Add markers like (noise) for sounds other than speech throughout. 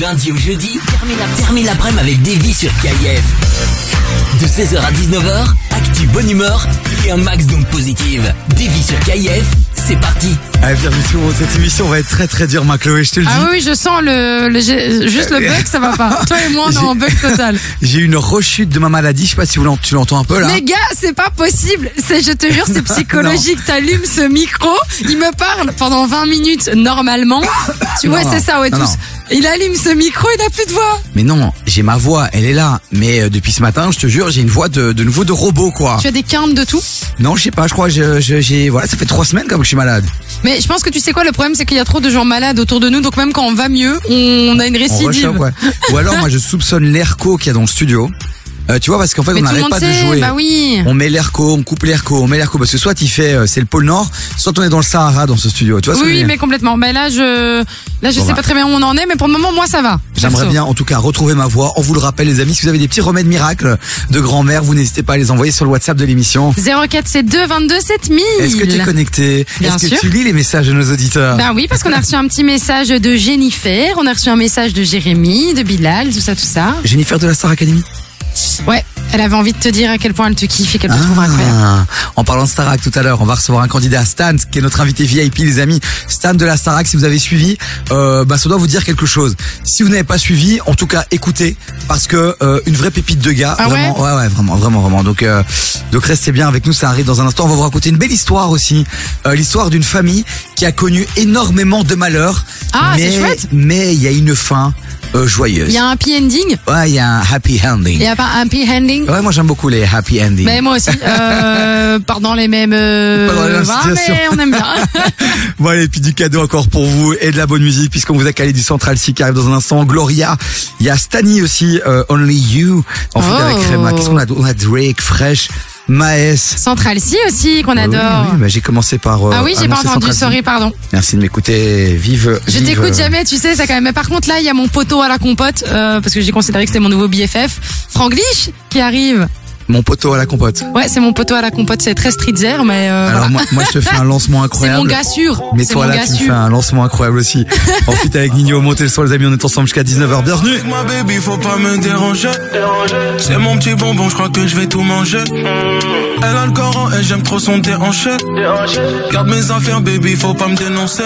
Lundi au jeudi, termine la- termine l'après-midi avec Davy sur KIF. De 16h à 19h, actu bonne humeur et un max d'ondes positives. Davy sur KIF, c'est parti. Allez, bienvenue sur cette émission va être très très dure, ma Chloé, je te le dis. Ah oui, je sens le, juste le bug, ça va pas. (laughs) Toi et moi, on est en bug total. J'ai eu une rechute de ma maladie, je sais pas si vous tu l'entends un peu là. Les gars, c'est pas possible. C'est, je te jure, c'est (laughs) psychologique. T'allumes ce micro, il me parle pendant 20 minutes normalement. (laughs) Tu vois, c'est ça, ouais, non, tous. non. Il allume ce micro, il n'a plus de voix. Mais non, j'ai ma voix, elle est là. Mais euh, depuis ce matin, je te jure, j'ai une voix de, de nouveau de robot quoi. Tu as des quintes de tout? Non, je sais pas, je crois, j'ai voilà, ça fait trois semaines comme que je suis malade. Mais je pense que tu sais quoi, le problème, c'est qu'il y a trop de gens malades autour de nous. Donc même quand on va mieux, on a une On récidive. ouais. Ou alors moi je soupçonne l'airco qu'il y a dans le studio. Euh, tu vois parce qu'en fait Mais on n'arrête pas sait, de jouer. bah oui. On met l'airco, on coupe l'airco, on met l'airco parce que soit il fait euh, c'est le pôle Nord, soit on est dans le Sahara dans ce studio. Tu vois Oui, mais complètement. Mais là, je, là, je Bon, sais bah. pas très bien où on en est, mais pour le moment, moi, ça va. J'aimerais bien en tout cas retrouver ma voix. On vous le rappelle les amis, si vous avez des petits remèdes miracles de grand-mère, vous n'hésitez pas à les envoyer sur le WhatsApp de l'émission. 04 c'est 2 22 7000. Est-ce que tu es connecté Est-ce que tu lis les messages de nos auditeurs Ben oui, parce qu'on a reçu un petit message de Jennifer, on a reçu un message de Jérémy, de Bilal, tout ça, tout ça. Jennifer de la Star Academy Ouais, elle avait envie de te dire à quel point elle te kiffe et qu'elle te trouve incroyable. Ah, en parlant de Starac tout à l'heure, on va recevoir un candidat Stan, qui est notre invité VIP, les amis. Stan de la Starac, si vous avez suivi, euh, bah, ça doit vous dire quelque chose. Si vous n'avez pas suivi, en tout cas, écoutez, parce que euh, une vraie pépite de gars, Ah vraiment, ouais, ouais, vraiment, vraiment, vraiment. Donc, euh, donc restez bien avec nous, ça arrive dans un instant. On va vous raconter une belle histoire aussi, euh, l'histoire d'une famille qui a connu énormément de malheurs. Ah, c'est mais, chouette. Mais il y a une fin euh, joyeuse. Il y a un happy ending, Ouais, il y a un happy ending. il y a pas un happy ending. Ouais, moi j'aime beaucoup les happy endings. Mais moi aussi, (laughs) euh, pas dans les mêmes, euh, Pas dans les mêmes mais on aime bien. (laughs) Voilà, et puis du cadeau encore pour vous et de la bonne musique puisqu'on vous a calé du Central C qui arrive dans un instant. Gloria, il y a Stani aussi, euh, Only You, en fait Oh. avec Rema. Qu'est-ce qu'on a On a Drake, Fresh, Maes. Central C aussi, qu'on Oui, adore. oui, bah, j'ai commencé par. euh, ah oui, j'ai pas annoncer entendu, sorry, pardon. Merci de m'écouter. Vive. Je vive, t'écoute euh, jamais, tu sais, ça quand même. Mais par contre, là, il y a mon poteau à la compote, euh, parce que j'ai considéré que c'était mon nouveau BFF. Franglish, qui arrive. Mon poteau à la compote. Ouais, c'est mon poteau à la compote, c'est très streetzer, mais euh, Alors voilà. moi, moi, je te fais un lancement (laughs) C'est incroyable. mon gars sûr. Mais c'est toi là, tu me fais un lancement incroyable aussi. (laughs) Ensuite avec Nino, montez le son les amis, on est ensemble jusqu'à 19h. Bienvenue. Ma baby, faut pas me déranger. C'est mon petit bonbon, je crois que je vais tout manger. Elle a le Coran et j'aime trop son déhanché. Garde mes affaires, baby, faut pas me dénoncer.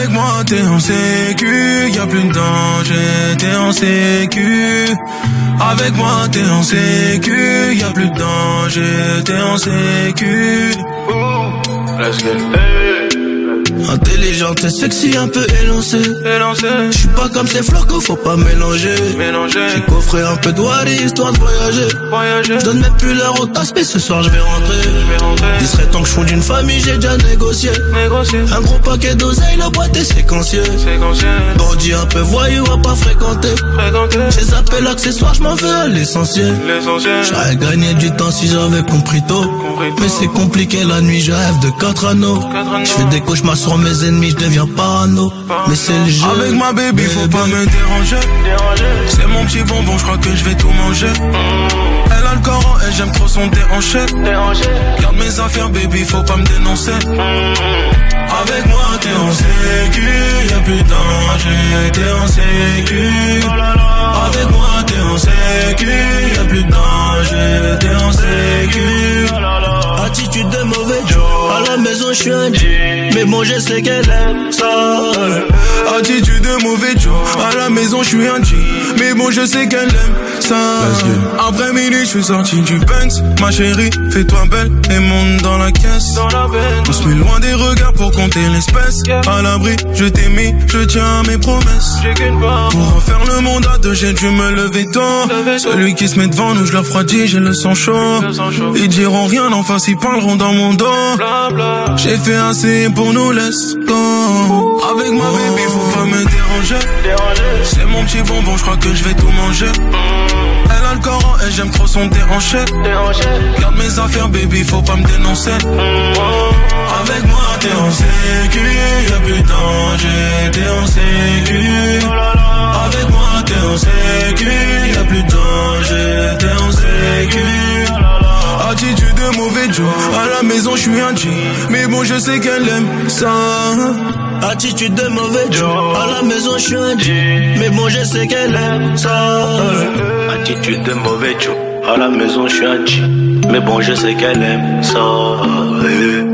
Avec moi, t'es en sécu, y a plus de danger, t'es en sécu. Avec moi, t'es en sécu, y a plus de danger, t'es en sécu. Intelligente et sexy, un peu élancée. Je suis pas comme ces flocos, faut pas mélanger. J'ai coffré un peu de wari, histoire de voyager. Je donne même plus l'heure au tasse, mais ce soir je vais rentrer. Discret tant que je fonde d'une famille, j'ai déjà négocié. Un gros paquet d'oseille, la boîte est séquenciée. Bandit un peu voyou, à pas fréquenter. J'ai zappé l'accessoire, je m'en veux à l'essentiel. J'aurais gagné du temps si j'avais compris tôt. Mais c'est compliqué la nuit, je rêve de quatre anneaux. Je fais des cauchemars sur mes ennemis, je deviens parano. Mais c'est le jeu. Avec ma baby, faut pas me déranger. C'est mon petit bonbon, je crois que je vais tout manger. Elle a le Coran et j'aime trop son déhanché. Garde mes affaires, baby, faut pas me dénoncer. Avec moi, t'es en sécu, y'a plus danger, t'es en sécu. Avec moi, t'es en sécu, y'a plus danger, t'es en sécu. Attitude de mauvais à la maison je suis un G, mais bon je sais qu'elle aime ça. Attitude de mauvais Joe, à la maison je suis un G, mais bon je sais qu'elle aime ça. Après minuit je suis sorti du Banks, ma chérie, fais-toi belle et monte dans la caisse. On se met loin des regards pour compter l'espèce. À l'abri, je t'ai mis, je tiens à mes promesses. Pour refaire le monde à deux, j'ai dû me lever tôt. Celui qui se met devant nous, je le refroidis, j'ai le sang chaud. Ils diront rien en face, ils parleront dans mon dos. J'ai fait assez pour nous, let's go. Avec ma baby, faut pas me déranger. C'est mon petit bonbon, je crois que je vais tout manger. Elle a le Coran et j'aime trop son déhanché. Garde mes affaires, baby, faut pas me dénoncer. Avec moi, t'es en sécu, y'a plus de danger, t'es en sécu. Avec moi, t'es en sécu, y'a plus de danger, t'es en sécu. Attitude de mauvais Joe, à la maison je suis un G, mais bon je sais qu'elle aime ça. Attitude de mauvais Joe, à la maison je suis un G. Mais bon, je sais qu'elle aime ça. Attitude de mauvais Joe. À la maison, je suis un G. Mais bon, je sais qu'elle aime ça. Eh,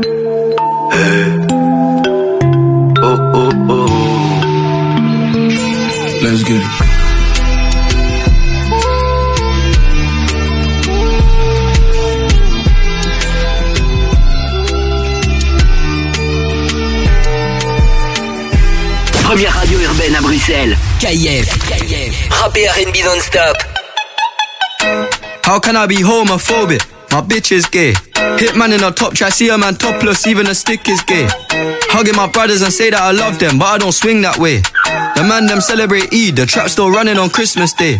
eh. Oh, oh, oh. Let's get Première radio urbaine à Bruxelles. KIF. Rap et R&B non-stop. How can I be homophobic? My bitch is gay. Hitman in a top try, see a man topless, even a stick is gay. Hugging my brothers and say that I love them, but I don't swing that way. The man them celebrate Eid, the trap still running on Christmas Day.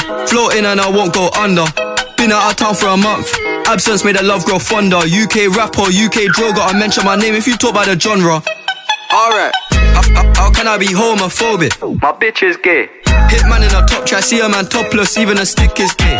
Floating and I won't go under. Been out of town for a month. Absence made the love grow fonder. UK rapper, UK droga. I mention my name if you talk about the genre. Alright. How, can I be homophobic? My bitch is gay. Hitman in a top try, see a man topless, even a stick is gay.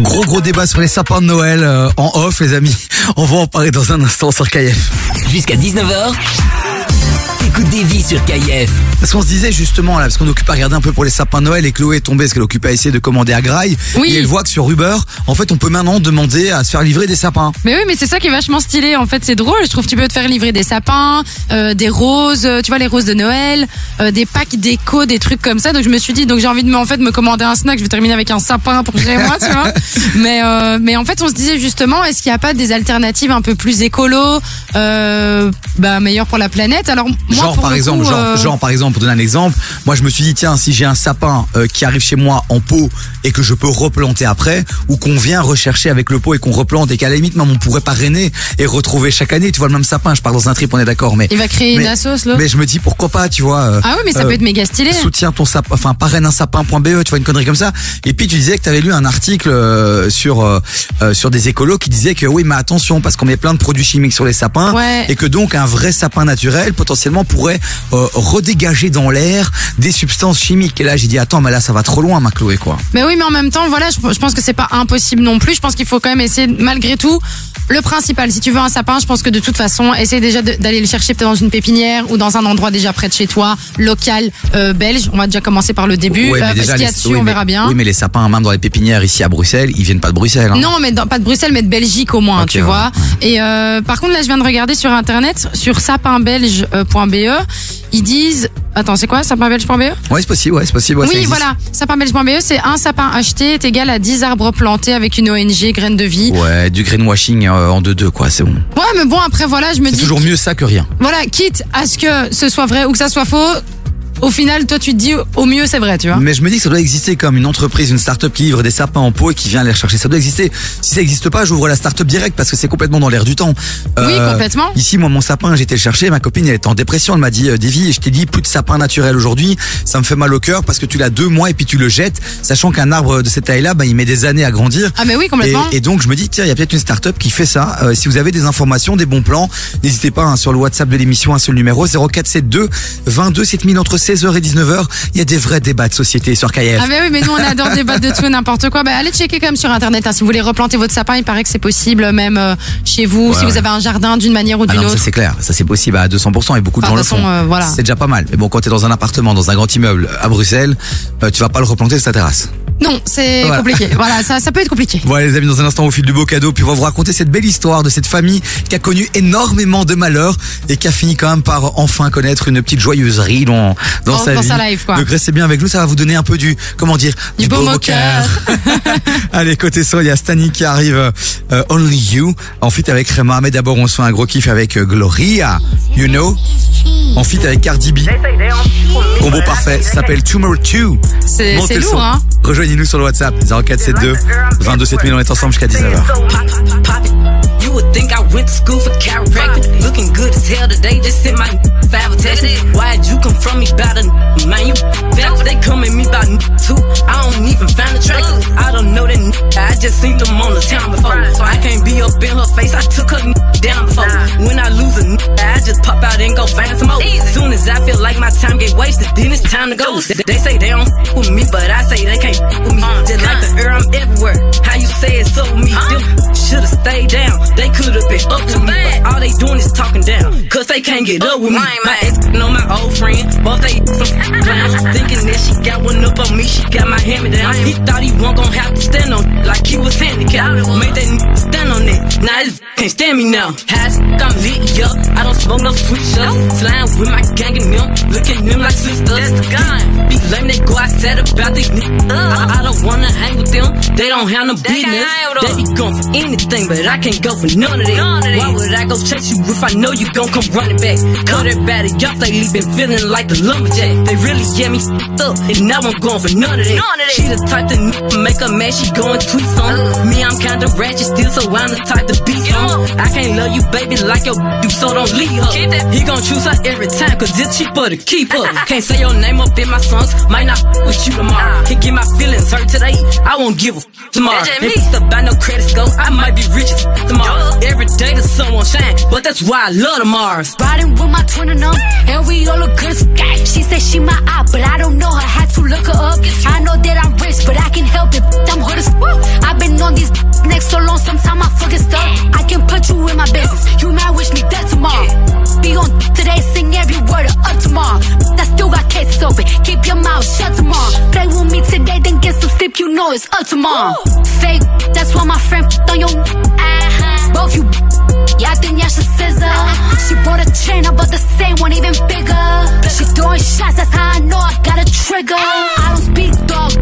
Gros gros débat sur les sapins de Noël euh, en off les amis. (laughs) On va en parler dans un instant sur KF. Jusqu'à 19h. T'écoutes des vies sur KIF. Parce qu'on se disait justement là, parce qu'on occupe à regarder un peu pour les sapins de Noël et Chloé est tombée parce qu'elle occupe à essayer de commander à Graille. Oui. Et elle voit que sur Uber, en fait on peut maintenant demander à se faire livrer des sapins. Mais oui, mais c'est ça qui est vachement stylé. En fait, c'est drôle. Je trouve que tu peux te faire livrer des sapins, euh, des roses, tu vois les roses de Noël, euh, des packs déco, des trucs comme ça. Donc je me suis dit, donc j'ai envie de me, en fait, me commander un snack. Je vais terminer avec un sapin pour chez moi, tu vois. (laughs) Mais euh, mais en fait, on se disait justement, est-ce qu'il n'y a pas des alternatives un peu plus écolo, euh, bah meilleures pour la planète? Alors moi, genre par le exemple, coup, genre, euh, genre par exemple pour donner un exemple, moi je me suis dit tiens si j'ai un sapin euh, qui arrive chez moi en pot et que je peux replanter après ou qu'on vient rechercher avec le pot et qu'on replante et qu'à la limite même on pourrait parrainer et retrouver chaque année tu vois le même sapin je pars dans un trip on est d'accord mais il va créer mais, une assos là. mais je me dis pourquoi pas tu vois euh, Ah oui, mais ça euh, peut être méga stylé. soutiens ton sapin, enfin parraine un sapin.be, tu vois une connerie comme ça. Et puis tu disais que tu avais lu un article euh, sur euh, euh, sur des écolos qui disaient que oui, mais attention parce qu'on met plein de produits chimiques sur les sapins Ouais. et que donc un vrai sapin naturel potentiellement pourrait euh, redégager dans l'air des substances chimiques. Et là j'ai dit attends, mais là ça va trop loin, ma Chloé quoi. Mais oui, mais en même temps, voilà, je, je pense que c'est pas impossible non plus. Je pense qu'il faut quand même essayer, malgré tout. Le principal, si tu veux un sapin, je pense que de toute façon, essaye déjà d'aller le chercher peut-être dans une pépinière ou dans un endroit déjà près de chez toi, local, euh, belge. On va déjà commencer par le début. Euh, mais parce déjà, qu'il y a dessus, oui, on mais- verra bien. Oui, mais les sapins même dans les pépinières ici à Bruxelles, ils viennent pas de Bruxelles. hein. Non, mais dans- pas de Bruxelles, mais de Belgique au moins, tu ouais, vois. Et euh, par contre, là, je viens de regarder sur internet, sur sapinbelge.be, ils disent. Attends, c'est quoi sapinbelge.be Ouais, c'est possible, ouais, c'est possible. ouais, ça Oui, existe. voilà. Sapinbelge.be, c'est un sapin acheté est égal à 10 arbres plantés avec une ONG, graines de vie. Ouais, du greenwashing euh, en 2-2 quoi, c'est bon. Ouais, mais bon, après, voilà, je me C'est dis. toujours mieux ça que rien. Voilà, quitte à ce que ce soit vrai ou que ça soit faux, au final, toi, tu te dis au mieux, c'est vrai, tu vois. Mais je me dis que ça doit exister comme une entreprise, une start-up qui livre des sapins en pot et qui vient les rechercher. Ça doit exister. Si ça n'existe pas, j'ouvre la start-up direct parce que c'est complètement dans l'air du temps. Oui, complètement. Ici, moi, mon sapin, j'ai été le chercher. Ma copine, elle était en dépression. Elle m'a dit, euh, Davy, je t'ai dit, plus de sapin naturel aujourd'hui. Ça me fait mal au cœur parce que tu l'as deux mois et puis tu le jettes, sachant qu'un arbre de cette taille-là, bah, il met des années à grandir. Ah, mais oui, complètement. Et, et donc je me dis tiens il y a peut-être une start-up qui fait ça. Euh, si vous avez des informations, des bons plans, n'hésitez pas hein, sur le WhatsApp de l'émission, un seul numéro 0472 22 7000 entre 16h et 19h. Il y a des vrais débats de société sur KF. Ah mais oui, mais nous on adore (laughs) débattre de tout et n'importe quoi. Bah, allez checker quand même sur internet. hein. Si vous voulez replanter votre sapin, il paraît que c'est possible, même euh, chez vous, si ouais. vous avez un jardin d'une manière ou Ah d'une autre. c'est clair, ça c'est possible à 200% et beaucoup de Enfin, gens de le font. euh, voilà. C'est déjà pas mal. Mais bon, quand t'es dans un appartement, dans un grand immeuble à Bruxelles, euh, tu vas pas le replanter sur ta terrasse. Non, c'est Voilà. compliqué. (laughs) Voilà, ça, ça peut être compliqué. Allez, les amis, dans un instant au fil du beau cadeau, puis on va vous raconter cette belle histoire de cette famille qui a connu énormément de malheurs et qui a fini quand même par enfin connaître une petite joyeuserie dans, dans, Dans- sa dans vie. sa life, quoi. Donc restez bien avec nous, ça va vous donner un peu du, comment dire, Du baume au cœur. allez, côté son, il y a Stani qui arrive, euh, Only You, en fit avec Rema, mais d'abord on se fait un gros kiff avec euh, Gloria, You Know, en fit avec Cardi B. Combo parfait, ça s'appelle Tomorrow 2. C'est Montez c'est le son. lourd, hein. Rejoignez-nous sur le WhatsApp 0472 22 7000 on est ensemble jusqu'à 19h. Pop, pop it. You would think I went to school for chiropractic. Looking good as hell today, just sent my five tested. Why'd you come from me about a man? You back, they come at me about too. I don't even find the track. I don't know that I just seen them on the town before. So I can't be up in her face, I took her down before. When I lose a I just pop out and go find some more. As Soon as I feel like my time get wasted, then it's time to go. They, say they don't f- with me, but I say they can't f- with me. Just like the air, I'm everywhere. How you say it's with me? Them should've stayed down. They could've been up to me, but all they doing is talking down. Cause they can't get up with me. My ex know my old friend, both they (laughs) some clowns. Thinking that she got one up on me, she got my hand me down. He thought he wasn't gonna have to stand on like he was handicapped. Made that stand on it. Now this can't stand me now. High as I'm lit, yeah. I don't smoke no sweet shots. Slime with my gang and them, look at them like sisters. That's gun. Be lame, they go I said about these niggas. I, I don't wanna hang with them. They don't have no business. They be going for anything, but I can't go for none of that. Why would I go chase you if I know you gon' come running back? Cut it bad, y'all lately been feeling like the lumberjack. They really get me up, and now I'm going for none of that. She the type to make a man, she going tweet on. Me, I'm kinda ratchet still, so I'm the type to be some. I can't love you, baby, like your you, so don't leave her. He gon' choose her every time, cause it's cheaper to keep her. Can't say your name up in my songs, might not f- with you tomorrow. Can get my feelings hurt today, I won't give a f- tomorrow. If it's about no credit score, I might be rich as f- tomorrow. Every day the sun won't shine, but that's why I love the Mars. Riding with my twin and them, and we all look good She said she my eye, but I don't know her. Had to look her up. I know that I'm rich, but I can help it. I'm hood as I've been on these next so long, sometimes I fucking stuck. I can put you in my business. You might wish me dead tomorrow. Be on today, sing every word of up tomorrow. I still got cases open. Keep your mouth shut tomorrow. Play with me today, then get some sleep. You know it's up tomorrow. Fake, that's why my friend on your. Uh-huh. Both you. Yeah, I think y'all scissor. She bought a chain, I bought the same one, even bigger. She throwing shots, that's how I know I got a trigger. I don't speak dog,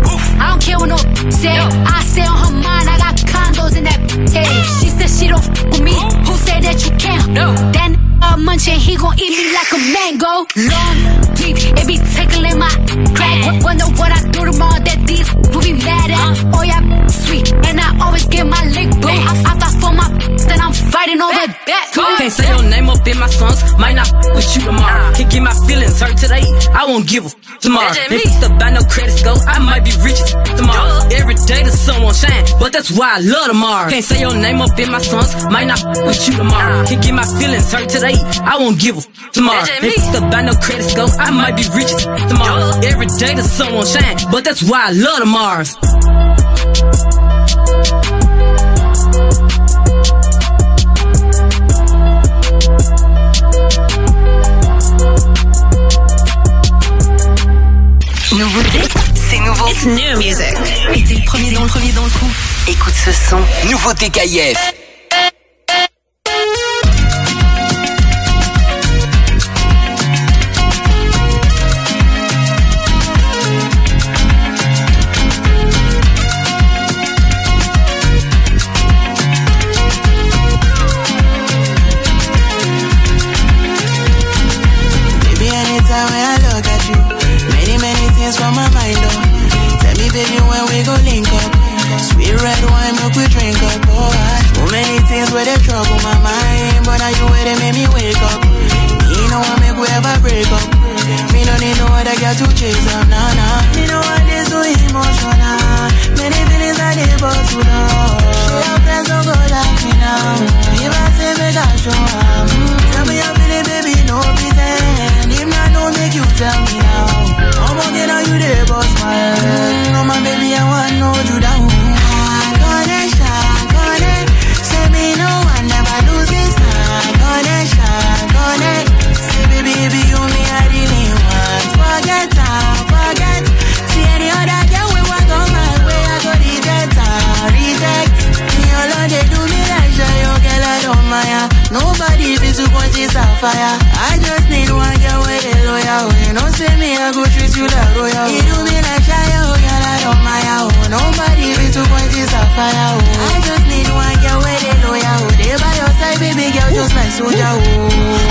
I don't care what no say. I stay on her mind, I got condos in that. Hey, she said she don't f with me. Who said that you can't? No. Then uh, munching, he gon' eat me like a mango. Long, deep, it be tickling my crack. Wonder what I do tomorrow that these will be mad at. Oh yeah, sweet, and I always get my lick boo. I, I fight for my, then I'm fighting over that. Can't say your name up in my songs, might not f- with you tomorrow. Can't get my feelings hurt today, I won't give a f- tomorrow. If it's about no credit score, I might be rich tomorrow. Every day the sun won't shine, but that's why I love Mars. Can't say your name up in my songs, might not f- with you tomorrow. Can't get my feelings hurt today, I won't give a f- tomorrow. If it's about no credit score, I might be rich as f- tomorrow. Every day the sun won't shine, but that's why I love the Mars. Nouveauté, c'est nouveau. It's new music. Et t'es le premier dans le premier dans le coup. Écoute ce son. Nouveauté KIF. They make me wake up. Me no one make we ever break up. Me no need no other girl to chase up, nah, nah. Me no want this so emotional. Many feelings I need but to know. Show your friends don't go like me now. If I say make I show up. Mm, Tell me how feeling, baby, no pretend. If not, no make you tell me now. I'm walking on you there, boss, my head. No, my baby, I want know you down. Sapphire. I just need one girl with a loyal. You know, say me, I go treat you like royal. You do me like shy, oh, girl, I don't mind, oh. Nobody be too point is sapphire, oh. I just need one girl with a loyal. They by your side, baby girl, just like soldier,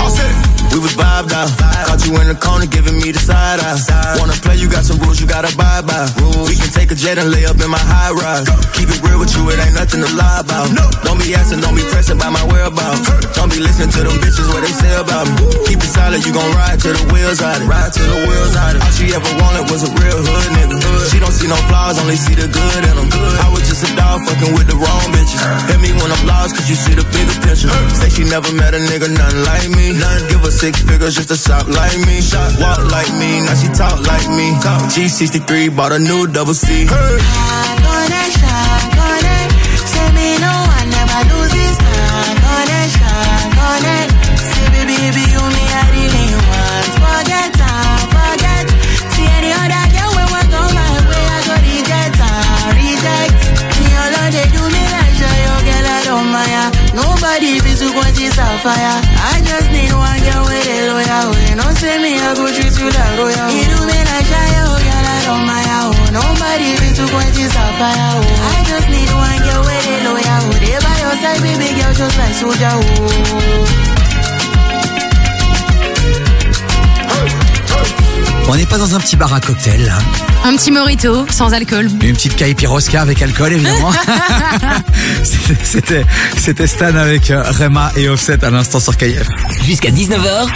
oh. We was vibed out. Caught you in the corner giving me the side eye. Wanna play, you got some rules you gotta abide by. We can take a jet and lay up in my high rise. Keep it real with you, it ain't nothing to lie about. Don't be asking, don't be pressing by my whereabouts. Don't be listening to them bitches what they say about me. Keep it solid, you gon' ride till the wheels out it. Ride till the wheels out it. All she ever wanted was a real hood nigga. She don't see no flaws, only see the good in them. I was just a dog fucking with the wrong bitches. Hit me when I'm lost, cause you see the bigger picture. Say she never met a nigga, nothing like me. Nothing give a six figures just to shop like me. Shop, walk like me, now she talk like me. G63 bought a new double C. Hey. Me no, I never lose Say baby, baby, you me, I didn't want for that. Too quench is a fire. I just need one girl with a loyal. You know, say me, I go treat you like royal. You do me like shy, oh, girl, I don't mind. Oh. Nobody be too quench is fire. Oh. I just need one girl with a loyal. They by your side, baby girl, just like soldier. Oh. On n'est pas dans un petit bar à cocktail là. Un petit morito sans alcool. Une petite caipirosca avec alcool évidemment. (laughs) C'était- C'était c'était Stan avec euh, Rema et Offset à l'instant sur KF. Jusqu'à 19h,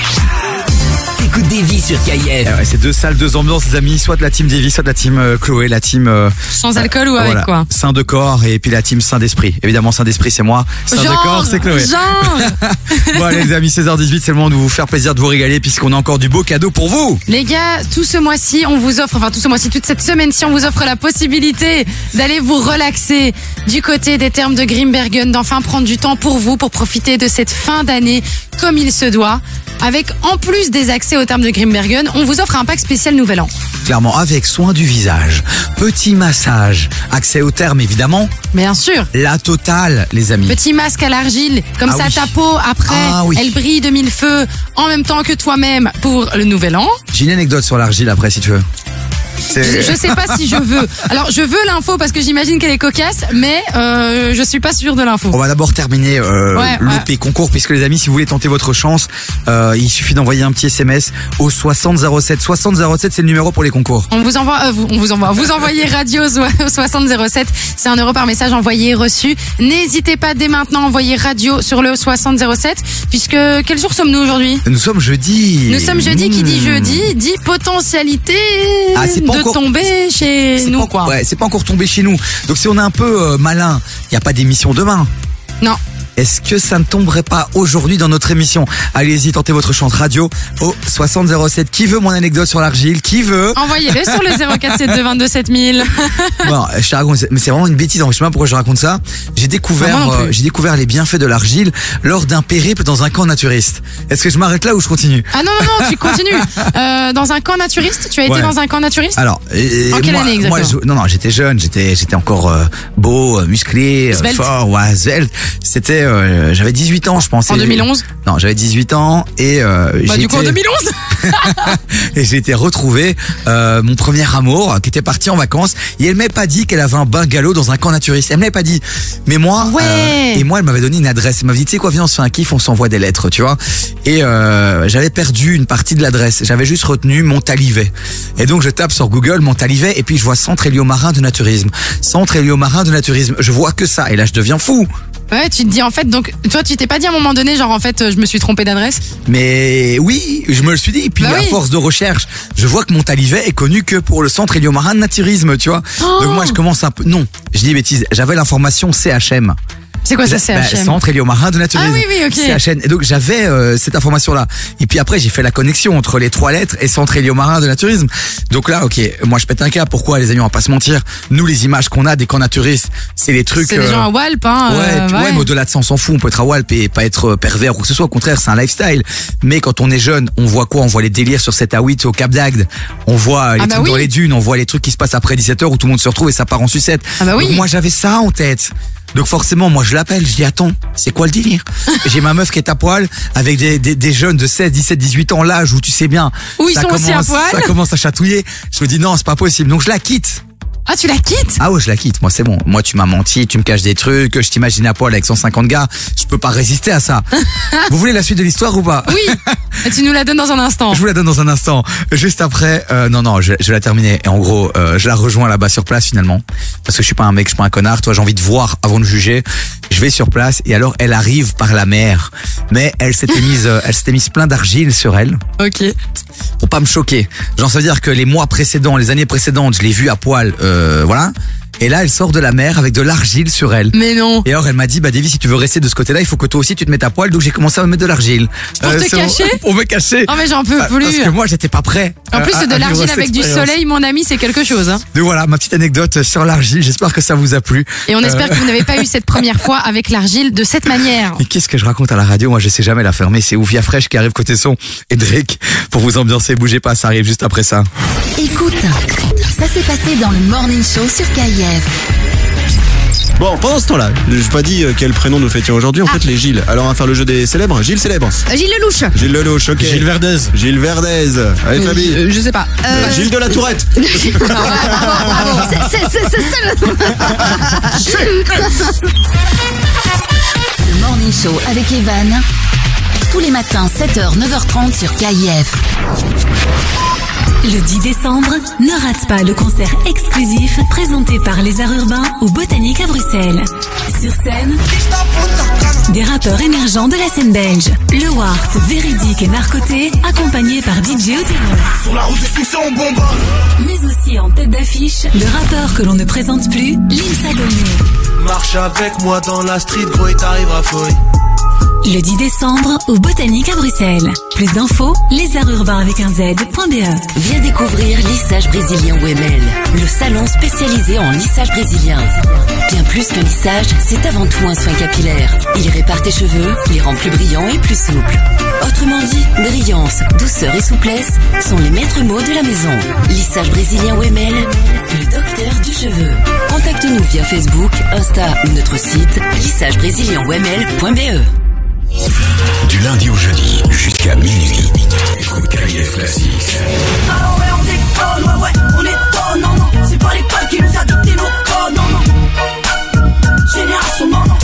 t'écoutes des vies sur KIF. Eh ouais, c'est deux salles, deux ambiances, les amis. Soit de la team Davy, soit de la team euh, Chloé, la team. euh, Sans alcool ou avec voilà, quoi Saint de corps et puis la team Saint d'esprit. Évidemment, Saint d'esprit, c'est moi. Saint de corps, c'est Chloé. genre. (laughs) bon, allez, les amis, 16h18, c'est le moment de vous faire plaisir de vous régaler puisqu'on a encore du beau cadeau pour vous. Les gars, tout ce mois-ci, on vous offre, enfin tout ce mois-ci, toute cette semaine-ci, on vous offre la possibilité d'aller vous relaxer du côté des termes de Grimbergen, d'enfin prendre du temps pour vous, pour profiter de cette fin d'année comme il se doit. Avec en plus des accès aux termes de Grimbergen, on vous offre un pack spécial Nouvel An. Clairement, avec soin du visage, petit massage, accès au terme évidemment, Bien sûr. la totale, les amis. Petit masque à l'argile, comme Ah ça oui. ta peau après, Ah oui. elle brille de mille feux en même temps que toi-même pour le Nouvel An. J'ai une anecdote sur l'argile après si tu veux. Je, sais pas si je veux. Alors je veux l'info parce que j'imagine qu'elle est cocasse, mais euh, je suis pas sûre de l'info. On va d'abord terminer euh, Ouais, l'OP concours puisque les amis si vous voulez tenter votre chance euh, il suffit d'envoyer un petit SMS au 6007 6007 c'est le numéro pour les concours. On vous envoie, euh, vous- on vous envoie, vous envoyez radio au (laughs) 6007, c'est un euro par message envoyé et reçu. N'hésitez pas dès maintenant à envoyer radio sur le 6007, puisque quel jour sommes-nous aujourd'hui? Nous sommes jeudi. Nous sommes jeudi, qui dit Mmh. jeudi dit potentialité Ah, c'est de encore- tomber chez nous pas, quoi. ouais, c'est pas encore tombé chez nous. Donc si on est un peu euh, malin, il y a pas d'émission demain. Non. Est-ce que ça ne tomberait pas aujourd'hui dans notre émission Allez-y, tentez votre chante radio au 6007. Qui veut mon anecdote sur l'argile? Qui veut? Envoyez-le sur le 0472 22 7000. Bon, je te raconte, mais c'est vraiment une bêtise. Je sais pas pourquoi je raconte ça. J'ai découvert, euh, j'ai découvert les bienfaits de l'argile lors d'un périple dans un camp naturiste. Est-ce que je m'arrête là ou je continue? Ah non, non, non, tu continues. (laughs) Euh, dans un camp naturiste? Tu as été Ouais. dans un camp naturiste? Alors, euh, En quelle moi, année exactement? moi, je- non, non, j'étais jeune, j'étais, j'étais encore euh, beau, euh, musclé, fort, ouais, svelte. C'était, euh, j'avais 18 ans, je pense. En et- 2011 Non, j'avais 18 ans et euh, Bah, j'ai du coup, en été- 2011 (laughs) et j'ai été retrouvé euh, mon premier amour euh, qui était parti en vacances et elle m'avait pas dit qu'elle avait un bungalow dans un camp naturiste. Elle m'avait pas dit. Mais moi, Ouais. et moi, elle m'avait donné une adresse. Elle m'avait dit, tu sais quoi, viens, on se fait un kiff, on s'envoie des lettres, tu vois. Et euh, j'avais perdu une partie de l'adresse. J'avais juste retenu Montalivet. Et donc je tape sur Google Montalivet et puis je vois Centre héliomarin de naturisme. Centre héliomarin de naturisme. Je vois que ça et là je deviens fou. Ouais, tu te dis en fait, donc toi tu t'es pas dit à un moment donné, genre en fait euh, je me suis trompé d'adresse? Mais oui, je me le suis dit. Et puis Bah à oui. force de recherche, je vois que Montalivet est connu que pour le centre héliomarin de naturisme, tu vois. Oh Donc moi je commence un peu. Non, je dis bêtise. J'avais l'information CHM. C'est quoi ça, Bah, CHM Centre héliomarin de naturisme. Ah oui, oui, ok. CHN. Et donc j'avais euh, cette information-là. Et puis après j'ai fait la connexion entre les trois lettres et Centre héliomarin de naturisme. Donc là, ok, moi je pète un cas. Pourquoi les amis, on va pas se mentir? Nous les images qu'on a des camps naturistes, c'est les trucs. C'est des euh, gens à Walp, hein. Ouais, euh, puis- ouais, mais au-delà de ça, on s'en fout. On peut être à Walp et pas être euh, pervers ou que ce soit. Au contraire, c'est un lifestyle. Mais quand on est jeune, on voit quoi? On voit les délires sur 7 à 8 au Cap d'Agde. On voit euh, les Ah bah trucs dans les dunes. On voit les trucs qui se passent après 17h où tout le monde se retrouve et ça part en sucette. Ah bah oui. Donc moi, j'avais ça en tête. Donc forcément, moi je l'appelle, je dis attends, c'est quoi le délire? (laughs) J'ai ma meuf qui est à poil avec des, des, des jeunes de 16, 17, 18 ans, l'âge où tu sais bien. Où ils ça sont aussi à commence- poil. Ça commence à chatouiller. Je me dis non, c'est pas possible. Donc je la quitte. Ah, tu la quittes? Ah ouais, je la quitte. Moi, c'est bon. Moi, tu m'as menti, tu me caches des trucs, je t'imagine à poil avec 150 gars. Je peux pas résister à ça. (laughs) Vous voulez la suite de l'histoire ou pas? Oui. (laughs) Tu nous la donnes dans un instant. Je vous la donne dans un instant. Juste après, euh, non, non, je, je vais la terminer. Et en gros, euh, je la rejoins là-bas sur place finalement. Parce que je suis pas un mec, je suis pas un connard. Toi, j'ai envie de voir avant de juger. Je vais sur place et alors elle arrive par la mer. Mais elle s'était mise, euh, elle s'était mise plein d'argile sur elle. Ok. Pour pas me choquer. Genre, ça veut dire que les mois précédents, les années précédentes, je l'ai vue à poil, euh, voilà. Et là, elle sort de la mer avec de l'argile sur elle. Mais non. Et alors, elle m'a dit, bah, Davy, si tu veux rester de ce côté-là, il faut que toi aussi tu te mettes à poil. Donc, j'ai commencé à me mettre de l'argile. Pour te c'est cacher (laughs) Pour me cacher. Oh, mais j'en peux plus. Parce que moi, j'étais pas prêt. En plus, euh, à- de l'argile avec du soleil, mon ami, c'est quelque chose. Hein. Donc voilà, ma petite anecdote sur l'argile. J'espère que ça vous a plu. Et on espère Euh, que vous n'avez pas eu cette première fois avec l'argile de cette manière. (laughs) Mais qu'est-ce que je raconte à la radio? Moi, je sais jamais la fermer. C'est Ouvia Fresh qui arrive côté son et Drake pour vous ambiancer. Bougez pas, ça arrive juste après ça. Écoute, ça s'est passé dans le Morning Show sur KIF. Bon, pendant ce temps-là, je n'ai pas dit euh, quel prénom nous fêtions aujourd'hui. En fait, les Gilles. Alors, on va faire le jeu des célèbres. Gilles célèbre. Gilles Lelouch. Gilles Lelouch, ok. Gilles Verdez. Gilles Verdez. Allez, Fabi. Euh, je sais pas. Euh, Gilles de la Tourette. (laughs) C'est- c'est- c'est- c'est ça le- (laughs) Le Morning Show avec Evan. Tous les matins, 7h, 9h30 sur KIF. Le 10 décembre, ne rate pas le concert exclusif présenté par les Arts Urbains au Botanique à Bruxelles. Sur scène, des rappeurs émergents de la scène belge. Le Wart, Véridique et Narcoté, accompagnés par DJ Otino. Sur la route. Mais aussi en tête d'affiche, le rappeur que l'on ne présente plus, Limsa Dolné. Marche avec moi dans la street, t'arriveras. Le 10 décembre, au Botanique à Bruxelles. Plus d'infos, lesarturbains avec un Z.be. Viens découvrir Lissage Brésilien WML, le salon spécialisé en lissage brésilien. Bien plus que lissage, c'est avant tout un soin capillaire. Il répare tes cheveux, les rend plus brillants et plus souples. Autrement dit, brillance, douceur et souplesse sont les maîtres mots de la maison. Lissage Brésilien WML, le docteur du cheveu. Contacte-nous via Facebook, Insta ou notre site lissagebrésilien.wml.be. Du lundi au jeudi jusqu'à minuit. KIF Classics. Ah ouais, on déconne, ouais, ouais, on étonne, non, non. C'est pas l'école qui nous a dicté nos codes, non, non. Génération, non, non.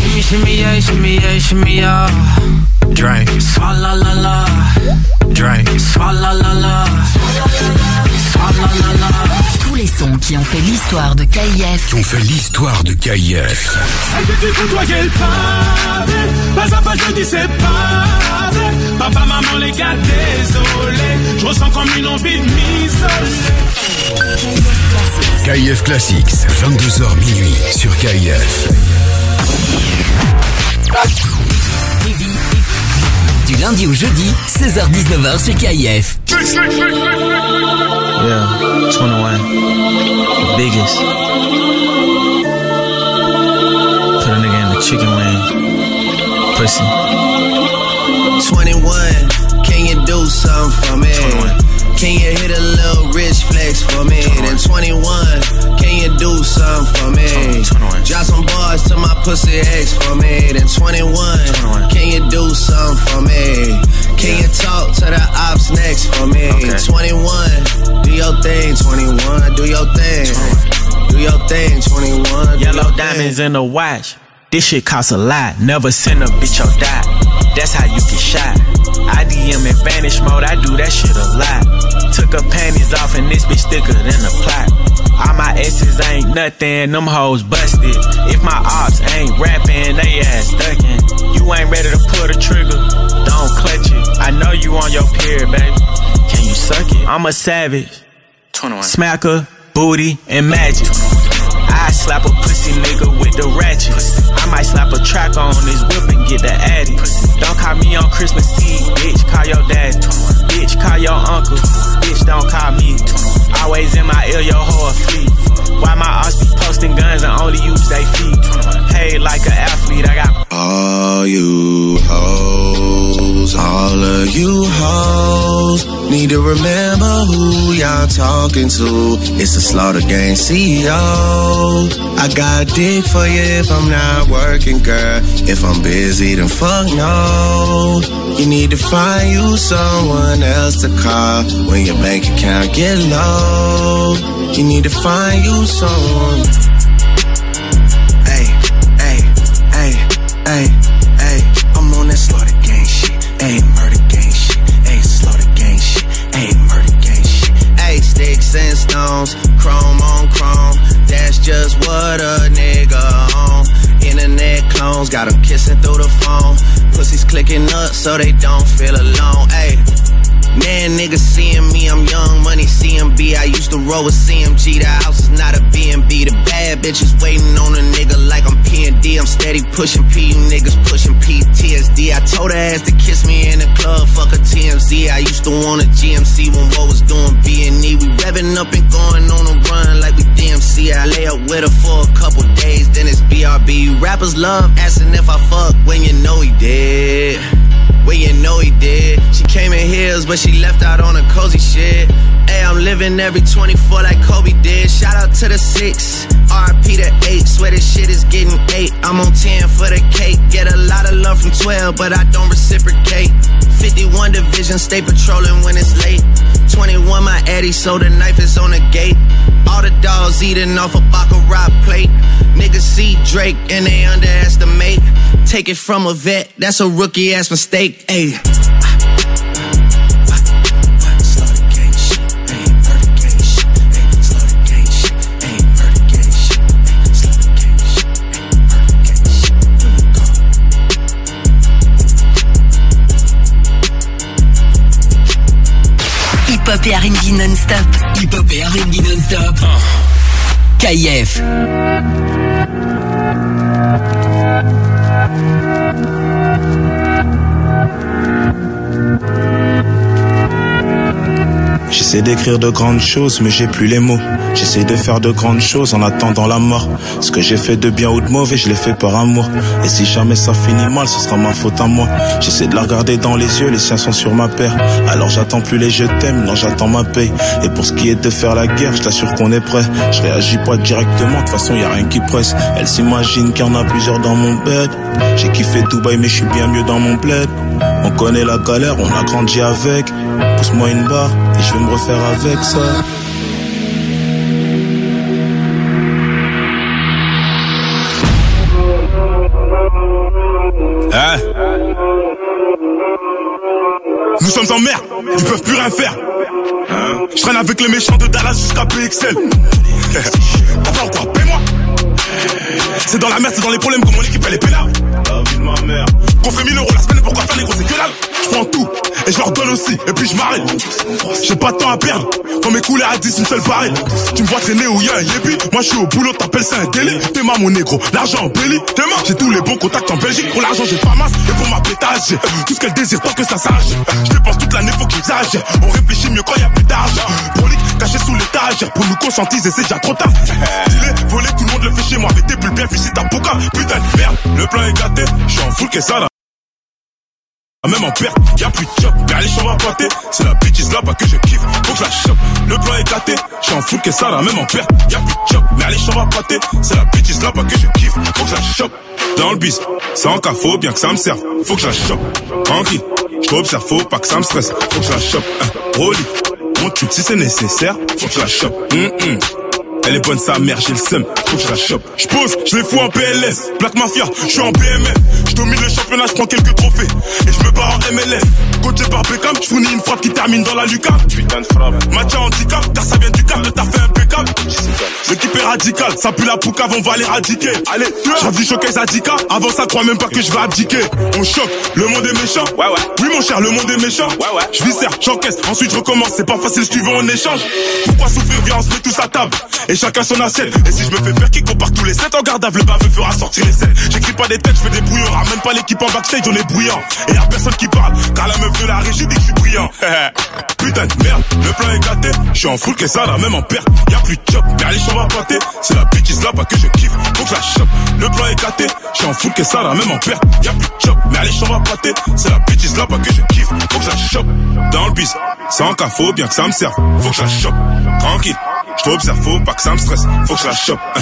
Shimmy, shimmy, yeah, shimmy, yeah, shimmy, yeah. Drink. Swalla la la. Drink. Swalla la la. Swalla la la. Les sons qui ont fait l'histoire de KIF. Qui ont fait l'histoire de KIF. Papa, maman, les gars, désolé Je ressens comme une envie de m'isoler KIF Classics, 22h minuit sur KIF. Du lundi au jeudi, 16h-19h sur KIF. Yeah, 21. Biggest. Put a nigga in the chicken wing. Pussy. 21, can you do something for me? 21. Can you hit a little rich flex for me? Then 21, can you do something for me? Drop some bars to my pussy ex for me. Then 21, can you do something for me? Can you talk to the ops next for me? 21, do your thing, 21, do your thing. Do your thing, 21. Yellow diamonds in the watch. This shit costs a lot. Never send a bitch or die. That's how you get shot. I DM in vanish mode. I do that shit a lot. Took her panties off and this bitch thicker than a plot. All my S's ain't nothing. Them hoes busted. If my ops ain't rapping, they ass ducking. You ain't ready to pull the trigger. Don't clutch it. I know you on your period, baby. Can you suck it? I'm a savage. 21. Smacker, booty, and magic. I slap a pussy nigga with the ratchet. I might slap a track on his whip and get the addy. Don't call me on Christmas Eve, bitch. Call your dad. Bitch, call your uncle. Bitch, don't call me. Always in my ear, your whole fleet. Why my ass be posting guns and only use they feet? Hey, like an athlete, I got All you hoes, all of you hoes Need to remember who y'all talking to. It's the Slaughter Gang CEO. I got dick for you if I'm not working, girl. If I'm busy, then fuck no. You need to find you someone else to call when your bank account get low. You need to find you someone. Hey, hey, hey, hey, hey. I'm on that Slaughter Gang shit. Hey, murder gang shit. Hey, Slaughter Gang shit. Hey, murder gang shit. Hey, sticks and stones, chrome on chrome. That's just what a nigga on. Internet clones got 'em kissing through the phone. Pussies clicking up so they don't feel alone. Hey. Man, niggas seeing me, I'm young money CMB. I used to roll with CMG. The house is not a B&B. The bad bitches waiting on a nigga like I'm P&D. I'm steady pushing P, you niggas pushing PTSD. I told her ass to kiss me in the club, fuck a TMZ. I used to want a GMC when what was doing B&E. We revving up and going on a run like we DMC. I lay up with her for a couple days, then it's BRB. Rappers love asking if I fuck when you know he did. Well, you know he did. She came in heels, but she left out on a cozy shit. Hey, I'm living every 24 like Kobe did. Shout out to the six, RP to eight. Swear this shit is getting eight. I'm on 10 for the cake. Get a lot of love from 12, but I don't reciprocate. 51 division, stay patrolling when it's late. 21 my Eddie, so the knife is on the gate. All the dogs eating off a Baccarat plate. Niggas see Drake and they underestimate. Take it from a vet, that's a rookie ass mistake. Ayy. Hip-hop et R&B non-stop. Hip-hop et R&B non-stop. KIF. J'essaie d'écrire de grandes choses, mais j'ai plus les mots. J'essaie de faire de grandes choses en attendant la mort. Ce que j'ai fait de bien ou de mauvais, je l'ai fait par amour. Et si jamais ça finit mal, ce sera ma faute à moi. J'essaie de la regarder dans les yeux, les siens sont sur ma paire. Alors j'attends plus les je t'aime, non j'attends ma paye. Et pour ce qui est de faire la guerre, je t'assure qu'on est prêt. Je réagis pas directement, de toute façon y a rien qui presse. Elle s'imagine qu'il y en a plusieurs dans mon bed. J'ai kiffé Dubaï, mais je suis bien mieux dans mon bled. On connaît la galère, on a grandi avec. Pousse-moi une barre et je vais me refaire avec ça. Hein? Nous sommes en mer, ils peuvent plus rien faire. Hein Je traîne avec les méchants de Dallas jusqu'à PXL. T'as pas encore, paie-moi. C'est dans la merde, c'est dans les problèmes que mon équipe elle est pénale. La vie de ma mère. Qu'on fait 1000 euros la semaine, pourquoi faire les gros, que dalle. Je prends tout, et je leur donne aussi, et puis je m'arrête. J'ai pas de temps à perdre, quand mes couleurs à 10, une seule pareille. Tu me vois traîner où y'a un yébi, moi je suis au boulot, t'appelles ça un délit. T'es ma mon négro, l'argent en belly, t'es ma. J'ai tous les bons contacts en Belgique, pour l'argent j'ai pas masse, et pour ma pétage, tout ce qu'elle désire tant que ça sache. Je dépense toute l'année, faut qu'ils exagèrent. On réfléchit mieux quand y a plus d'argent. Prolique, caché sous l'étagère, pour nous conscientiser, c'est déjà trop tard. Voler, tout le monde le fait chez moi, mais t'es plus bien si t'as pouka. Putain de merde, le plan est gâté, je suis en full que ça là. Même en perte, y'a plus de chop, mais allez, j'en va pointer. C'est la bitch là-bas que je kiffe, faut que je la chope. Le plan est gâté, j'suis en full que ça là, même en perte, y'a plus de chop, mais allez, j'en va pointer. C'est la bitch là-bas que je kiffe, faut que je la chope. Dans le bis, sans cas, faut bien que ça me serve, faut que je la chope. Tranquille, j't'observe, faut pas que ça me stresse, faut que je la chope. Hein, Rolly, on tue si c'est nécessaire, faut que je la chope. Elle est bonne sa mère, j'ai le seum, faut que je la chope. J'pose, je les fous en PLS, Black Mafia, je suis en BMF. Je domine le championnat, je prends quelques trophées. Et je me barre en MLS. Coaché par Beckham, je fournis une frappe qui termine dans la lucarne. Putain de frappe. Match à handicap, car ça vient du cap, t'as fait impeccable. L'équipe est radicale, ça pue la poucave, on va l'éradiquer. Allez, j'avais du showcase Adika, avant ça crois même pas que je vais abdiquer. On choque, le monde est méchant. Ouais, ouais. Oui, mon cher, le monde est méchant. Ouais, ouais. Je viscère, j'encaisse, ensuite je recommence. C'est pas facile, je veux en échange. Pourquoi souffrir, viens, on se met tous à table. Et chacun son assiette. Et si je me fais faire qui compare tous les 7 en garde à le baveux fera sortir les 7. J'écris pas des têtes, je fais des brouillons. Ramène pas l'équipe en backstage, on est bruyant. Et y'a personne qui parle, car la meuf de la régie dit que je suis brillant. (laughs) Putain de merde, le plan est gâté. Je suis en full que ça, là, même en perte. Y'a plus de chop, mais allez, j'en va pointer. C'est la bitch là-bas que je kiffe, faut que je la chope. Le plan est gâté, je suis en full que ça, là, même en perte. Y'a plus de chop, mais allez, j'en va pointer. C'est la bitch là-bas que je kiffe, faut que je la chope. Dans le bis, Sans cas, bien que ça me serve. Faut que je la chope. Tranquille. Je t'observe, faut pas que ça me stresse. Faut que je la chope. Hein.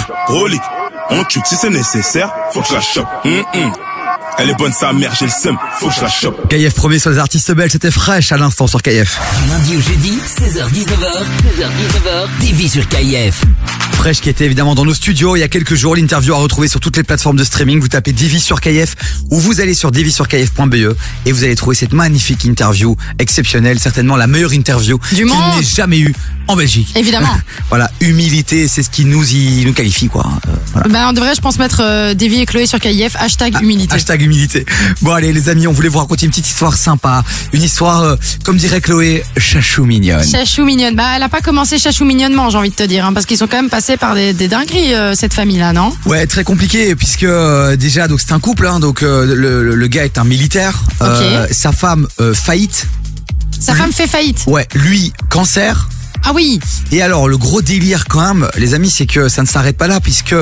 On tue si c'est nécessaire. Faut que je la chope. Hum, hum. Elle est bonne sa mère, j'ai le seum. Faut que je la chope. KF premier sur les artistes belges, c'était fraîche à l'instant sur KF. Du lundi au jeudi, 16h-19h, 16h-19h, TV sur KIF. Fresh qui était évidemment dans nos studios il y a quelques jours. L'interview à retrouver sur toutes les plateformes de streaming. Vous tapez Divi sur KF ou vous allez sur divisurkf.be et vous allez trouver cette magnifique interview exceptionnelle, certainement la meilleure interview Du qu'il monde. n'ait jamais eu en Belgique. Évidemment. (laughs) voilà, humilité, c'est ce qui nous y nous qualifie quoi. Euh, voilà. Bah, on devrait, je pense, mettre euh, Davy et Chloé sur KIF, hashtag humilité. Hashtag humilité. Bon allez les amis, on voulait vous raconter une petite histoire sympa, une histoire euh, comme dirait Chloé, chachou mignonne. Chachou mignonne. Bah, elle a pas commencé chachou mignonnement, j'ai envie de te dire, hein, parce qu'ils sont quand même passés par des, des dingueries, euh, cette famille-là, non? Ouais, très compliqué puisque euh, déjà donc c'est un couple hein, donc le, le- gars est un militaire, sa femme faillite. Sa femme fait faillite? Ouais, lui cancer. Ah oui. Et alors le gros délire quand même, les amis, c'est que ça ne s'arrête pas là puisque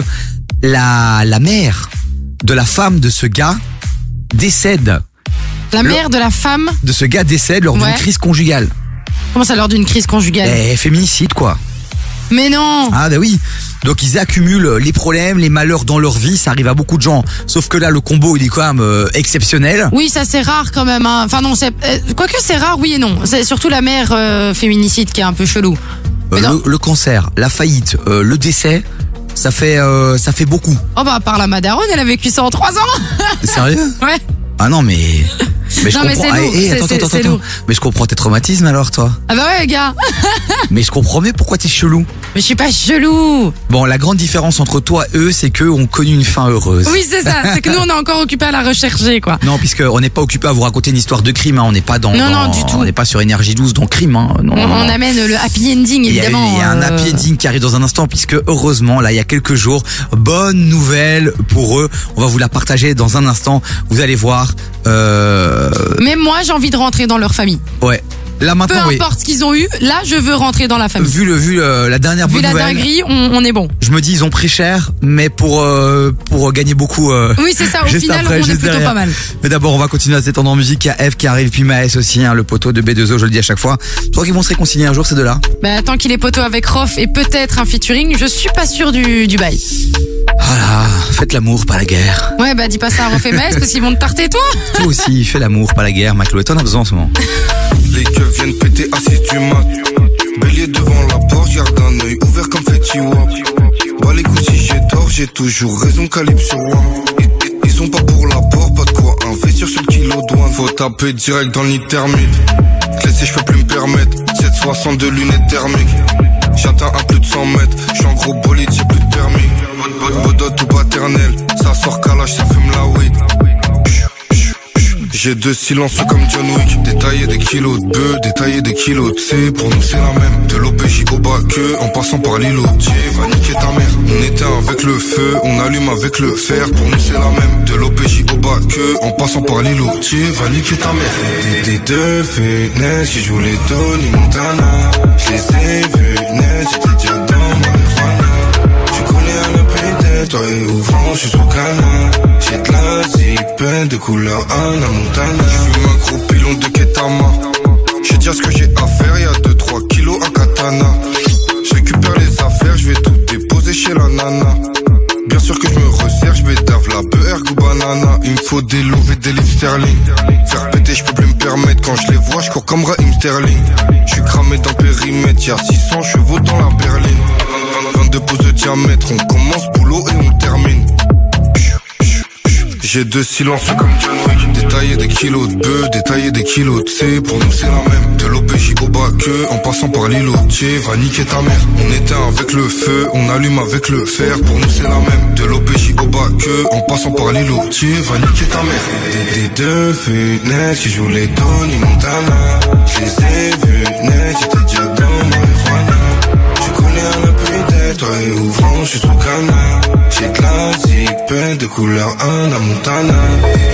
la la mère de la femme de ce gars décède. La mère de la femme, De ce gars décède lors d'une crise conjugale. comment ça, lors d'une crise conjugale Eh, féminicide quoi. Mais non Ah bah oui. Donc ils accumulent les problèmes, les malheurs dans leur vie, ça arrive à beaucoup de gens. Sauf que là le combo il est quand même euh, exceptionnel. Oui, ça c'est rare quand même. Hein. Enfin non, c'est euh, quoique c'est rare, oui et non. C'est surtout la mère euh, féminicide qui est un peu chelou. Euh, le, le cancer, la faillite, euh, le décès, ça fait euh, ça fait beaucoup. Oh bah à part la Madaronne, elle a vécu ça en trois ans. Sérieux? (laughs) Ouais. Ah non mais mais je Non, mais comprends. c'est lourd, Ah, eh, attends, attends, attends. lourd. Mais je comprends tes traumatismes alors toi. Ah bah ouais, gars. (laughs) mais je comprends mieux pourquoi t'es chelou. Mais je suis pas chelou. Bon, la grande différence entre toi et eux, c'est qu'eux ont connu une fin heureuse. Oui, c'est ça. C'est que nous, on est encore occupés à la rechercher, quoi. Non, puisque on n'est pas occupé à vous raconter une histoire de crime. Hein. On n'est pas dans. Non, dans- non, du tout. On n'est pas sur énergie 12 dans crime. Hein. Non, On, non, non. on amène le happy ending, y, évidemment. il y a un euh, happy ending qui arrive dans un instant puisque heureusement là il y a quelques jours bonne nouvelle pour eux on va vous la partager dans un instant vous allez voir euh, Même moi, j'ai envie de rentrer dans leur famille. ouais là Peu oui importe ce qu'ils ont eu, là, je veux rentrer dans la famille. vu le vu le- la dernière Vu bonne la nouvelle dinguerie, on, on est bon. je me dis ils ont pris cher mais pour euh, pour gagner beaucoup euh, Oui, c'est ça. Au juste final, après, on est juste plutôt derrière. pas mal. mais d'abord on va continuer à s'étendre en musique il y a Eve qui arrive puis Maës aussi hein, le poteau de B2O je le dis à chaque fois je crois qu'ils vont se réconcilier un jour ces deux là Bah, tant qu'il est poteau avec Rof et peut-être un featuring, je suis pas sûr du, du bail. voilà faites l'amour pas la guerre Ouais, bah, dis pas ça à Rof et Maës parce qu'ils vont te tarter, toi. toi aussi fais l'amour pas la guerre ma Chloé t'en as besoin en ce moment Les keufs viennent péter 6 du mat. Bélier devant la porte, garde un œil ouvert comme Fetty Wap. Bah les coups si j'ai tort, j'ai toujours raison, calibre sur WAM. Ils, ils- ils ont pas pour l'apport, pas de quoi investir sur le kilo douane. Faut taper direct dans le nid thermique. Te laisser, je peux plus me permettre. 762 lunettes thermiques. J'atteins à plus de 100 mètres. J'suis en gros bolide, j'ai plus de permis. Bodot ou paternel. Ça sort calage, ça fume la weed. J'ai deux silences comme John Wick. Détailler des kilos de bœufs, détailler des kilos de C. Pour nous c'est la même. De l'OPJ au bas que En passant par l'îlot. Dieu va niquer ta mère. On éteint avec le feu On allume avec le fer. Pour nous c'est la même. De l'OPJ au bas que En passant par l'îlot. Dieu va niquer ta mère. Des, deux fenêtres Qui jouent les Tony Montana. Je les ai vus net J'étais déjà dans marijuana Toi et ouvrant je suis sous canard J'ai de la zipette de couleur Anna Montana J'fume un gros pilon de Ketama J'ai dire ce que j'ai à faire Y'a 2-3 kilos à katana Je récupère les affaires Je vais tout déposer chez la nana Bien sûr que je me resserre, je bédave la beurre ou banana. Il me faut des louvets, des livres sterling. Faire péter, je peux plus me permettre. Quand je les vois, je comme Raheem Sterling. Je suis cramé dans périmètre, y'a 600 chevaux dans la berline. 22 pouces de diamètre, on commence boulot et on termine. J'ai deux silences comme John Wick Détailler des kilos de bœufs, détailler des kilos de C Pour nous c'est la même. De l'OPJ au bas que En passant par l'îlot Dieu va niquer ta mère. On éteint avec le feu, on allume avec le fer Pour nous c'est la même. De l'OPJ au bas que En passant par l'îlot Dieu va niquer ta mère. Des, des deux fenêtres qui jouent les Tony Montana. Je les ai j'étais déjà dans appétit, toi et ouvrant, je suis sous canard J'ai de la zipette de couleur Anna Montana.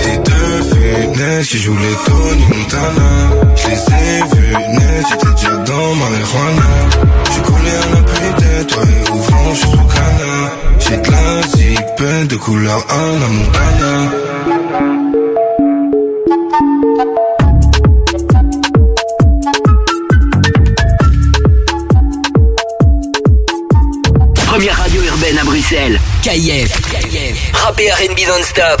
Des deux fenêtres qui jouent les Tony Montana. Je les ai vus net, j'étais déjà dans marijuana. Tu connais un appétit, toi et ouvrant, je suis sous canard J'ai de la zipette de couleur Anna Montana Bruxelles. KIF. Rap et R&B non-stop.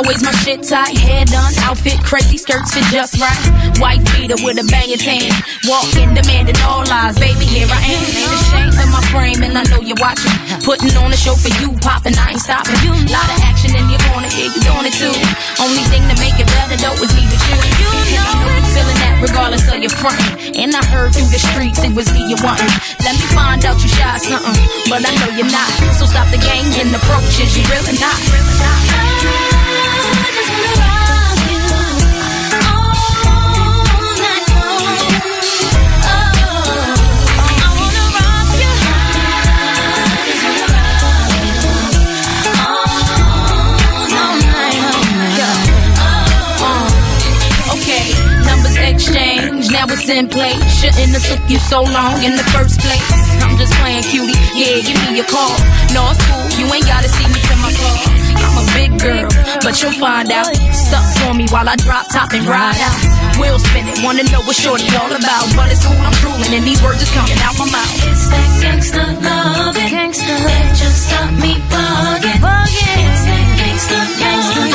Always my shit tight, hair done, outfit crazy, skirts fit just right. White beater with a banging tan. Walking, demanding all lies. Baby, here I am. Ain't ashamed of my frame, and I know you're watching. Putting on a show for you, popping, I ain't stopping. Lot of action in your corner, yeah, you doing it too. Only thing to make it better though is me with you. You know you feeling that regardless of your front. And I heard through the streets it was me you wanting. Let me find out you shy something, but I know you're not. So stop the games and approaches, you really not. Really not. Okay, numbers exchange, now it's in place. Shouldn't have took you so long in the first place. I'm just playing cutie, yeah, give me a call. No, it's cool, you ain't gotta see me to my car. I'm a big girl, but you'll find out. Stuck for me while I drop top and ride out. Wheel spinning, wanna know what shorty all about. But it's cool, I'm drooling, and these words just coming out my mouth. It's that gangsta love, gangsta that just got me bugging. It's that gangsta, gangsta,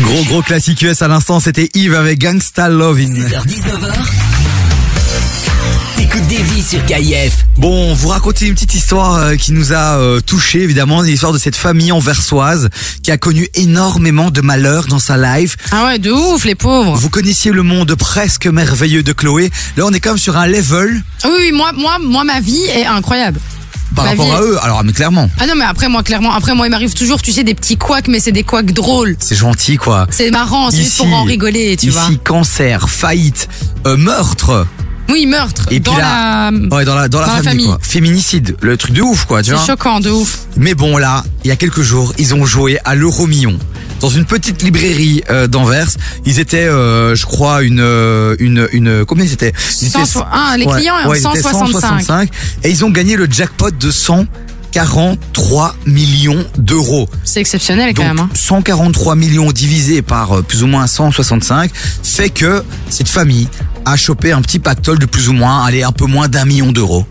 Gros gros classique US à l'instant, c'était Yves avec Gangsta Lovin'. 19h. T'écoutes des vies sur KIF. Bon, vous racontez une petite histoire euh, qui nous a euh, touché évidemment, l'histoire de cette famille anversoise qui a connu énormément de malheurs dans sa life. Ah ouais, de ouf, les pauvres. Vous connaissiez le monde presque merveilleux de Chloé. Là, on est quand même sur un level Oui, oui, moi, moi, moi, ma vie est incroyable. Par Ma rapport vie à eux. Alors, mais clairement, Ah non, mais après, moi, clairement, après, moi, il m'arrive toujours, tu sais, des petits couacs, mais c'est des couacs drôles. c'est gentil quoi. C'est marrant, c'est juste pour en rigoler, tu ici, vois. cancer, faillite, euh, meurtre. Oui, meurtre. Et puis dans là, la... ouais, dans la dans la dans la famille, famille. quoi. Féminicide, le truc de ouf quoi, tu C'est vois. choquant, de ouf. Mais bon là, il y a quelques jours, ils ont joué à l'euro million dans une petite librairie euh, d'Anvers. Ils étaient, euh, je crois, une une une, une combien ils étaient? Ils étaient- Cent so- ah, les clients, ils étaient 165. 165. et ils ont gagné le jackpot de 100 143 millions d'euros. C'est exceptionnel quand Donc, même. hein. 143 millions divisé par euh, plus ou moins 165 fait que cette famille a chopé un petit pactole de plus ou moins, allez, un peu moins d'un million d'euros.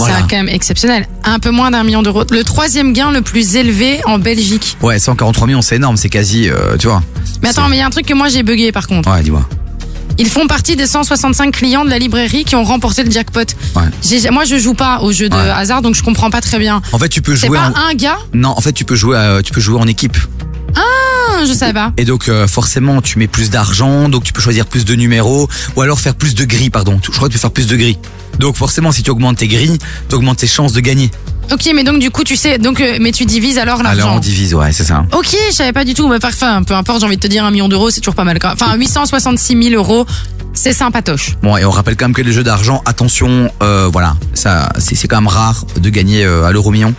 Voilà. C'est quand même exceptionnel. Un peu moins d'un million d'euros. Le troisième gain le plus élevé en Belgique. Ouais, 143 millions, c'est énorme, c'est quasi, euh, tu vois. Mais attends, mais il y a un truc que moi j'ai bugué par contre. Ouais, dis-moi. Ils font partie des 165 clients de la librairie qui ont remporté le jackpot. Ouais. Moi je joue pas au jeu de Ouais. hasard donc je comprends pas très bien. En fait, tu peux C'est jouer pas en... un gars Non, en fait, tu peux jouer, euh, tu peux jouer en équipe. Ah, je savais pas. Et donc, euh, forcément, tu mets plus d'argent, donc tu peux choisir plus de numéros, ou alors faire plus de grilles, pardon. Je crois que tu peux faire plus de grilles. Donc, forcément, si tu augmentes tes grilles, tu augmentes tes chances de gagner. Ok, mais donc du coup tu sais, donc euh, mais tu divises alors Alors, l'argent. on divise, ouais, c'est ça. Ok, je savais pas du tout. Mais parfait, peu importe, j'ai envie de te dire un million d'euros, c'est toujours pas mal. quand. Enfin, 866 000 euros, c'est sympatoche. Bon, et on rappelle quand même que les jeux d'argent, attention, euh, voilà, ça, c'est c'est quand même rare de gagner euh, à l'euro million.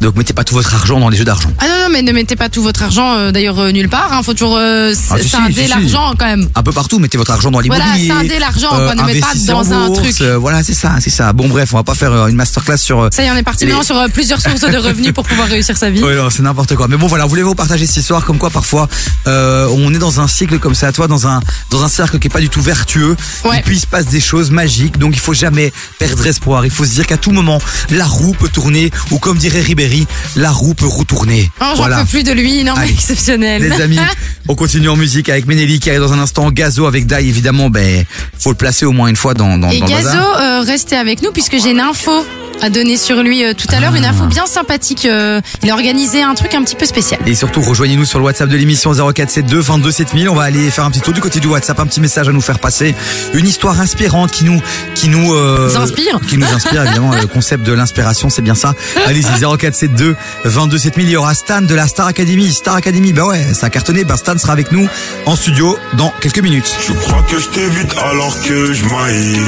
Donc, mettez pas tout votre argent dans les jeux d'argent. Ah non, non, mais ne mettez pas tout votre argent euh, d'ailleurs euh, nulle part. Hein. Faut toujours euh, Ah, si, si, scinder si, si. l'argent quand même. Un peu partout, mettez votre argent dans Voilà, l'immobilier. scinder l'argent, quoi, ne mettez pas investissez dans en un bourse, truc. euh, voilà, c'est ça, c'est ça. Bon, bref, on va pas faire euh, une masterclass sur. euh, Ça y est, on est parti les- maintenant sur euh, plusieurs sources de revenus pour pouvoir réussir sa vie. Ouais, non, c'est n'importe quoi. Mais bon, voilà, voulez-vous partager cette histoire comme quoi parfois euh, on est dans un cycle comme ça, toi, dans un dans un cercle qui est pas du tout vertueux. Et puis il se passe des choses magiques, donc il faut jamais perdre espoir. Il faut se dire qu'à tout moment, la roue peut tourner, ou comme dirait Ribéry, la roue peut retourner. Oh, j'en voilà. peux plus de lui, non mais exceptionnel. Les amis, (laughs) on continue en musique avec Ménélie qui arrive dans un instant. Gazo avec Dai, évidemment, ben faut le placer au moins une fois dans dans, Et dans Gazo, euh, restez avec nous puisque j'ai une info à donner sur lui euh, tout à l'heure, une Ah. info bien sympathique. euh, il a organisé un truc un petit peu spécial. Et surtout, rejoignez-nous sur le WhatsApp de l'émission 0472 22 7000. On va aller faire un petit tour du côté du WhatsApp, un petit message à nous faire passer. Une histoire inspirante qui nous, qui nous, euh, Nous inspire. Qui nous inspire, évidemment. le concept de l'inspiration, c'est bien ça. Allez-y, 0472 22 7000. Il y aura Stan de la Star Academy. Star Academy, bah ouais, ça a cartonné. Bah Stan sera avec nous en studio dans quelques minutes. Je crois que je t'évite alors que je maille.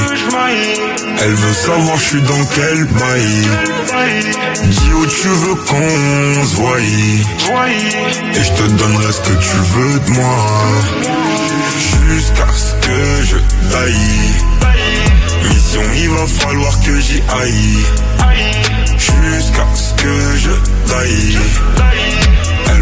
Elle veut savoir je suis dans quel bail. Dis où tu veux qu'on se voie. Et je te donnerai ce que tu veux de moi. Jusqu'à ce que je taille. Mission, il va falloir que j'y aille. Jusqu'à ce que je taille.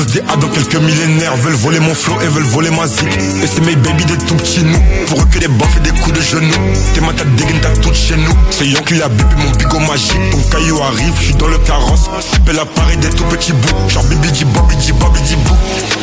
Se dit ah dans quelques millénaires veulent voler mon flow et veulent voler ma zik. Et c'est mes baby des tout petits nous. Pour eux que des baffes et des coups de genoux. Tes mains t'as dégaine t'as tout chez nous. C'est Yon qui a bipé mon bigot magique. Ton caillou arrive, je suis dans le carrosse. J'appelle l'appareil des tout petits bouts. Genre bibi di bobby di bobby di bou.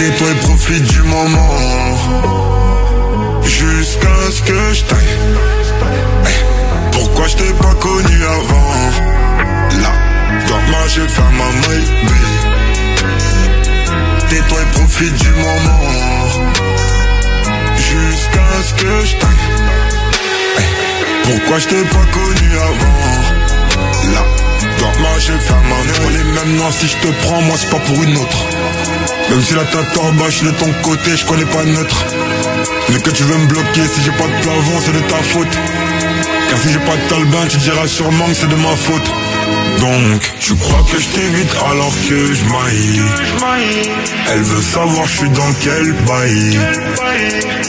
Et profite du moment. Jusqu'à ce que je taille. Pourquoi je t'ai pas connu avant? Là, je dois marcher faire ma Tais-toi et profite du moment. Jusqu'à ce que je taille. Pourquoi je t'ai pas connu avant? Là, je dois marcher faire ma maille On est même non si je te prends moi c'est pas pour une autre Même si la tête en bas je suis de ton côté je connais pas neutre Mais que tu veux me bloquer si j'ai pas de plafond c'est de ta faute car si j'ai pas de talbin, tu diras sûrement que c'est de ma faute. Donc, tu crois que je t'évite alors que je maille. Elle veut savoir je suis dans quel bail.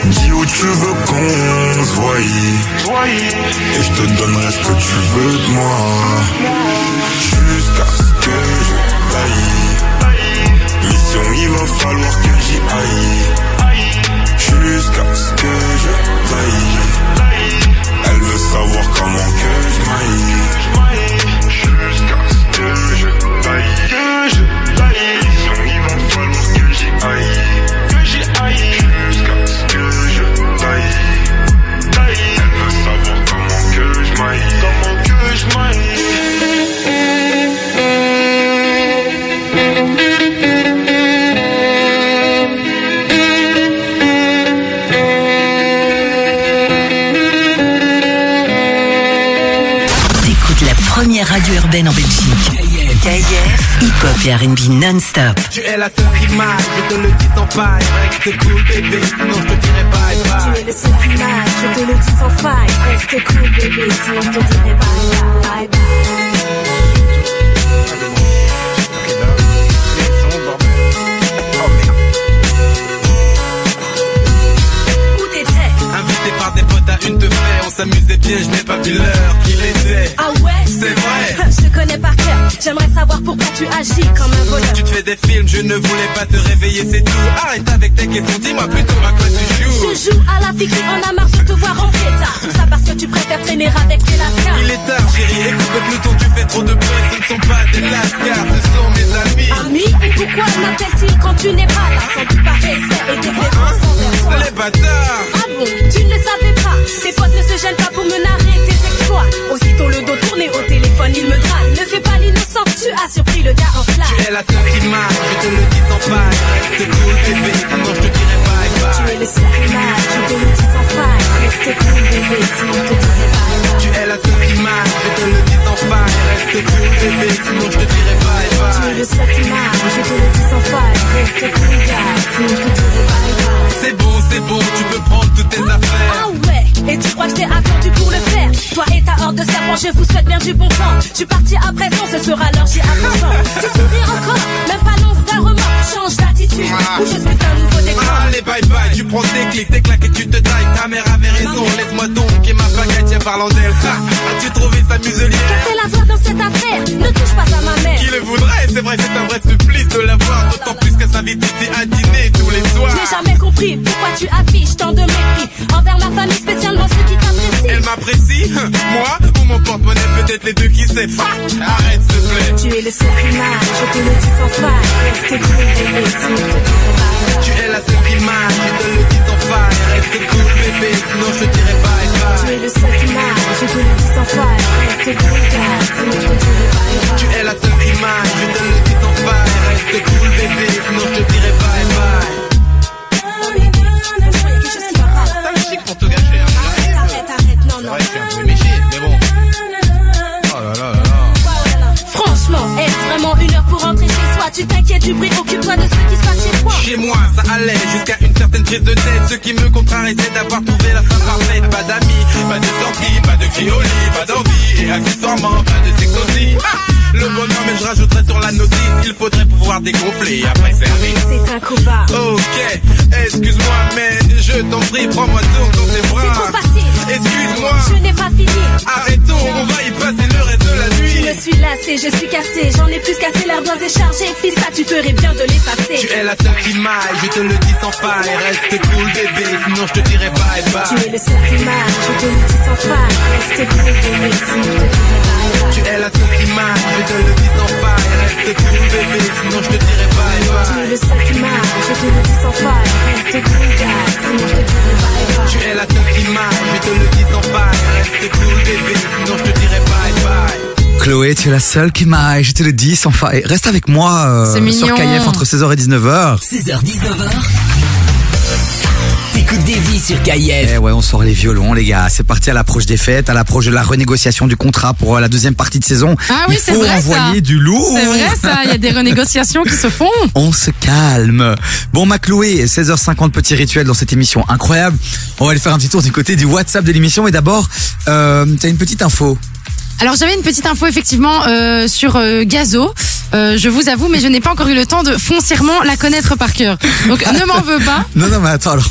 Dis où tu veux qu'on se voie. Et je te donnerai ce que tu veux de moi. Jusqu'à ce que je taille. Il va falloir que j'y aille. Jusqu'à ce que je taille. Elle veut savoir comment que je maille. Urbaine en Belgique. KIF, hip-hop et R&B non-stop. Tu es la seule qui m'aille, je te le dis sans faille. Reste cool bébé, sinon je te dirai bye bye. Tu es le seul qui m'aille, je te le dis sans faille. Reste cool bébé, sinon je te dirai bye bye bye. Où des potes à une te faire, on s'amusait bien, je n'ai pas vu l'heure qu'il était. Ah ouais? C'est vrai. (laughs) Je te connais par cœur. J'aimerais savoir pourquoi tu agis comme un voleur. Tu te fais des films, je ne voulais pas te réveiller, c'est tout. Arrête avec tes questions, dis-moi plutôt à quoi tu joues. Je joue à la qui en a marre de te voir rentrer tard. Tout ça parce que tu préfères traîner avec tes lascars. Il est tard, chérie, écoute le tu fais trop de bruit, ce ne sont pas des lascars, ce sont mes amis. Amis, et pourquoi m'appelle-t-il quand tu n'es pas là? Sans doute par respect et déférence envers toi. Les bâtards Ah bon, tu ne le savais pas. Tes potes ne se gênent pas pour me narrer tes exploits. Aussitôt le dos tourné au téléphone, il me drague. Ne fais pas l'innocent, tu as surpris le gars en Tu flamme. es la seule qui marche, je te le dis sans faille. Reste cool bébé, sinon je te dirai bye Tu es le seul qui marche, je te le dis sans faille. Reste cool bébé, sinon je te dirai bye bye. Tu es la seule qui marche, je te le dis sans faille. Reste cool bébé, sinon je te dirai bye Tu es le seul qui marche, je te le dis sans faille. Reste cool gars, sinon je te dirai bye bye. C'est bon, c'est bon, tu peux prendre toutes tes affaires. T'ai attendu pour le Toi et ta horde de serpents, je vous souhaite bien du bon temps. Je suis parti à présent, ce sera l'heure, j'y attends. Tu souris encore, même pas l'once d'un remords. Change d'attitude, ou je suis un nouveau décor. Allez, bye bye, tu prends tes clics, tes claques et tu te tailles. Ta mère avait raison, laisse-moi donc et ma baguette, tiens, parlant d'elle. As-tu trouvé sa muselière Fais la voix dans cette affaire, ne touche pas à ma mère. Qui le voudrait? C'est vrai, c'est un vrai supplice de la voir. D'autant plus que s'invite ici à dîner tous les soirs. J'ai jamais compris pourquoi tu affiches tant de mépris envers ma famille, spécialement ceux qui t'apprécient. Elle m'apprécie Moi Ou mon porte-monnaie Peut-être les deux qui sait Arrête s'il te plaît Tu es le seul qui marche, je te le dis sans faille. Reste cool, bébé, sinon te. Tu es la seule qui marche Je te le dis sans faille Reste cool bébé Sinon je te dirai bye Tu bye es le seul qui marche, je te le dis sans faille. Reste cool, gars, sinon je te dirai bye bye. Tu es la seule qui marche Je te le dis sans faille Reste cool bébé Sinon je te dirai bye bye T'as le chic pour te gâcher Tu t'inquiètes du bruit, occupe-toi de ce qui se passe chez toi. Chez moi, ça allait jusqu'à une certaine prise de tête. Ce qui me contrarie, c'est d'avoir trouvé la femme parfaite. Pas d'amis, pas de sortie, pas de lit, pas d'envie. Et accessoirement, pas de sexe aussi. Ah, le bonheur, mais je rajouterais sur la notice. Il faudrait pouvoir dégonfler après service. C'est un combat. Ok, excuse-moi, mais je t'en prie, prends-moi donc dans tes bras. C'est trop facile. Excuse-moi. Je n'ai pas fini. Arrêtons, on va y passer le reste de la Je nuit. me suis lassée, je suis cassée, j'en ai plus cassé, l'ardoise est chargée. Fils, ça, tu ferais bien de l'effacer. Tu es la seule qui maille, je te le dis sans faille. Reste cool, bébé, sinon je te dirai bye Tu bye. es le seul qui marche, je te le dis sans faille. Reste cool, bébé, sinon je te dirai bye bye. Tu es la seule qui marche, je te le dis sans faille. Reste cool, bébé, sinon je te dirai bye Tu es bye. le seul qui marche, je te le dis sans faille. Reste cool, gars, sinon je te dirai bye bye. Tu es la seule qui marche, je te le dis sans faille. Reste cool, bébé, sinon je te dirai bye bye. Chloé, tu es la seule qui m'a, je te le dis sans faille. Reste avec moi euh, C'est sur. KF entre 16h et 19h. 16h, 19h. T'écoutes des vies sur KIF. Eh ouais, on sort les violons, les gars. C'est parti à l'approche des fêtes, à l'approche de la renégociation du contrat pour euh, la deuxième partie de saison. Ah oui, Il c'est faut vrai ça. envoyer du lourd. C'est vrai ça, il y a des renégociations qui se font. (laughs) On se calme. Bon, ma Chloé, 16h50, petit rituel dans cette émission incroyable. On va aller faire un petit tour du côté du WhatsApp de l'émission. Et d'abord, euh, t'as une petite info. Alors j'avais une petite info effectivement euh, sur euh, Gazo. Euh, je vous avoue, mais je n'ai pas encore eu le temps de foncièrement la connaître par cœur. Donc ne m'en veux pas. (laughs) Non, non, mais attends, alors.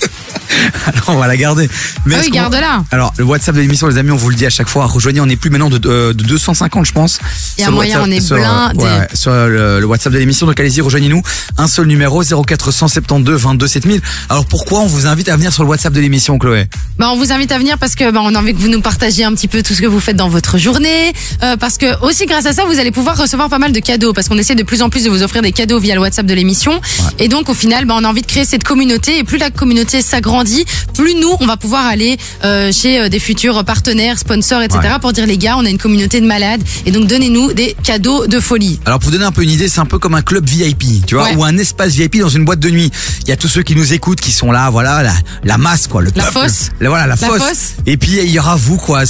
(laughs) alors, on va la garder. Mais Ah oui, garde-la. Alors, le WhatsApp de l'émission, les amis, on vous le dit à chaque fois. Rejoignez, on n'est plus maintenant de, de, de 250, je pense. Il y a moyen, WhatsApp- on est sur, blindés. ouais, sur le, le WhatsApp de l'émission. Donc, allez-y, rejoignez-nous. Un seul numéro, 0472 22 7000. Alors, pourquoi on vous invite à venir sur le WhatsApp de l'émission, Chloé? Bah, on vous invite à venir parce que bah, on a envie que vous nous partagiez un petit peu tout ce que vous faites dans votre journée. Euh, parce que aussi grâce à ça, vous allez pouvoir recevoir pas mal de cadeaux parce qu'on essaie de plus en plus de vous offrir des cadeaux via le WhatsApp de l'émission. Et donc au final, bah, on a envie de créer cette communauté et plus la communauté s'agrandit grandit, plus nous, on va pouvoir aller euh, chez euh, des futurs partenaires, sponsors, etc. Ouais. pour dire les gars, on a une communauté de malades et donc donnez-nous des cadeaux de folie. Alors pour vous donner un peu une idée, c'est un peu comme un club VIP, tu vois, Ouais. ou un espace VIP dans une boîte de nuit. Il y a tous ceux qui nous écoutent, qui sont là, voilà, la, la masse quoi, le La peuple. fosse. La- voilà, la, La fosse. fosse. Et puis il y aura vous quoi,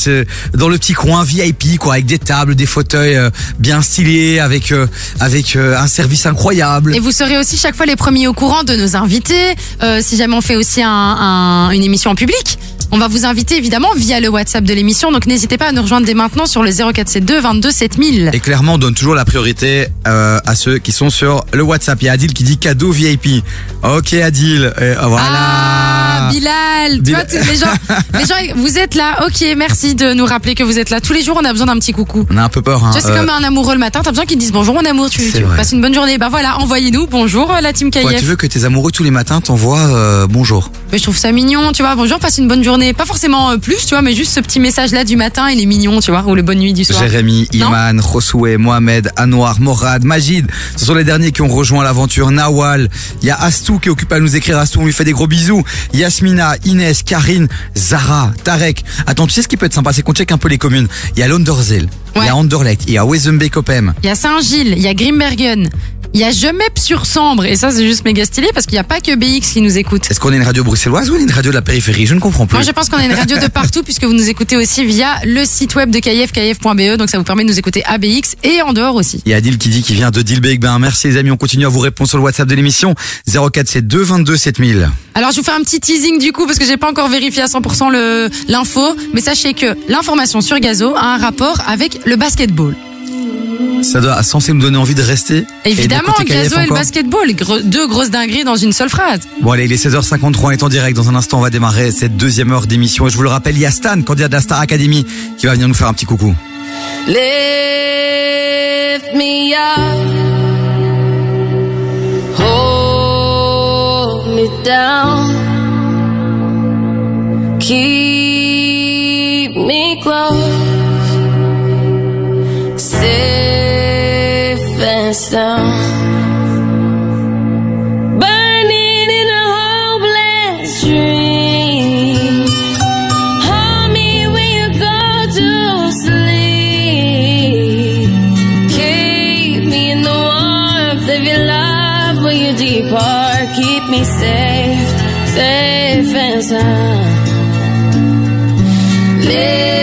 dans le petit coin VIP quoi, avec des tables, des fauteuils euh, bien stylés, avec euh, avec un service incroyable. Et vous serez aussi chaque fois les premiers au courant de nos invités. Si jamais on fait aussi un, un- une émission en public, on va vous inviter évidemment via le WhatsApp de l'émission. Donc n'hésitez pas à nous rejoindre dès maintenant sur le 0472 22 7000. Et clairement, on donne toujours la priorité euh, à ceux qui sont sur le WhatsApp. Il y a Adil qui dit cadeau VIP. Ok Adil, Et voilà. Ah, Bilal, tu vois, tous les gens, (laughs) les gens, vous êtes là. Ok, merci de nous rappeler que vous êtes là. Tous les jours, on a besoin d'un petit coucou. On a un peu peur. Hein. Tu c'est Euh, comme un amoureux le matin. T'as besoin qu'ils disent bonjour mon amour. Tu, C'est tu vrai. passes une bonne journée. Bah voilà, envoyez-nous bonjour la team KF. quoi, tu veux que tes amoureux tous les matins t'envoient euh, bonjour. Mais je trouve ça mignon, tu vois. Bonjour, passe une bonne journée. Pas forcément euh, plus, tu vois, mais juste ce petit message là du matin, il est mignon, tu vois, ou le bonne nuit du soir. Jérémy, Non Iman, Josoué, Mohamed, Anwar, Morad, Majid. Ce sont les derniers qui ont rejoint l'aventure. Nawal. Il y a Astou qui est occupé à nous écrire. Astou, on lui fait des gros bisous. Yasmina, Inès, Karine, Zara, Tarek. Attends, tu sais ce qui peut être sympa, c'est qu'on check un peu les communes. Il y a Londerzel, il y a Anderlecht, il y a Wezenbeek-Opem. Il y a Saint-Gilles, il y a Grimbergen, il y a Jemep sur Sambre, et ça c'est juste méga stylé parce qu'il n'y a pas que BX qui nous écoute. Est-ce qu'on est une radio bruxelloise ou est une radio de la périphérie? Je ne comprends plus. Moi je pense qu'on a une radio de partout puisque vous nous écoutez aussi via le site web de KF, kf.be, donc ça vous permet de nous écouter ABX et en dehors aussi. Il y a Adil qui dit qu'il vient de Dilbeek. Ben, merci les amis, on continue à vous répondre sur le WhatsApp de l'émission. 0472 22 7000. Alors je vous fais un petit teasing du coup parce que j'ai pas encore vérifié à 100% le l'info, mais sachez que l'information sur Gazo a un rapport avec le basketball. Ça doit censé nous donner envie de rester. et Évidemment, KF Gazo et le encore. basketball, deux grosses dingueries dans une seule phrase. Bon allez, il est 16h53, on est en direct. Dans un instant, on va démarrer cette deuxième heure d'émission. Et je vous le rappelle, il y a Stan, candidat de la Star Academy, qui va venir nous faire un petit coucou. Lift me up, hold me down, keep me close, safe and sound. Burning in a hopeless dream. Hold me when you go to sleep. Keep me in the warmth of your love when you depart. Keep me safe, safe and sound. Lift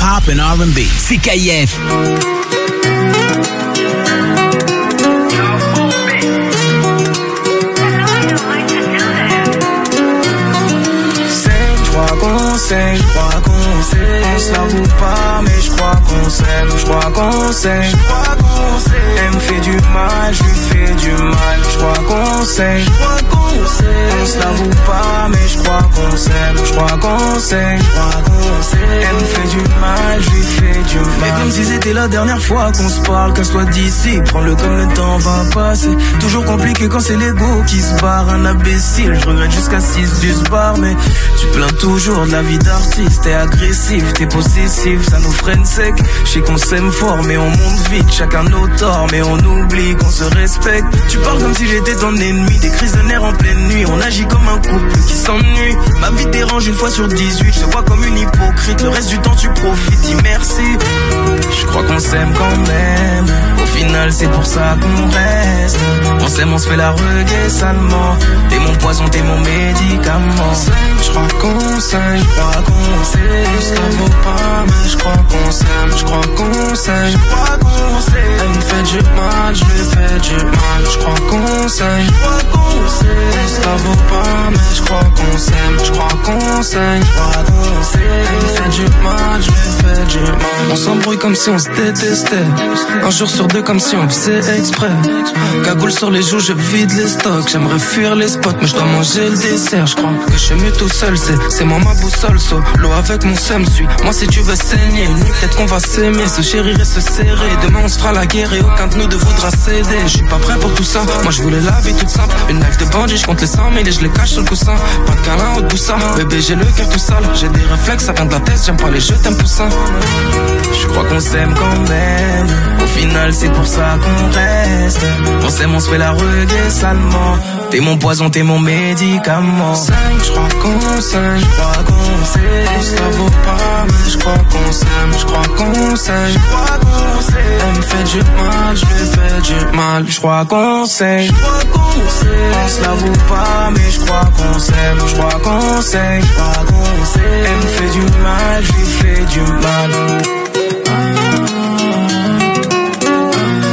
hop and R&B. S'aime, je crois qu'on s'aime, je crois qu'on s'aime. On se l'avoue pas, mais je crois qu'on s'aime, je crois qu'on s'aime, je crois qu'on s'aime. Elle me fait du mal, je lui fais du mal, je crois qu'on s'aime, je crois. On se l'avoue pas, mais je crois qu'on s'aime, je crois qu'on s'aime, je crois qu'on s'aime. Elle me fait du mal, je lui fais du mal. Mais comme si c'était la dernière fois qu'on se parle, casse-toi d'ici, prends-le comme le temps va passer. Toujours compliqué quand c'est l'ego qui se barre, un imbécile. Je regrette jusqu'à 6 du bar, mais tu plains toujours de la vie d'artiste. T'es agressif, t'es possessif, ça nous freine sec. Je sais qu'on s'aime fort, mais on monte vite, chacun nos torts, mais on oublie qu'on se respecte. Tu parles comme si j'étais ton ennemi, des crises de nerfs en pleine nuit. Agit comme un couple qui s'ennuie. Ma vie dérange une fois sur 18, je te vois comme une hypocrite. Le reste du temps, tu profites, merci. Je crois qu'on s'aime quand même. Au final, c'est pour ça qu'on reste. On s'aime, on se fait la reggae salement. T'es mon poison, t'es mon médicament. Je crois qu'on s'aime, je crois qu'on s'aime. Ça vaut pas, mais je crois qu'on s'aime. Je crois qu'on s'aime, je crois qu'on s'aime. Elle me fait du mal, je lui fais du mal. Je crois qu'on s'aime, je crois qu'on s'aime. Ça vaut pas, mais je crois qu'on s'aime. Je crois qu'on s'aime, je. Elle me fait du mal, je lui fais du mal. On s'embrouille comme si on se détestait. Un jour sur deux, comme si on faisait exprès. Cagoule sur les joues, je vide les stocks. J'aimerais fuir les spots, mais je dois manger le dessert. Je crois que je suis mieux tout seul, c'est, moi ma boussole. Solo avec mon seum, suis. Moi, si tu veux saigner, peut-être qu'on va s'aimer, se chérir et se serrer. Demain, on se fera la guerre et aucun de nous ne voudra céder. Je suis pas prêt pour tout ça. Moi, je voulais la vie toute simple. Une life de bandit, je compte les 100 000 et je les cache sur le coussin. Pas de câlin au ça. Bébé, j'ai le cœur tout sale. J'ai des réflexes, ça vient de la tête. J'aime pas les jeux, t'aimes poussin. Je crois qu'on s'aime quand même. Au final, c'est pour ça qu'on reste. On s'aime, on se fait la reggae salement. T'es mon poison, t'es mon médicament. Je crois qu'on s'aime, je crois qu'on s'aime. Ça vaut pas, mais je crois qu'on s'aime, je crois qu'on s'aime, je crois qu'on s'aime. Elle me fait du mal, je lui fais du mal. Je crois qu'on s'aime, je crois qu'on s'aime. On se l'avoue pas, mais je crois qu'on s'aime, je crois qu'on s'aime, je crois qu'on s'aime. Elle me fait du mal, je lui fais du mal.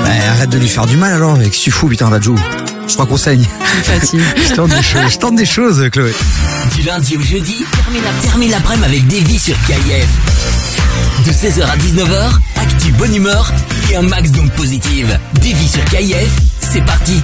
Bah, arrête de lui faire du mal alors, avec tu fou, putain, Vajou. Je crois qu'on saigne. (laughs) je tente des choses, je tente des choses, Chloé. Du lundi au jeudi, termine l'après-midi avec Davy sur KIF. De 16h à 19h, actu bonne humeur et un max d'ondes positives. Davy sur KIF, c'est parti.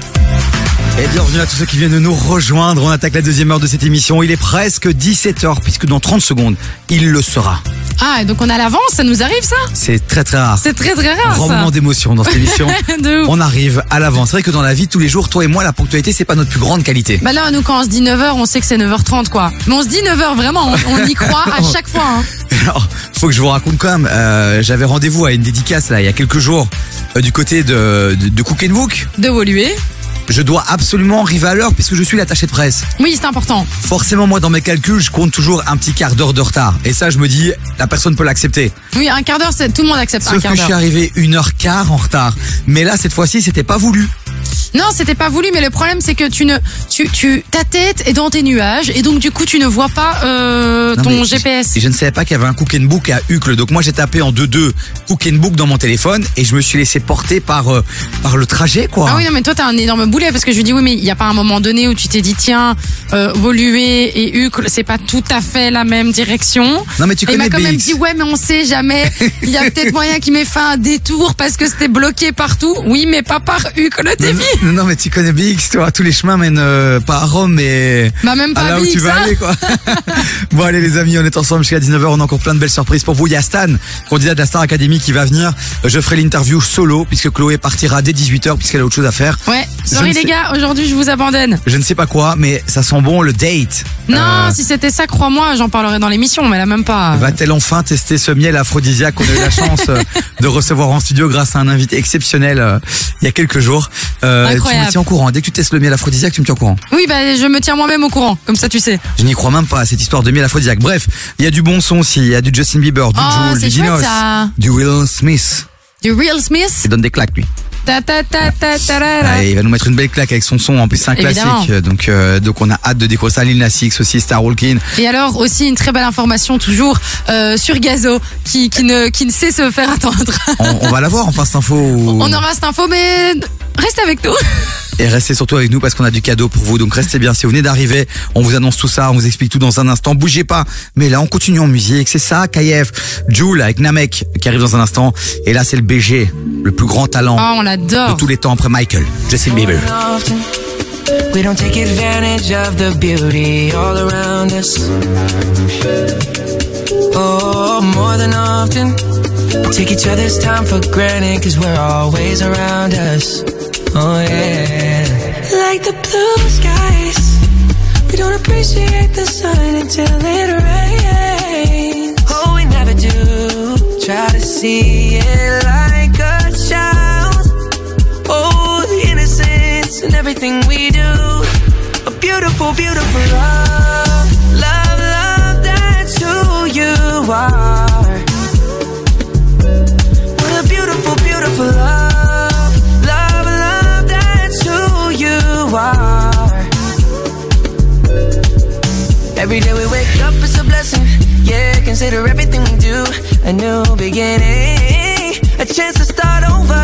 Et bienvenue à tous ceux qui viennent de nous rejoindre. On attaque la deuxième heure de cette émission. Il est presque 17h puisque dans 30 secondes, il le sera. Ah, donc on a l'avance, ça nous arrive ça? C'est très très rare. C'est très très rare Grand ça. moment d'émotion dans cette émission. (laughs) De ouf. On arrive à l'avance. C'est vrai que dans la vie tous les jours, toi et moi, la ponctualité, c'est pas notre plus grande qualité. Bah là, nous, quand on se dit 9h, on sait que c'est 9h30, quoi. Mais on se dit 9h, vraiment, on, on y croit à (laughs) chaque fois. Hein. (laughs) Alors, faut que je vous raconte quand même. euh, J'avais rendez-vous à une dédicace là il y a quelques jours euh, du côté de, de, de Cook and Book. De Woluwe. Je dois absolument arriver à l'heure puisque je suis l'attaché de presse. Oui, c'est important. Forcément, moi, dans mes calculs, je compte toujours un petit quart d'heure de retard. Et ça, je me dis, la personne peut l'accepter. Oui, un quart d'heure, tout le monde accepte un Sauf quart que je suis d'heure. arrivé une heure quart en retard. Mais là, cette fois-ci, c'était pas voulu. Non, c'était pas voulu, mais le problème, c'est que tu ne, tu, tu, ta tête est dans tes nuages, et donc du coup, tu ne vois pas euh, Non, ton GPS. Je, je ne savais pas qu'il y avait un Cook and Book à Uccle. Donc moi, j'ai tapé en 2-2 Cook and Book dans mon téléphone et je me suis laissé porter par, euh, par le trajet, quoi. Ah oui, non, mais toi, t'as un énorme boulet, parce que je lui dis, oui, mais il n'y a pas un moment donné où tu t'es dit, tiens, euh, Woluwe et Uccle, c'est pas tout à fait la même direction. Non, mais tu Et il m'a connais quand même dit, ouais, mais on sait jamais. Il y a peut-être (laughs) moyen qu'il m'ait fait un détour parce que c'était bloqué partout. Oui, mais pas par Uccle, t'es Non, non, non, mais tu connais BX, toi. Tous les chemins mènent euh, pas à Rome, mais Bah, même pas à là où tu vas hein. aller, quoi. (laughs) bon, allez, les amis, on est ensemble jusqu'à 19h. On a encore plein de belles surprises pour vous. Il y a Stan, candidat de la Star Academy, qui va venir. Je ferai l'interview solo, puisque Chloé partira dès 18h, puisqu'elle a autre chose à faire. Ouais, sorry les sais- gars, aujourd'hui je vous abandonne. Je ne sais pas quoi, mais ça sent bon le date. Non, Euh, si c'était ça, crois-moi, j'en parlerai dans l'émission, mais là même pas. Va-t-elle enfin tester ce miel aphrodisiaque qu'on a eu la chance euh, (laughs) de recevoir en studio grâce à un invité exceptionnel euh, il y a quelques jours? Euh, Tu me tiens au courant. Dès que tu testes le miel aphrodisiaque, tu me tiens au courant. Oui, bah je me tiens moi-même au courant, comme ça tu sais. Je n'y crois même pas à cette histoire de miel aphrodisiaque. Bref, il y a du bon son aussi. Il y a du Justin Bieber, du Oh, du Dinos, ça. du Will Smith. Du Real Smith? Il donne des claques, lui. Ta ta ta. Ah, il va nous mettre une belle claque avec son son. En plus, c'est un Évidemment. classique. Donc, euh, donc on a hâte de découvrir ça. Lil Nas X aussi, Star Walking. Et alors aussi une très belle information toujours euh, sur Gazo qui, qui ne qui ne sait se faire attendre. On, on va la voir enfin cette info. On aura cette info mais reste avec nous. (laughs) Et restez surtout avec nous parce qu'on a du cadeau pour vous. Donc restez bien. Si vous venez d'arriver, on vous annonce tout ça, on vous explique tout dans un instant. Bougez pas. Mais là, on continue en musique. C'est ça, KF. Joule avec Namek qui arrive dans un instant. Et là, c'est le BG, le plus grand talent Oh, on de tous les temps après Michael, Justin Bieber. We don't take advantage of the beauty all around us. Oh, more than often. Take each other's time for granted, cause we're always around us. Oh, yeah. Like the blue skies. We don't appreciate the sun until it rains. Oh, we never do. Try to see it like a child. Oh, the innocence in everything we do. A beautiful, beautiful love. Love, love, that's who you are. Every day we wake up, it's a blessing. Yeah, consider everything we do a new beginning. A chance to start over.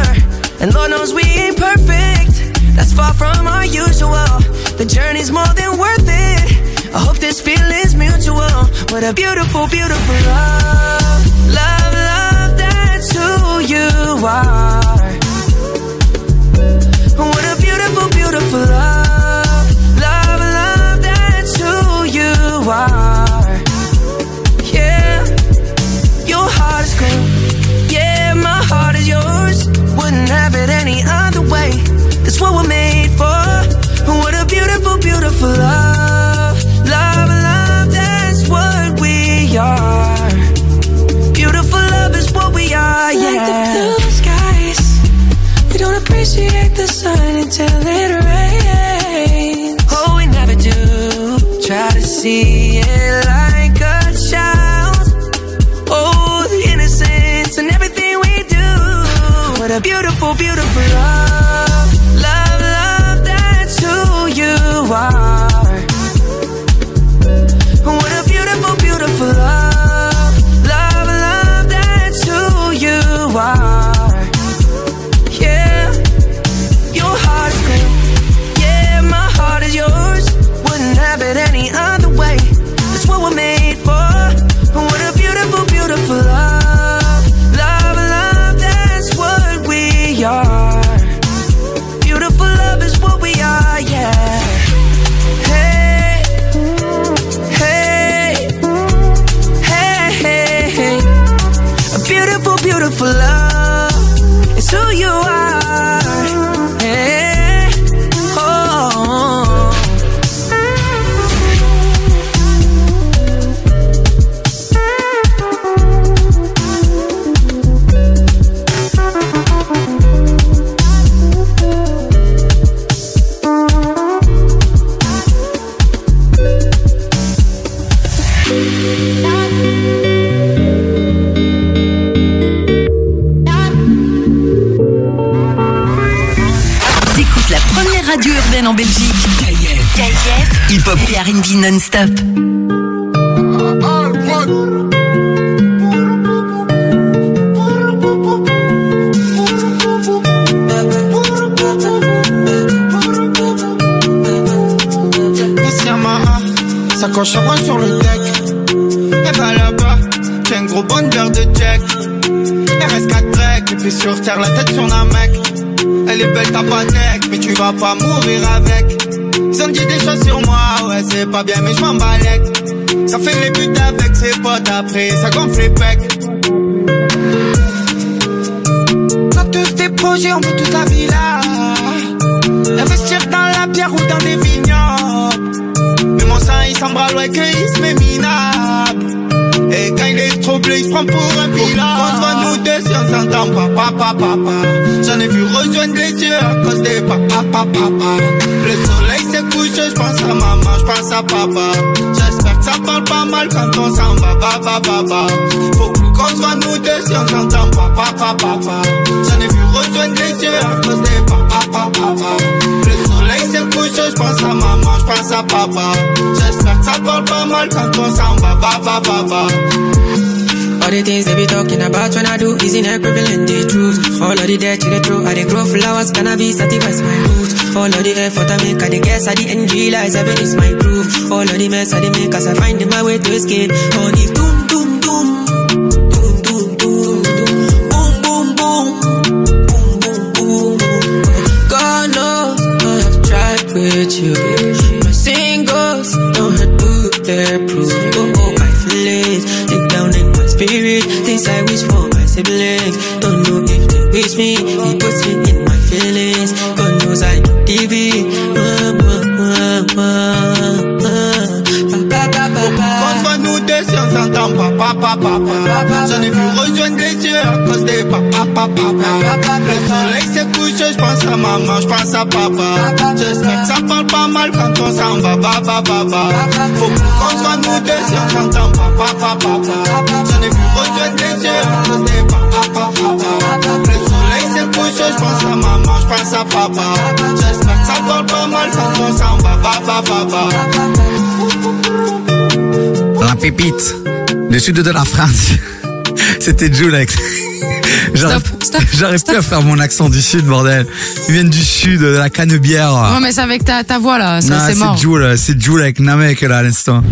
And Lord knows we ain't perfect. That's far from our usual. The journey's more than worth it. I hope this feeling's mutual. What a beautiful, beautiful love. Love, love, that's who you are. What a beautiful, beautiful love. Are. Yeah, your heart is cold. Yeah, my heart is yours. Wouldn't have it any other way. That's what we're made for. What a beautiful, beautiful love. Beautiful, beautiful love. Et R&B non-stop. À bras sur le deck. Et bah là-bas, j'ai un gros bonheur de check. RS4 trek, et puis sur terre, la tête sur un mec. Elle est belle ta patek, mais tu vas pas mourir avec. Ont dit des choses sur moi, ouais, c'est pas bien, mais je m'en. Ça fait les buts avec ses potes après, ça gonfle les pecs. On a tous des projets, on veut toute la villa. Investir dans la pierre ou dans des vignobles. Mais mon sang il s'embralle, ouais, qu'il se met minable. Et quand il est trop bleu, il se prend pour un pilote. On se voit nous deux si on s'entend papa, papa. J'en ai vu rejoindre les yeux à cause des papa, papa, couché, je pense à maman, je pense à papa. J'espère que ça parle pas mal quand on s'en va, va, va, va, va. Faut plus qu'on soit nous deux si on s'entend pas, pa, pa, pa, pa. J'en ai vu rejoindre les yeux à cause des papa, papa, papa. Le soleil s'est couché, j'pense à maman, j'pense à papa. J'espère que ça parle pas mal quand on s'en va, va, va, va, va. All the things they be talking about when I do isn't equivalent the truth. All of the dirt to the truth, I dey grow flowers, cannabis satisfies my roots. All of the effort I make, I dey guess I the end realize heaven is my proof. All of the mess I dey make, as I find my way to escape. These doom, doom, doom. Doom, doom, doom, doom. Boom, boom, boom. Boom, boom, boom. God knows I have tried with you. My singles don't hurt bulletproof. Oh, oh, my feelings deep down in my spirit. Things I wish for my siblings. Don't know if they wish me. He puts me papa, papa. J'en ai vu rejoindre les yeux à cause des papa, papa, papa. Le soleil s'est couché, j'pense à maman, j'pense à papa. J'espère que ça parle pas mal quand on s'en va, va, va. Faut qu'on soit nous deux si on s'entend papa, papa. J'en ai vu rejoindre les yeux à cause des papa, papa. Le soleil s'est couché, j'pense à maman, j'pense à papa. J'espère que ça parle pas mal quand on s'en va, va, va. La pépite. Le sud de la France. (laughs) C'était Julex. (laughs) J'arrive (laughs) j'arrive plus à faire mon accent du sud, bordel. Ils viennent du sud, de la canebière. Ouais, mais c'est avec ta, ta voix là, ça Non, c'est mort. c'est Jules, c'est Jules avec Namek là à l'instant.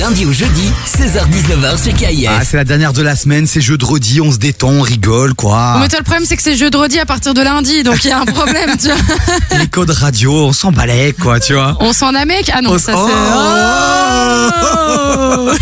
Lundi au jeudi, 16h-19h sur KIF. Ah, c'est la dernière de la semaine, c'est jeudi, on se détend, on rigole, quoi. Mais toi, le problème, c'est que c'est jeudi à partir de lundi, donc il y a un problème, tu vois. (laughs) Les codes radio, on s'en balait, quoi, tu vois. On s'en a mec Ah non, On ça s- c'est. Oh (laughs)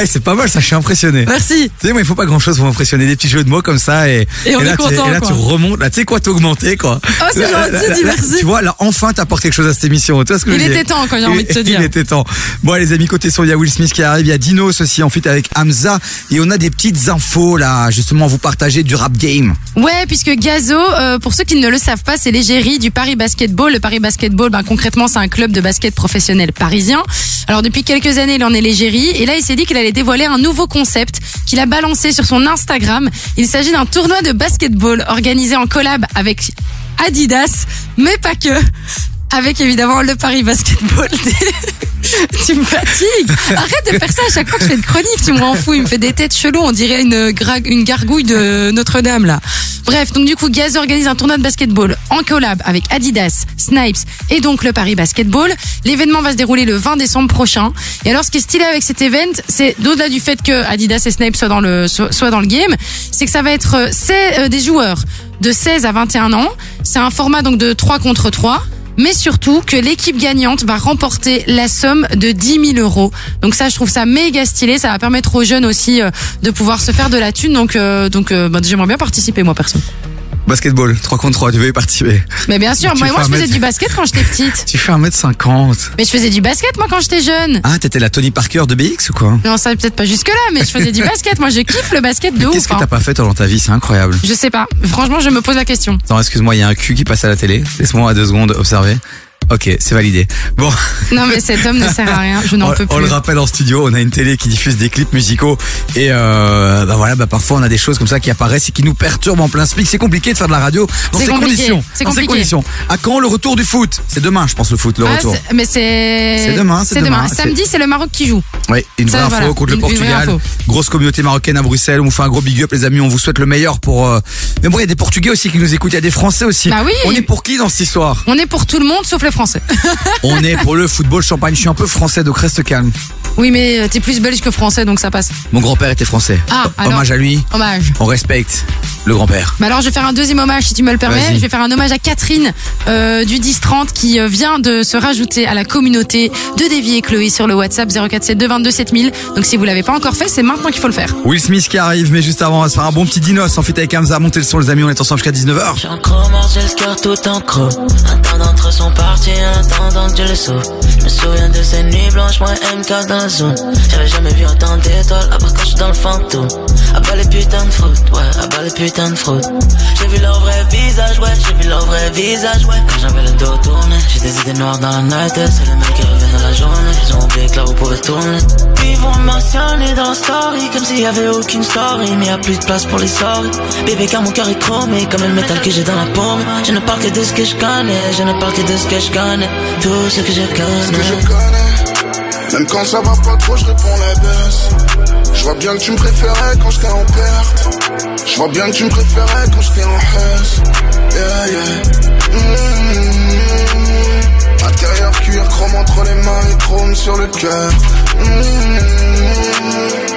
Eh, c'est pas mal, ça, je suis impressionné. Merci. Tu sais, moi, il faut pas grand chose pour m'impressionner. Des petits jeux de mots comme ça et, Et on là, est tu, content, et là tu remontes. Là, tu sais quoi, t'augmenter, quoi. Oh, c'est Là, gentil, là, dis merci. Tu vois, là, enfin, t'apportes quelque chose à cette émission. Tu vois ce que Il je veux était temps, quand j'ai envie de te dire. Il était temps. Bon, les amis, côté son, il y a Will Smith qui arrive, il y a Dinos aussi, en fait, avec Hamza. Et on a des petites infos, là, justement, à vous partager du rap game. Ouais, puisque Gazo, euh, pour ceux qui ne le savent pas, c'est l'égérie du Paris Basketball. Le Paris Basketball, ben, concrètement, c'est un club de basket professionnel parisien. Alors depuis quelques années, il en est l'égérie. Et là, il s'est dit qu'il allait dévoiler un nouveau concept qu'il a balancé sur son Instagram. Il s'agit d'un tournoi de basketball organisé en collab avec Adidas, mais pas que. Avec évidemment le Paris Basketball. (laughs) tu me fatigues. Arrête de faire ça à chaque fois que je fais une chronique. Tu me rends fou. Il me fait des têtes cheloues. On dirait une, une gargouille de Notre-Dame là. Bref, donc du coup, Gaz organise un tournoi de basketball en collab avec Adidas, Snipes et donc le Paris Basketball. L'événement va se dérouler le 20 décembre prochain. Et alors, ce qui est stylé avec cet event, c'est d'au-delà du fait que Adidas et Snipes soient dans le soient dans le game, c'est que ça va être euh, euh, des joueurs de 16 à 21 ans. C'est un format donc de 3 contre 3 mais surtout que l'équipe gagnante va remporter la somme de 10 000 euros. Donc ça, je trouve ça méga stylé. Ça va permettre aux jeunes aussi euh, de pouvoir se faire de la thune. Donc, euh, donc, euh, bah, j'aimerais bien participer moi perso. Basketball, 3 contre 3, tu veux y participer. Mais bien sûr, moi, moi je faisais mètre- du basket quand j'étais petite. Tu fais 1m50. Mais je faisais du basket moi quand j'étais jeune. Ah, t'étais la Tony Parker de BX ou quoi? Non, ça peut-être pas jusque là, mais je faisais du (laughs) basket. Moi, je kiffe le basket de Mais ouf. Qu'est-ce que hein. t'as pas fait toi, dans ta vie? C'est incroyable. Je sais pas. Franchement, je me pose la question. Attends, excuse-moi, il y a un cul qui passe à la télé. Laisse-moi à deux secondes observer. Ok, c'est validé. Bon. Non, mais cet homme ne (laughs) sert à rien. Je n'en peux on le plus. rappelle en studio, on a une télé qui diffuse des clips musicaux et euh, bah voilà, bah parfois on a des choses comme ça qui apparaissent et qui nous perturbent en plein speak. C'est compliqué de faire de la radio dans ces compliqué, conditions. c'est Dans ces compliqué. conditions. À quand le retour du foot? C'est demain, je pense le foot, le Ah, retour. mais c'est. C'est demain, c'est demain. C'est- Samedi, c'est le Maroc qui joue. Oui, une Ça, vraie info voilà, contre le une- Portugal. info. Grosse communauté marocaine à Bruxelles. On vous fait un gros big up, les amis. On vous souhaite le meilleur pour. euh, Mais bon, il y a des Portugais aussi qui nous écoutent. Il y a des Français aussi. Bah oui. On est pour qui dans cette histoire? On est pour tout le monde sauf les Français. (laughs) On est pour le football champagne. Je suis un peu français, donc reste calme. oui, mais euh, t'es plus belge que français, donc ça passe. Mon grand-père était français. Ah, alors- Hommage à lui. Hommage. On respecte le grand-père. Bah alors je vais faire un deuxième hommage si tu me le permets. Je vais faire un hommage à Catherine euh, du 1030 qui euh, vient de se rajouter à la communauté de Davy et Chloé sur le WhatsApp 0472 22 7000. Donc si vous l'avez pas encore fait, c'est maintenant qu'il faut le faire. Will Smith qui arrive, mais juste avant, on va se faire un bon petit dinos en fait avec Hamza. Montez le son, les amis. On est ensemble jusqu'à 19h. En temps donc je le sauve. Je me souviens de ces nuits blanches, moi MK dans le zoom. J'avais jamais vu autant d'étoiles, à part quand je suis dans le fantôme. À bas les putains de fraude, ouais, à bas les putains de fraude. J'ai vu leur vrai visage, ouais, j'ai vu leur vrai visage, ouais. Quand j'avais le dos tourné, j'ai des idées noires dans la night, c'est les mêmes qui reviennent dans la journée. Ils ont oublié que là vous pouvez tourner. Ils vont mentionner dans story comme s'il y avait aucune story, mais y a plus de place pour les sorties. Bébé, car mon cœur est chromé comme le métal que j'ai dans la paume. Je ne parle que de ce que je connais, je ne parle que de ce que je connais, tout ce que je connais. Ce que je connais, même quand ça va pas trop, je réponds la baisse. Je vois bien que tu me préférais quand j'étais en perte. Je vois bien que tu me préférais quand j'étais en hausse. Yeah, yeah. Mmh. Intérieur cuir, chrome entre les mains et chrome sur le cœur. Mmh.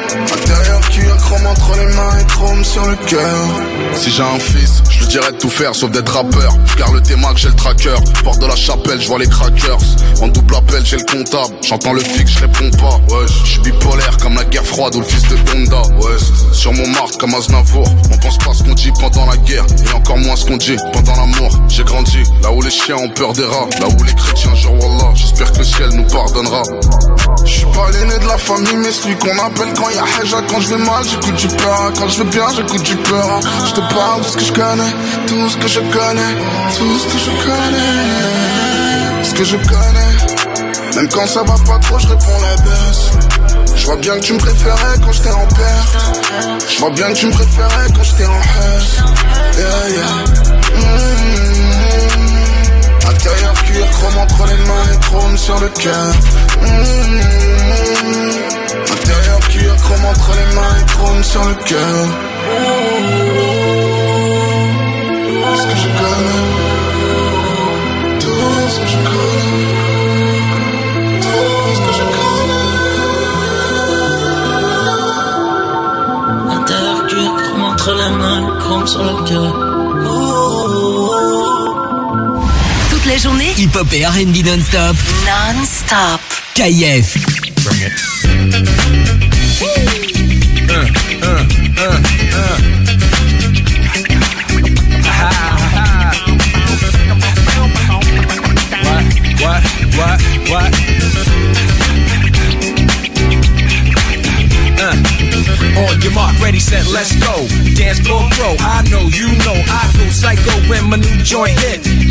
Chrome entre les mains et chrome sur le cœur. Si j'ai un fils, je lui dirais de tout faire sauf d'être rappeur. Je garde le que j'ai le tracker. Porte de la chapelle, je vois les crackers. En double appel, j'ai le comptable. J'entends le fixe, je réponds pas. Ouais, je suis bipolaire comme la guerre froide ou le fils de Honda. Ouais, sur mon marque comme Aznavour. On pense pas ce qu'on dit pendant la guerre et encore moins ce qu'on dit pendant l'amour. J'ai grandi là où les chiens ont peur des rats, là où les chrétiens jurent Wallah. J'espère que le ciel nous pardonnera. Je suis pas l'aîné de la famille, mais celui qu'on appelle quand y a Haja. Quand je vais mal, j'écoute du peur. Quand je vais bien, j'écoute du peur. Je te parle de ce que je connais, tout ce que je connais, tout ce que je connais. Ce que je connais, même quand ça va pas trop, je réponds la baisse. Je vois bien que tu me préférais quand j'étais en perte. Je vois bien que tu me préférais quand j'étais en hausse. Yeah, yeah. Mmh. Intérieur cuir, chrome entre les mains et chrome sur le cœur. Mmh. Chrome entre les mains et chrome sur le cœur. Ce que je connais, tout ce que je connais, tout ce que je connais. Intérieur cuir, chrome entre les mains, chrome sur le cœur. Toute la journée, Hip-hop et R&B non-stop. non-stop. KF. What? What? Let's go, dance floor pro. I know you know I go psycho when my new joint hit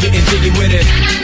Getting jiggy with it.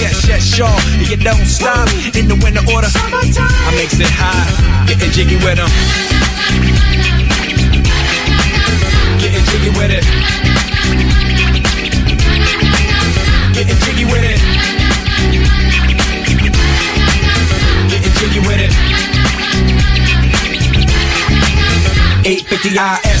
yes, yes, sure. And you don't stop in the winter order. I makes it high, getting jiggy with them. Getting jiggy with it. Getting jiggy with it. Getting jiggy with it. 850 IS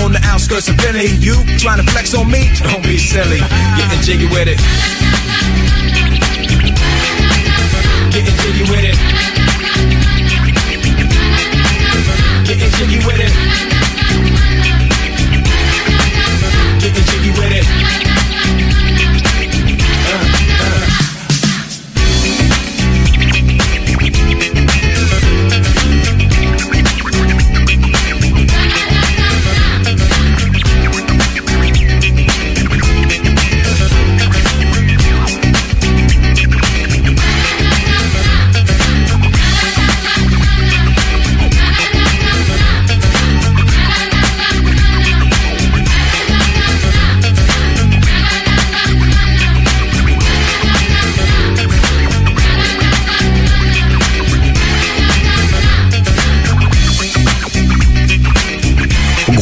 on the outskirts of Philly. You trying to flex on me? Don't be silly. Getting jiggy with it. Getting jiggy with it. Getting jiggy with it.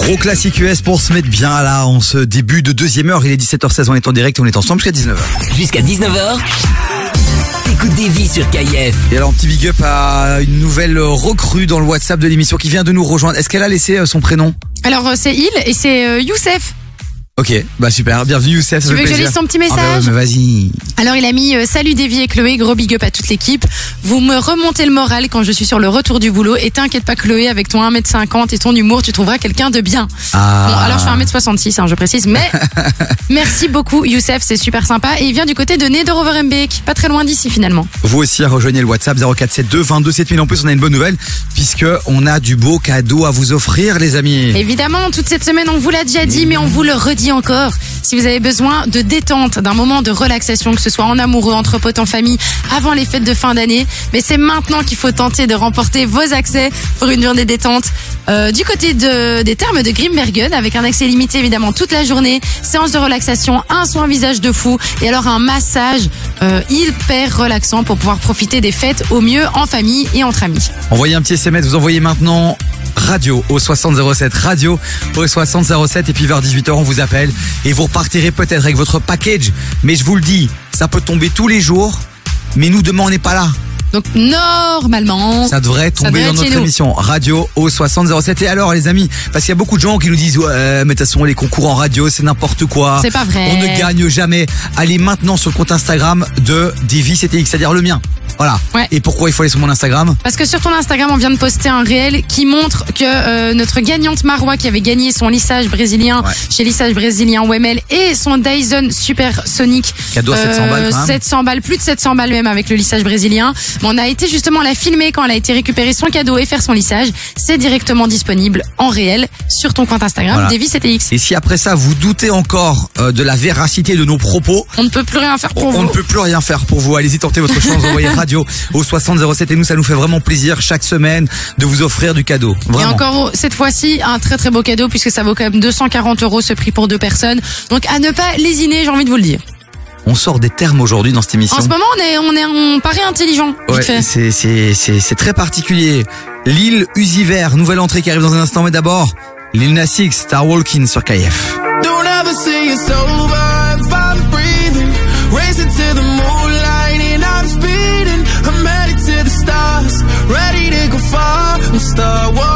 Gros classique US pour se mettre bien là en ce début de deuxième heure. Il est 17h16, on est en direct et on est ensemble jusqu'à 19h. Jusqu'à 19h, écoute des vies sur KIF. Et alors, un petit big up à une nouvelle recrue dans le WhatsApp de l'émission qui vient de nous rejoindre. Est-ce qu'elle a laissé euh, son prénom? Alors euh, c'est Il et c'est euh, Youssef. Ok, bah super, bienvenue Youssef. Tu veux que je lise son petit Ah bah message ouais, vas-y. Alors il a mis euh, salut Davy et Chloé, gros big up à toute l'équipe. Vous me remontez le moral quand je suis sur le retour du boulot et t'inquiète pas Chloé avec ton 1m50 et ton humour tu trouveras quelqu'un de bien. Ah. Bon alors je fais 1m66 hein, je précise mais (laughs) merci beaucoup Youssef c'est super sympa et il vient du côté de Nederoverembeek pas très loin d'ici finalement. Vous aussi rejoignez le WhatsApp 0472 22 7000. En plus, on a une bonne nouvelle puisque on a du beau cadeau à vous offrir, les amis. Évidemment, toute cette semaine, on vous l'a déjà dit, mais on vous le redit encore. Si vous avez besoin de détente, d'un moment de relaxation, que ce soit en amoureux, entre potes, en famille, avant les fêtes de fin d'année, mais c'est maintenant qu'il faut tenter de remporter vos accès pour une journée détente. Euh, du côté de, des termes de Grimbergen, avec un accès limité évidemment toute la journée, séance de relaxation, un soin visage de fou, et alors un massage euh, hyper relaxant pour pouvoir profiter des fêtes au mieux en famille et entre amis. Envoyez un petit SMS, vous envoyez maintenant radio au 6007, radio au 6007 et puis vers 18h on vous appelle et vous repartirez peut-être avec votre package. Mais je vous le dis, ça peut tomber tous les jours, mais nous demain on n'est pas là. Donc normalement, Ça devrait tomber devrait dans notre émission radio au 6007. Et alors les amis, parce qu'il y a beaucoup de gens qui nous disent ouais mais de toute façon les concours en radio c'est n'importe quoi. C'est pas vrai. On ne gagne jamais. Allez maintenant sur le compte Instagram de Divi CTX, c'est-à-dire le mien. Voilà. Et pourquoi il faut aller sur mon Instagram? Parce que sur ton Instagram, on vient de poster un réel qui montre que euh, notre gagnante Marois, qui avait gagné son lissage brésilien chez lissage brésilien Wemel et son Dyson Super Sonic. Cadeau à 700 balles, quand même. 700 balles, plus de 700 balles même avec le lissage brésilien. On a été justement la filmer quand elle a été récupérer son cadeau et faire son lissage. C'est directement disponible en réel sur ton compte Instagram, Voilà. CTX. Et si après ça vous doutez encore euh, de la véracité de nos propos, On ne peut plus rien faire pour on vous. ne peut plus rien faire pour vous. Allez-y, tentez votre chance, envoyez radio au 6007 et nous ça nous fait vraiment plaisir chaque semaine de vous offrir du cadeau. Et Vraiment. encore cette fois-ci un très très beau cadeau puisque ça vaut quand même 240 euros ce prix pour deux personnes. Donc à ne pas lésiner, j'ai envie de vous le dire. On sort des termes aujourd'hui dans cette émission. En ce moment, on est, on est, on paraît intelligent. Ouais, c'est c'est c'est c'est très particulier. L'île Usiver, nouvelle entrée qui arrive dans un instant, mais d'abord Lil Nas X, Star Walking sur KF. Don't ever say it's over if I'm breathing. Racing to the moonlight and I'm speeding. I'm headed to the stars, ready to go far. I'm start walking.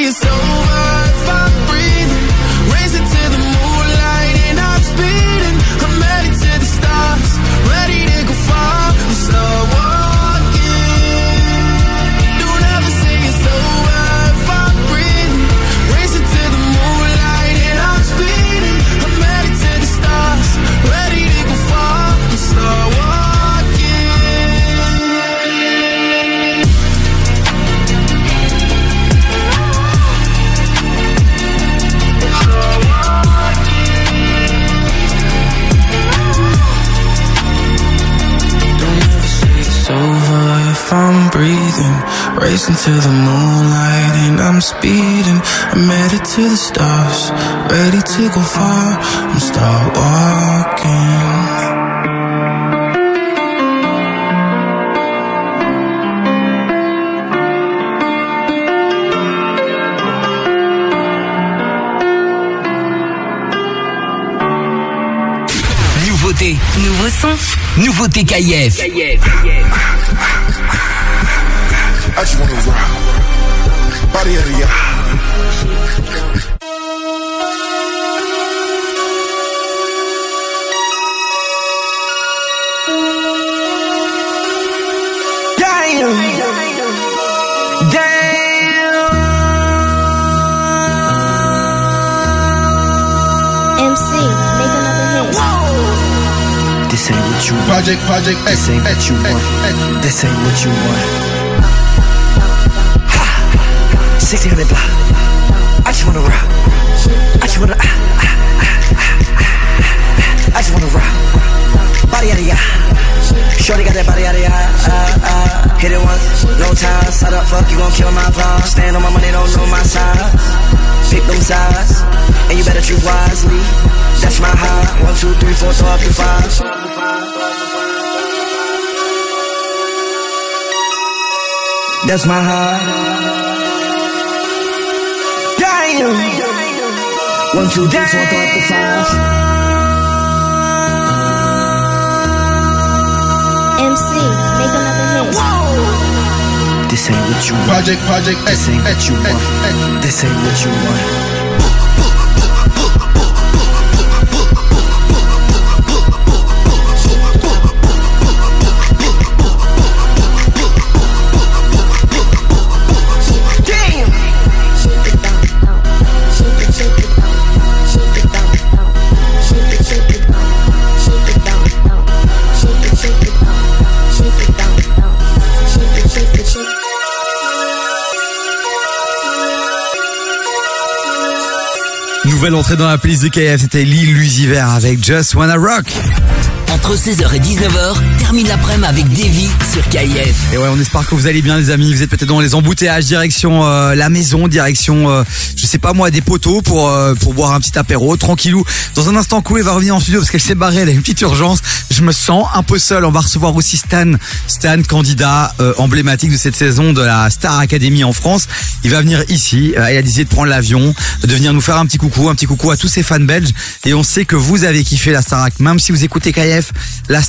It's over Racing to the moonlight and I'm speeding. I'm headed to the stars, ready to go far. I'm start walking. Nouveauté, nouveau son, nouveauté KIF. I just wanna rock. Body of the hit. This ain't what you want. Project, project, This ain't what you want. This ain't what you want. 1600 block. I just wanna rock. I just wanna. ah, ah, ah. I just wanna rock. Body out of ya. Shorty got that body out of ya. Uh, uh. Hit it once, no time. Side up, fuck, you gon' kill my vibe. Stand on my money, don't know my size. Pick them sides, and you better choose wisely. That's my high. One, two, three, four, throw up to five. That's my heart. Damn. One, two, three, four, throw up the five. MC, make another hit. This ain't what you want. Project, project, This ain't what you want. This ain't what you want. Nouvelle entrée dans la playlist de KF, c'était Lil Lucifer avec Just Wanna Rock. Entre 16h et 19h, termine l'après-midi avec Davy sur KIF. Et ouais, on espère que vous allez bien les amis. Vous êtes peut-être dans les embouteillages, direction euh, la maison, direction, euh, je sais pas moi, des poteaux pour euh, pour boire un petit apéro, tranquillou. Dans un instant, Chloé va revenir en studio parce qu'elle s'est barrée, elle a une petite urgence. Je me sens un peu seul. On va recevoir aussi Stan, Stan, candidat euh, emblématique de cette saison de la Star Academy en France. Il va venir ici. Il a décidé de prendre l'avion, de venir nous faire un petit coucou, un petit coucou à tous ses fans belges. Et on sait que vous avez kiffé la Starac, même si vous écoutez KF. La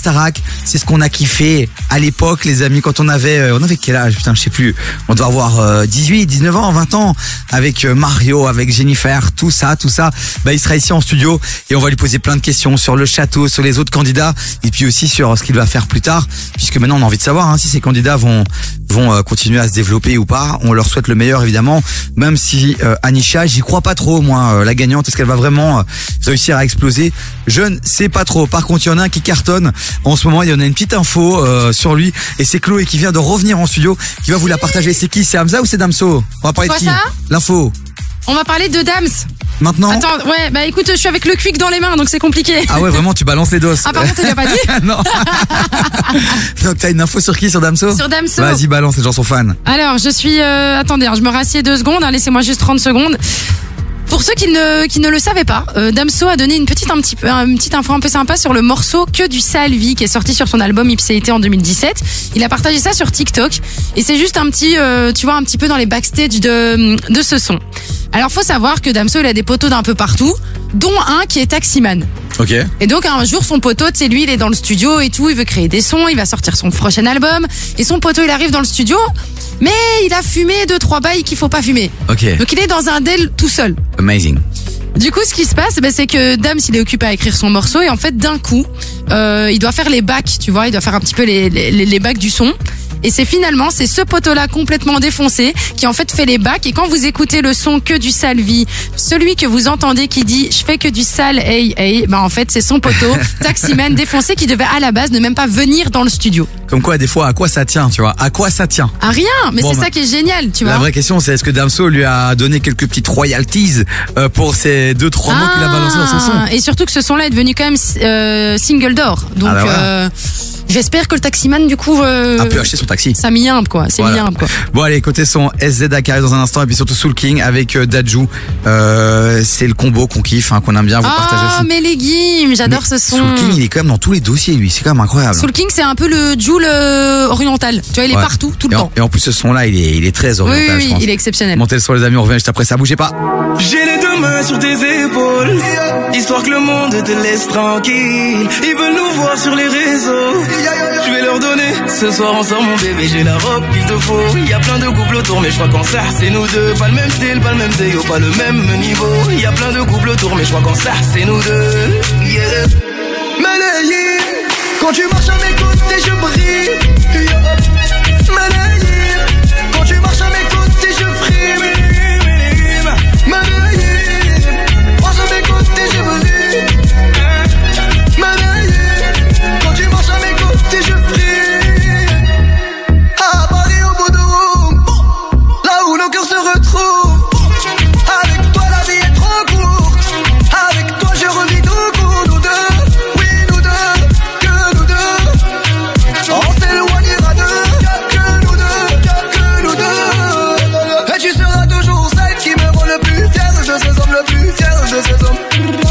c'est ce qu'on a kiffé à l'époque, les amis, quand on avait, euh, on avait quel âge? Putain, je sais plus. On doit avoir euh, 18, 19 ans, 20 ans, avec euh, Mario, avec Jennifer, tout ça, tout ça. Bah, il sera ici en studio et on va lui poser plein de questions sur le château, sur les autres candidats, et puis aussi sur ce qu'il va faire plus tard, puisque maintenant on a envie de savoir hein, si ces candidats vont vont euh, continuer à se développer ou pas. On leur souhaite le meilleur évidemment, même si euh, Anisha, j'y crois pas trop moi, euh, la gagnante, est-ce qu'elle va vraiment euh, réussir à exploser? Je ne sais pas trop. Par contre, il y en a un qui cartonne en ce moment. Il y en a une petite info euh, sur lui et c'est Chloé qui vient de revenir en studio, qui va vous la partager. C'est qui? C'est Hamza ou c'est Damso? On va parler de qui? L'info. On va parler de Dams. Maintenant? Attends, ouais, bah écoute, je suis avec le quick dans les mains, donc c'est compliqué. Ah ouais, vraiment, tu balances les doses. Ah, par contre, tu l'as pas dit (laughs) Non. Donc t'as une info sur qui? Sur Damso? Sur Damso. Vas-y, balance, les gens sont fans. Alors, je suis. euh, attendez, hein, je me rassieds deux secondes. hein, Laissez-moi juste 30 secondes. Pour ceux qui ne, qui ne le savaient pas, euh, Damso a donné une petite, un petit une petite info un peu sympa sur le morceau Que du Salvi qui est sorti sur son album Ipséité en 2017. Il a partagé ça sur TikTok et c'est juste un petit, euh, tu vois, un petit peu dans les backstage de, de ce son. Alors, faut savoir que Damso, il a des poteaux d'un peu partout, dont un qui est taximan. Ok. Et donc un jour son poteau, tu sais lui il est dans le studio et tout, il veut créer des sons, il va sortir son prochain album et son poteau il arrive dans le studio, mais il a fumé deux trois bails qu'il faut pas fumer. Ok. Donc il est dans un del tout seul. Amazing. Du coup, ce qui se passe, ben, c'est que Dams, il est occupé à écrire son morceau et en fait, d'un coup, euh, il doit faire les bacs, tu vois, il doit faire un petit peu les, les, les bacs du son. Et c'est finalement, c'est ce poteau-là complètement défoncé qui en fait fait les bacs. Et quand vous écoutez le son que du salvi, celui que vous entendez qui dit je fais que du sale, hey, hey, ben en fait c'est son poteau, (laughs) taximan défoncé qui devait à la base ne même pas venir dans le studio. Comme quoi, des fois, à quoi ça tient, tu vois? À quoi ça tient? À rien, mais Bon, c'est bah, ça qui est génial, tu vois. La vraie question, c'est est-ce que Damso lui a donné quelques petites royalties euh, pour ces deux trois mots qu'il a balancés dans son son Ah, Et surtout que ce son-là est devenu quand même euh, single d'or. Donc Ah bah voilà. euh, J'espère que le taximan, du coup, euh, A pu acheter son taxi. ça m'y imbe, quoi. C'est Voilà. quoi. Bon allez, côté son SZ à carré dans un instant et puis surtout Soul King avec euh, Dajou. Euh, c'est le combo qu'on kiffe, hein, qu'on aime bien, vous partagez Ah, aussi. mes légumes, j'adore ce son. Soul King, il est quand même dans tous les dossiers lui, c'est quand même incroyable. Soul King, c'est un peu le Joule euh, oriental. Tu vois, il est Ouais. partout, tout le et en, temps. Et en plus ce son là, il est, il est très oriental, oui, je oui, pense. il est exceptionnel. Montez le son les amis, on revient juste après ça, bougez pas. J'ai les deux mains sur épaules, histoire que le monde te laisse tranquille. Ils veulent nous voir sur les réseaux. Je vais leur donner ce soir ensemble, mon bébé. J'ai la robe qu'il te faut. Il y a plein de couples autour, mais je crois qu'en ça, c'est nous deux. Pas le même style, pas le même déo, pas le même niveau. Il y a plein de couples autour, mais je crois qu'en ça, c'est nous deux. Yeah. Quand tu marches à mes côtés, je brille.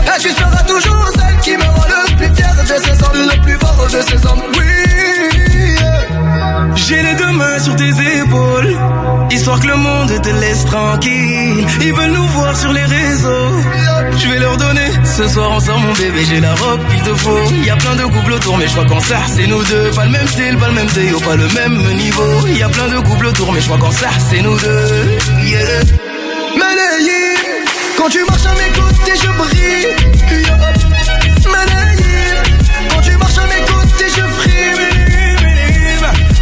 Et tu seras toujours celle qui me rend le plus fier de ces hommes, le plus fort de ces hommes. Oui. J'ai les deux mains sur tes épaules, histoire que le monde te laisse tranquille. Ils veulent nous voir sur les réseaux. Je vais leur donner ce soir ensemble, mon bébé. J'ai la robe qu'il te faut. Y a plein de couples autour, mais je crois qu'en ça, c'est nous deux. Pas le même style, pas le même déo, pas le même niveau. Y a plein de couples autour, mais je crois qu'en ça, c'est nous deux. Yeah. Quand tu marches à mes côtés, je brille. Yeah. Quand tu marches à mes côtés, je frime.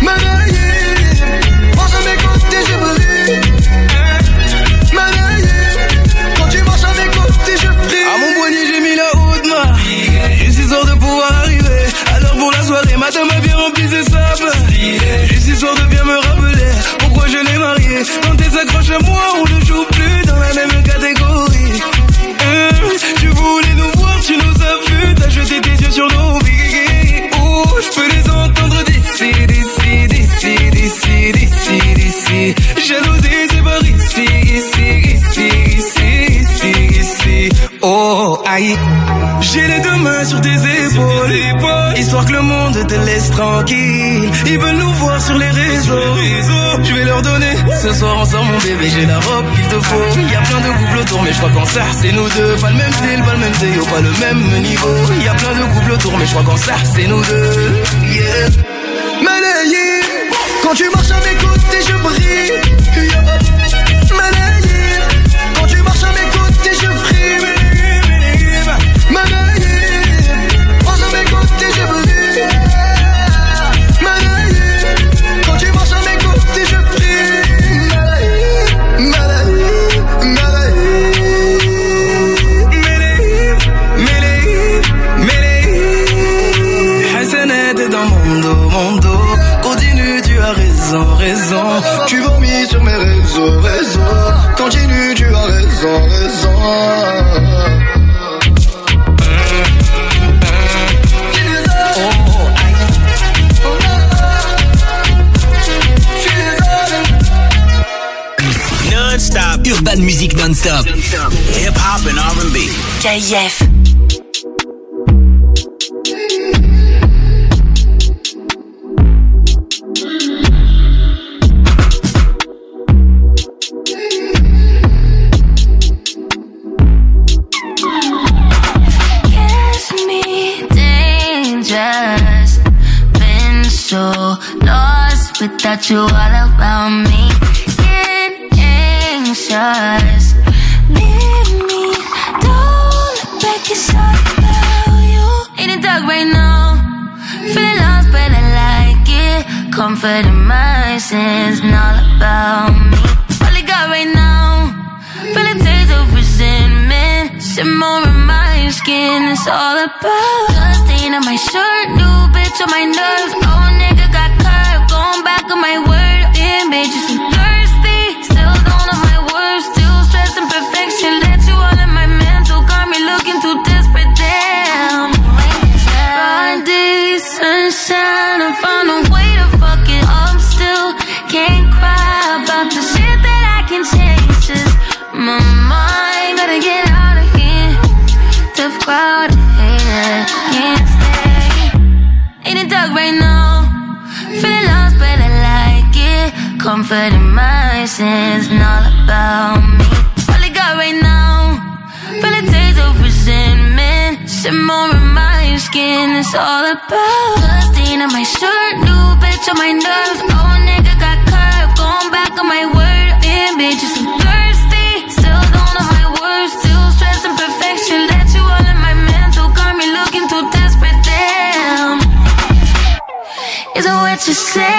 Malayé, marche à mes côtés, je brille. Malayé, quand tu marches à mes côtés, je brille. À mon poignet, j'ai mis la haute main. Juste histoire de pouvoir arriver. Alors pour la soirée, ma dame a bien rempli ses sables. Juste histoire de bien me rappeler pourquoi je l'ai mariée. Quand elle s'accroche à moi, on ne joue plus dans la même. Tu voulais nous voir, tu nous as vus, t'as jeté tes yeux sur nos vies. Oh, je peux les entendre d'ici, d'ici, d'ici, d'ici, d'ici, d'ici. Jalousie, c'est par ici, ici, Oh, aïe. J'ai les deux mains sur tes épaules, histoire que le monde te laisse tranquille. Ils veulent nous voir sur les réseaux. Je vais leur donner ce soir ensemble, mon bébé. J'ai la robe qu'il te faut. Y a plein de couples autour, mais je crois qu'en ça, c'est nous deux. Pas le même style, pas le même déo, pas le même niveau. Y a plein de couples autour, mais je crois qu'en ça, c'est nous deux. Yeah. Malayé, quand tu marches à mes côtés, je brille. Urban Music Non-stop. Hip Hop and R&B. KIF. Is it what you say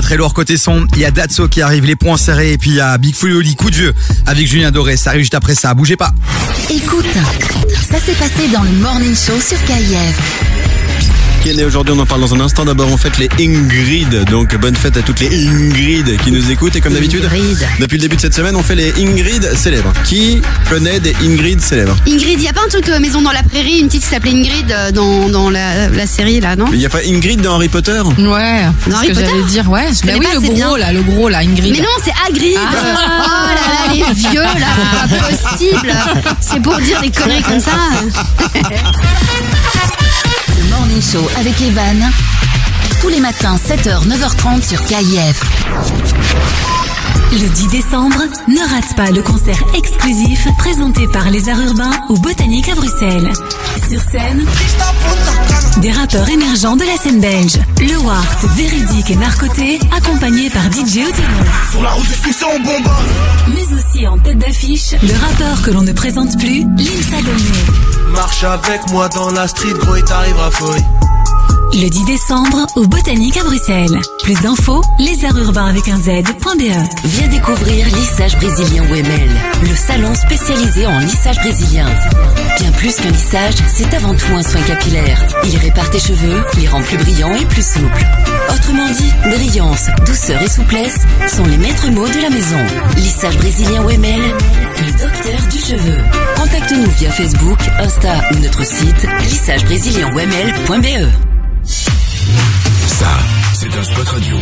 très lourd côté son. Il y a Datso qui arrive, les points serrés, et puis il y a Big Oli, coup de vieux, avec Julien Doré. Ça arrive juste après ça. Bougez pas. Écoute, ça s'est passé dans le Morning Show sur KIF. Qui est né aujourd'hui, on en parle dans un instant. D'abord, on fête les Ingrid. Donc, bonne fête à toutes les Ingrid qui nous écoutent. Et comme d'habitude, depuis le début de cette semaine, on fait les Ingrid célèbres. Qui connaît des Ingrid célèbres Ingrid, y a pas un truc euh, Maison dans la prairie, une petite qui s'appelait Ingrid euh, dans, dans la, la série là, non Il n'y a pas Ingrid dans Harry Potter? Ouais, c'est ce Harry que Potter j'allais dire, ouais. Je Bah connais oui, pas, le c'est gros bien. là, le gros là, Ingrid. Mais non, c'est Hagrid. Ah. Oh là là, les vieux là, (laughs) c'est pas possible. C'est pour dire des conneries comme ça. (laughs) Morning Show avec Evan. Tous les matins, 7h, 9h30 sur KIF. Le 10 décembre, ne rate pas le concert exclusif présenté par les Arts Urbains au Botanique à Bruxelles. Sur scène, des rappeurs émergents de la scène belge. Le Wart, Véridique et Narcoté, accompagnés par DJ Otino. Sur la route du succès, on bombarde. Mais aussi en tête d'affiche, le rappeur que l'on ne présente plus, Limsa. Marche avec moi dans la street, gros, et t'arriveras feuille. Le 10 décembre, au Botanique à Bruxelles. Plus d'infos, lesurbains avec un Z.be. Viens découvrir lissage brésilien OML, le salon spécialisé en lissage brésilien. Bien plus qu'un lissage, c'est avant tout un soin capillaire. Il répare tes cheveux, les rend plus brillants et plus souples. Autrement dit, brillance, douceur et souplesse sont les maîtres mots de la maison. Lissage brésilien OML, le docteur du cheveu. Contacte-nous via Facebook, Insta ou notre site lissagebrésilien-oml.be. Ça, c'est un spot radio.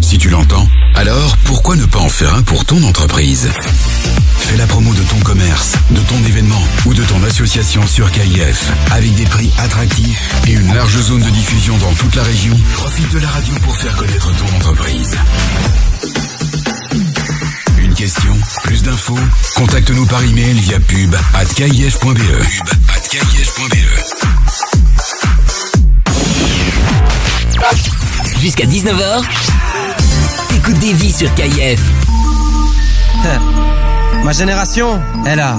Si tu l'entends, alors pourquoi ne pas en faire un pour ton entreprise? Fais la promo de ton commerce, de ton événement ou de ton association sur KIF avec des prix attractifs et une large zone de diffusion dans toute la région. Profite de la radio pour faire connaître ton entreprise. Une question, plus d'infos? Contacte-nous par email via pub. Jusqu'à 19h, t'écoutes des vies sur KIF. Ma génération, elle a,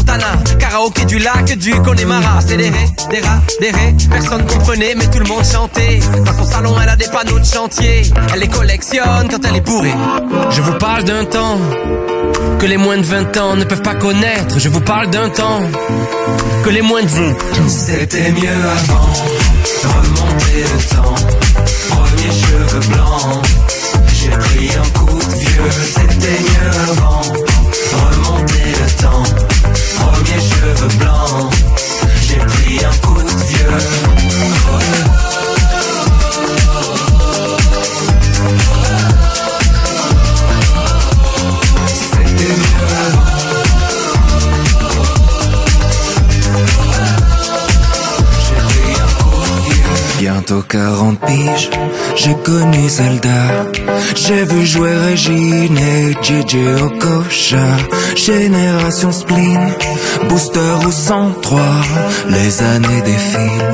Montana, karaoké du lac du Connemara. C'est des ré, des rats, des ré. Personne comprenait, mais tout le monde chantait. Dans son salon, elle a des panneaux de chantier. Elle les collectionne quand elle est bourrée. Je vous parle d'un temps que les moins de 20 ans ne peuvent pas connaître. Je vous parle d'un temps que les moins de 20 C'était mieux avant, remonter le temps. Premier cheveux blancs, j'ai pris un coup de vieux. C'était mieux avant, remonter le temps. Premier cheveux blancs, j'ai pris un coup de vieux. C'était 40 piges, j'ai connu Zelda. J'ai vu jouer Régine et JJ Okocha. Génération spleen, booster ou 103. Les années défilent,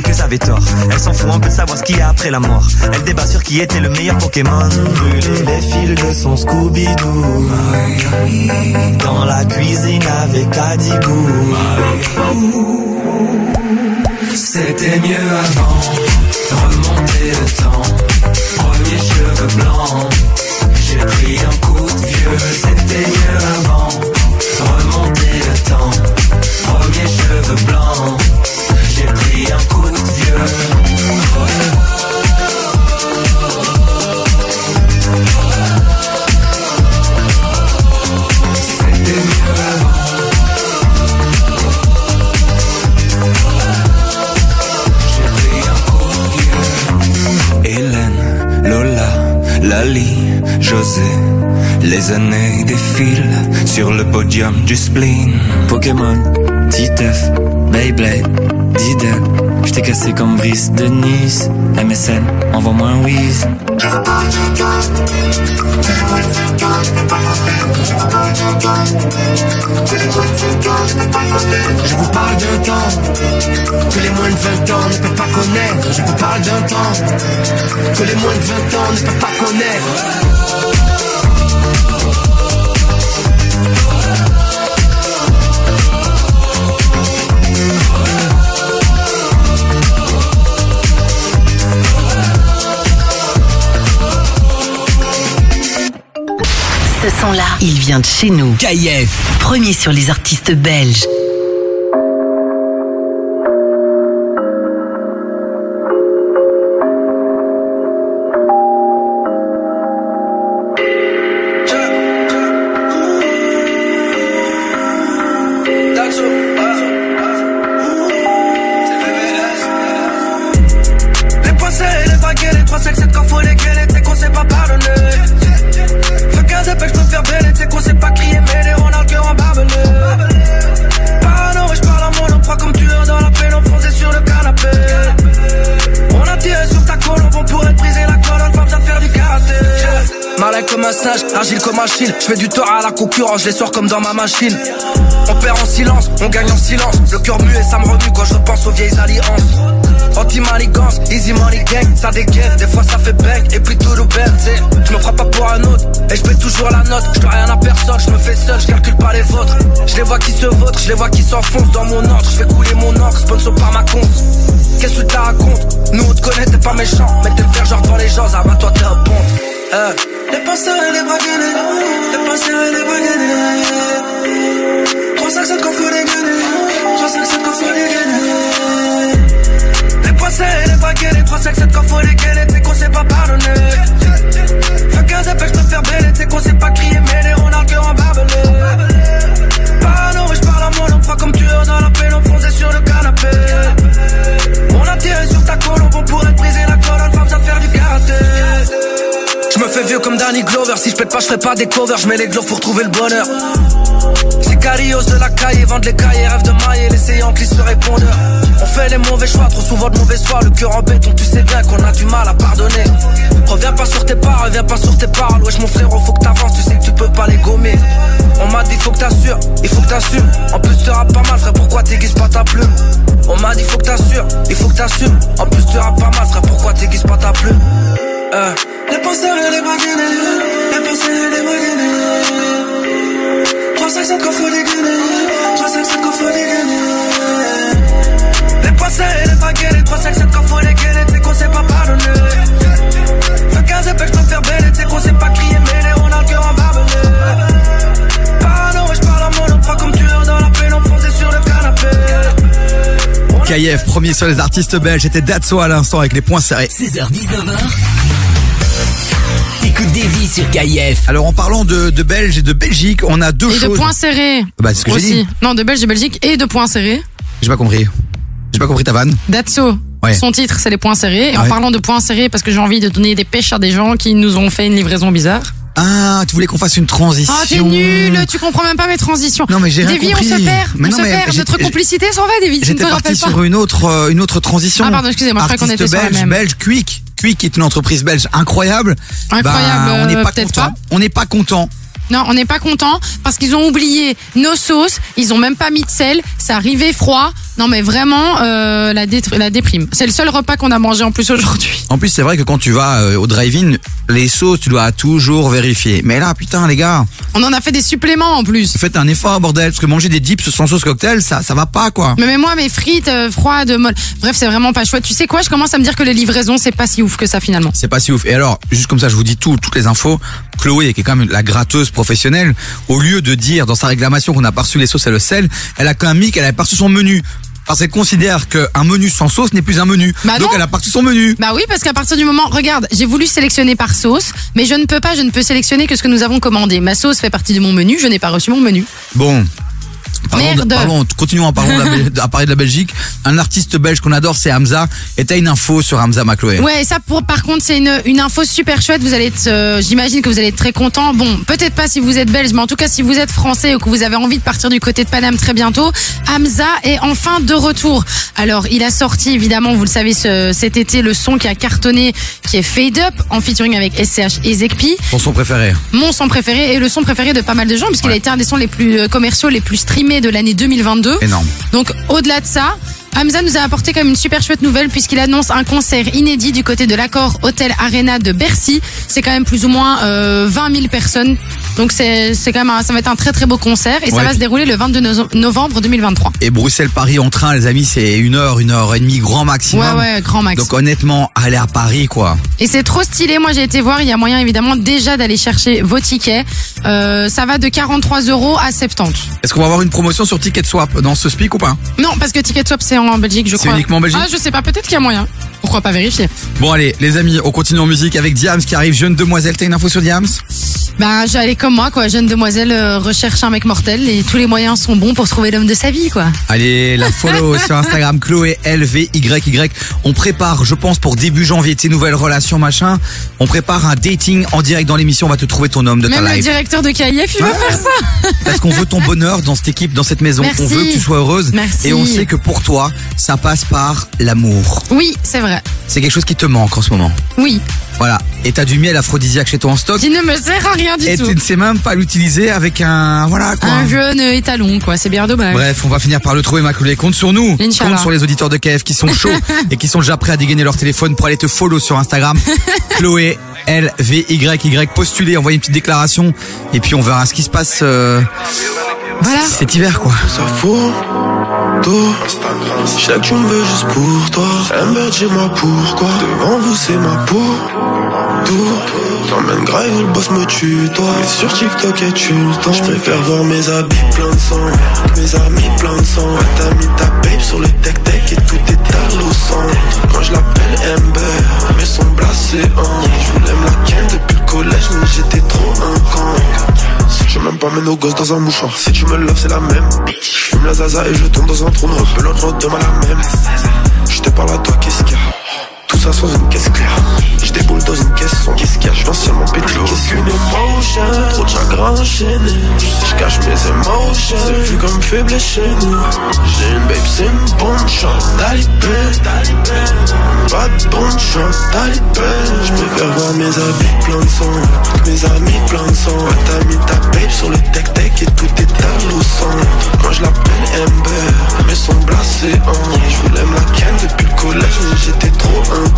qu'ils avaient tort. Elle s'en fout un peu de savoir ce qu'il y a après la mort. Elle débat sur qui était le meilleur Pokémon. Brûler les fils de son Scooby-Doo. Dans la cuisine avec Adibou. C'était mieux avant, remonter le temps. Premier cheveux blancs, j'ai pris un coup de vieux. C'était mieux avant, remonter le temps. Premier cheveux blancs, Les années défilent sur le podium du spleen. Pokémon, Titeuf, Beyblade, Diddle. J't'ai cassé comme Brice de Nice. MSN, envoie-moi un whiz. Je vous parle d'un temps que les moins de 20 ans ne peuvent pas connaître. Je vous parle d'un temps que les moins de 20 ans ne peuvent pas connaître. Il vient de chez nous. KIF. Premier sur les artistes belges. Agile comme Achille, je fais du tort à la concurrence, je les sors comme dans ma machine. On perd en silence, on gagne en silence, le cœur muet, ça me remue quand je pense aux vieilles alliances. Anti-manigance, easy money gang, ça dégaine, des fois ça fait bang, et puis tout le bête. Je me prends pas pour un autre, et je paie toujours la note, je dois rien à personne, je me fais seul, je calcule pas les vôtres. Je les vois qui se vautrent, je les vois qui s'enfoncent dans mon ordre, je fais couler mon encre, sponsor par ma compte. Qu'est-ce que tu racontes? Nous on te connaît, t'es pas méchant, mais t'aimes faire genre devant les gens, va toi t'es un bon. Euh. Les et les bras gainés, les passeurs et les bras gainés. 3 5 7 qu'on faut les gagner, 3 5 7 qu'on faut les gagner. Les passés et les baguettes, les 3 5 7 qu'on faut les gagner, t'sais qu'on sait pas pardonner. Fais 15 épées, j'peux faire bêler, t'sais qu'on sait pas crier, mais les on a le cœur en barbelé. Parano, je parle à mon nom, froid comme tueur dans la peine, enfoncé sur le canapé. On a tiré sur ta colombe, on pourrait briser la fais vieux comme Danny Glover, si je pète pas, je ferai pas des covers, je mets les gloves pour trouver le bonheur. Sicarios de la caille, vendent les cailles, rêve de maille, l'essayer en glisse le répondeur. On fait les mauvais choix, trop souvent de mauvais soirs, le cœur en béton, tu sais bien qu'on a du mal à pardonner. Reviens pas sur tes pas, reviens pas sur tes paroles, wesh mon frérot, faut que t'avances, tu sais que tu peux pas les gommer. On m'a dit faut que t'assures, il faut que t'assumes. En plus tu pas mal, frère, pourquoi t'aiguises pas ta plume? On m'a dit faut que t'assures, il faut que t'assumes. En plus tu pas mal, frère, pourquoi t'aiguises pas ta plume? Euh. Les penseurs et les bras gainés, les penseurs et les bras gainés. 3 5 7 qu'on faut les gagner, 3 5 7 qu'on faut les gagner. Les penseurs et les bras gainés, 3 5 7 qu'on faut gagner, t'sais qu'on sait pas pardonner. Fais 15 épées, j'peux faire bêler, t'sais qu'on sait pas crier, mais les KF, premier sur les artistes belges, c'était Datso à l'instant avec les points serrés. 16h-19h, t'écoutes des vies sur KIF. Alors en parlant de, de Belge et de Belgique, on a deux Et de points serrés. Bah, c'est ce que j'ai dit. Non, de Belge et Belgique et de points serrés. J'ai pas compris. J'ai pas compris ta vanne. Datso. Ouais. Son titre, c'est les points serrés. Et en parlant de points serrés, parce que j'ai envie de donner des pêches à des gens qui nous ont fait une livraison bizarre. Ah, tu voulais qu'on fasse une transition. Ah, t'es nul, tu comprends même pas mes transitions. Non, mais j'ai rien Davy, on compris. se perd, Mais on non, se mais perd. Notre complicité s'en va, Davy. J'étais parti rappelles pas. sur une autre, euh, une autre transition. Ah, pardon, excusez-moi, je croyais qu'on était sur la belge, même. belge, Quick. Quick est une entreprise belge incroyable. Incroyable, Bah, on n'est euh, pas content. pas. On n'est pas content. Non, on n'est pas content parce qu'ils ont oublié nos sauces. Ils ont même pas mis de sel. Ça arrivait froid. Non, mais vraiment, euh, la, dé- la déprime. C'est le seul repas qu'on a mangé en plus aujourd'hui. En plus, c'est vrai que quand tu vas euh, au drive-in, les sauces, tu dois toujours vérifier. Mais là, putain, les gars, On en a fait des suppléments en plus. faites un effort, bordel, parce que manger des dips sans sauce cocktail, ça, ça va pas, quoi. Mais même moi, mes frites euh, froides, molles. Bref, c'est vraiment pas chouette. Tu sais quoi? Je commence à me dire que les livraisons, c'est pas si ouf que ça finalement. C'est pas si ouf. Et alors, juste comme ça, je vous dis tout, toutes les infos. Chloé, qui est quand même la gratteuse professionnelle, au lieu de dire dans sa réclamation qu'on a pas reçu les sauces et le sel, elle a quand même mis qu'elle avait pas reçu son menu. Parce qu'elle considère qu'un menu sans sauce n'est plus un menu. Bah Donc non. elle a reçu son menu. Bah oui, parce qu'à partir du moment, regarde, j'ai voulu sélectionner par sauce, mais je ne peux pas, je ne peux sélectionner que ce que nous avons commandé. Ma sauce fait partie de mon menu, je n'ai pas reçu mon menu. Bon. Parlons de- Merde. parlons, continuons la à parler de la Belgique. Un artiste belge qu'on adore, c'est Hamza. Et t'as une info sur Hamza, ma Chloé. Ouais, ça pour par contre c'est une, une info super chouette. Vous allez être, euh, j'imagine que vous allez être très content. Bon, peut-être pas si vous êtes belge, mais en tout cas si vous êtes français ou que vous avez envie de partir du côté de Paname très bientôt, Hamza est enfin de retour. Alors il a sorti évidemment, vous le savez, ce- cet été le son qui a cartonné, qui est Fade Up en featuring avec SCH et Zekpi. Ton son préféré. Mon son préféré et le son préféré de pas mal de gens puisqu'il a été un des sons les plus euh, commerciaux, les plus streamés de l'année 2022. Énorme. Donc au-delà de ça, Hamza nous a apporté quand même une super chouette nouvelle puisqu'il annonce un concert inédit du côté de l'accord Hôtel Arena de Bercy. C'est quand même plus ou moins euh, 20 000 personnes. Donc c'est quand même un- ça va être un très très beau concert et ça va se dérouler le 22 no- novembre 2023. Et Bruxelles-Paris en train, les amis, c'est une heure, une heure et demie, grand maximum. Ouais ouais, grand max. Donc honnêtement, aller à Paris, quoi. Et c'est trop stylé. Moi, j'ai été voir. Il y a moyen, évidemment, déjà d'aller chercher vos tickets. Euh, ça va de 43 euros à 70. Est-ce qu'on va avoir une promotion sur Ticket Swap dans ce speak ou pas? Non, parce que Ticket Swap, c'est en Belgique, je C'est crois. uniquement en Belgique Ah, je sais pas. Peut-être qu'il y a moyen. Pourquoi pas vérifier Bon allez, les amis, on continue en musique avec Diams qui arrive. Jeune demoiselle, t'as une info sur Diams? Bah, j'allais comme moi, quoi. Jeune demoiselle euh, recherche un mec mortel et tous les moyens sont bons pour trouver l'homme de sa vie, quoi. Allez, la follow (laughs) sur Instagram, Chloé LVYY. On prépare, je pense, pour début janvier, tes nouvelles relations, machin. On prépare un dating en direct dans l'émission. On va te trouver ton homme de ta Même le life. directeur de KIF, il va faire ça. (laughs) Parce qu'on veut ton bonheur dans cette équipe, dans cette maison. Merci. On veut que tu sois heureuse. Merci. Et on sait que pour toi, ça passe par l'amour. Oui, c'est vrai. C'est quelque chose qui te manque en ce moment. Oui. Voilà. Et t'as du miel aphrodisiaque chez toi en stock. Qui ne me sert à rien du Et tout. tu ne sais même pas l'utiliser avec un, voilà, quoi. Un jeune étalon, quoi. C'est bien dommage. Bref, on va finir par le trouver, ma Chloé. Compte sur nous. Inch'Allah. Compte sur les auditeurs de KF qui sont chauds (laughs) et qui sont déjà prêts à dégainer leur téléphone pour aller te follow sur Instagram. (laughs) Chloé LVYY. Postulez, envoyez une petite déclaration et puis on verra ce qui se passe. euh, Voilà. Cet hiver, quoi. Ça fout tout. Je sais que tu me veux juste pour toi. Amber, dis-moi pourquoi? Devant vous, c'est ma peau. Tout. T'emmènes grave le boss me tue, toi. Mais sur TikTok, et tu le temps. Je préfère voir mes habits plein de sang. Mes amis plein de sang. T'as mis ta babe sur le tech-tech et tout est à l'eau sang. Moi, je l'appelle Amber. Mais son blasé en. Je voulais me la depuis le collège, mais j'étais trop un con. Je même pas mets nos gosses dans un mouchoir. Si tu me loves, c'est la même. Fume la zaza et je tombe dans un trou noir. L'autre demain la même. Je te parle à toi, qu'est-ce qu'il y a? Ça sans une caisse claire. Je déboule dans une caisse qu'est-ce qu'il y a Je viens seulement péter qu'est-ce qu'une émotion? Trop de chagrin enchaîné. Je cache mes émotions. C'est vu comme faible chez nous. J'ai une babe, c'est une bonne chance. Talibé. Pas de bonne chance. Talibé. Je préfère voir mes habits plein de sang. Mes amis plein de sang. T'as mis ta babe sur le tech-tech et tout est à l'eau. Moi je l'appelle Amber. Mais son blasé en. Je voulais me la ken depuis le collège, mais j'étais trop un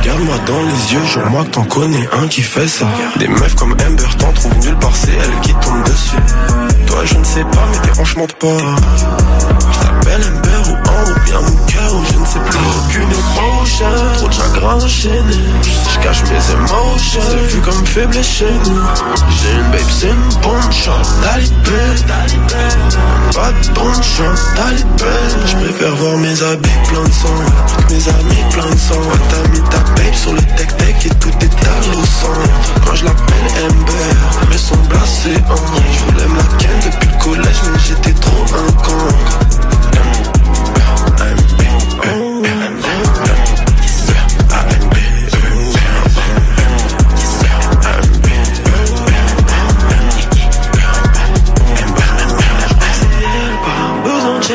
Regarde-moi dans les yeux, moi que t'en connais un qui fait ça. Des meufs comme Amber t'en trouvent nulle part, c'est elle qui tombe dessus. Toi je ne sais pas, mais tes hanches mentent pas. Je t'appelle Amber ou un ou bien mon cœur ou je ne c'est plus aucune Trop de chagrin enchaîné Je cache mes émotions. C'est vu comme faible chez nous. J'ai une babe c'est une bonne chance Talibé. Pas de bonne chance. Talibé. Je préfère voir mes habits plein de sang mes amis plein de sang. T'as mis ta babe sur le tech tech Et tout est au sang. Moi je l'appelle Ember Mais son blasé en Je voulais me la ken depuis le collège Mais j'étais trop un con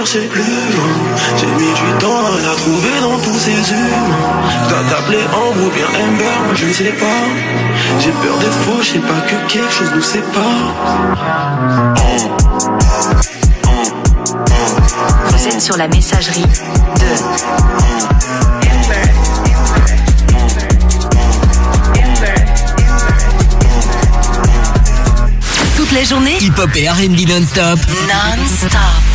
plus J'ai mis du temps à la trouver dans tous ces humains T'as t'appelé Ambre ou bien Amber, moi je ne sais pas J'ai peur des faux, je sais pas que quelque chose nous sépare Vous êtes sur la messagerie de la journée. Hip-hop et R&B non-stop. Non-stop.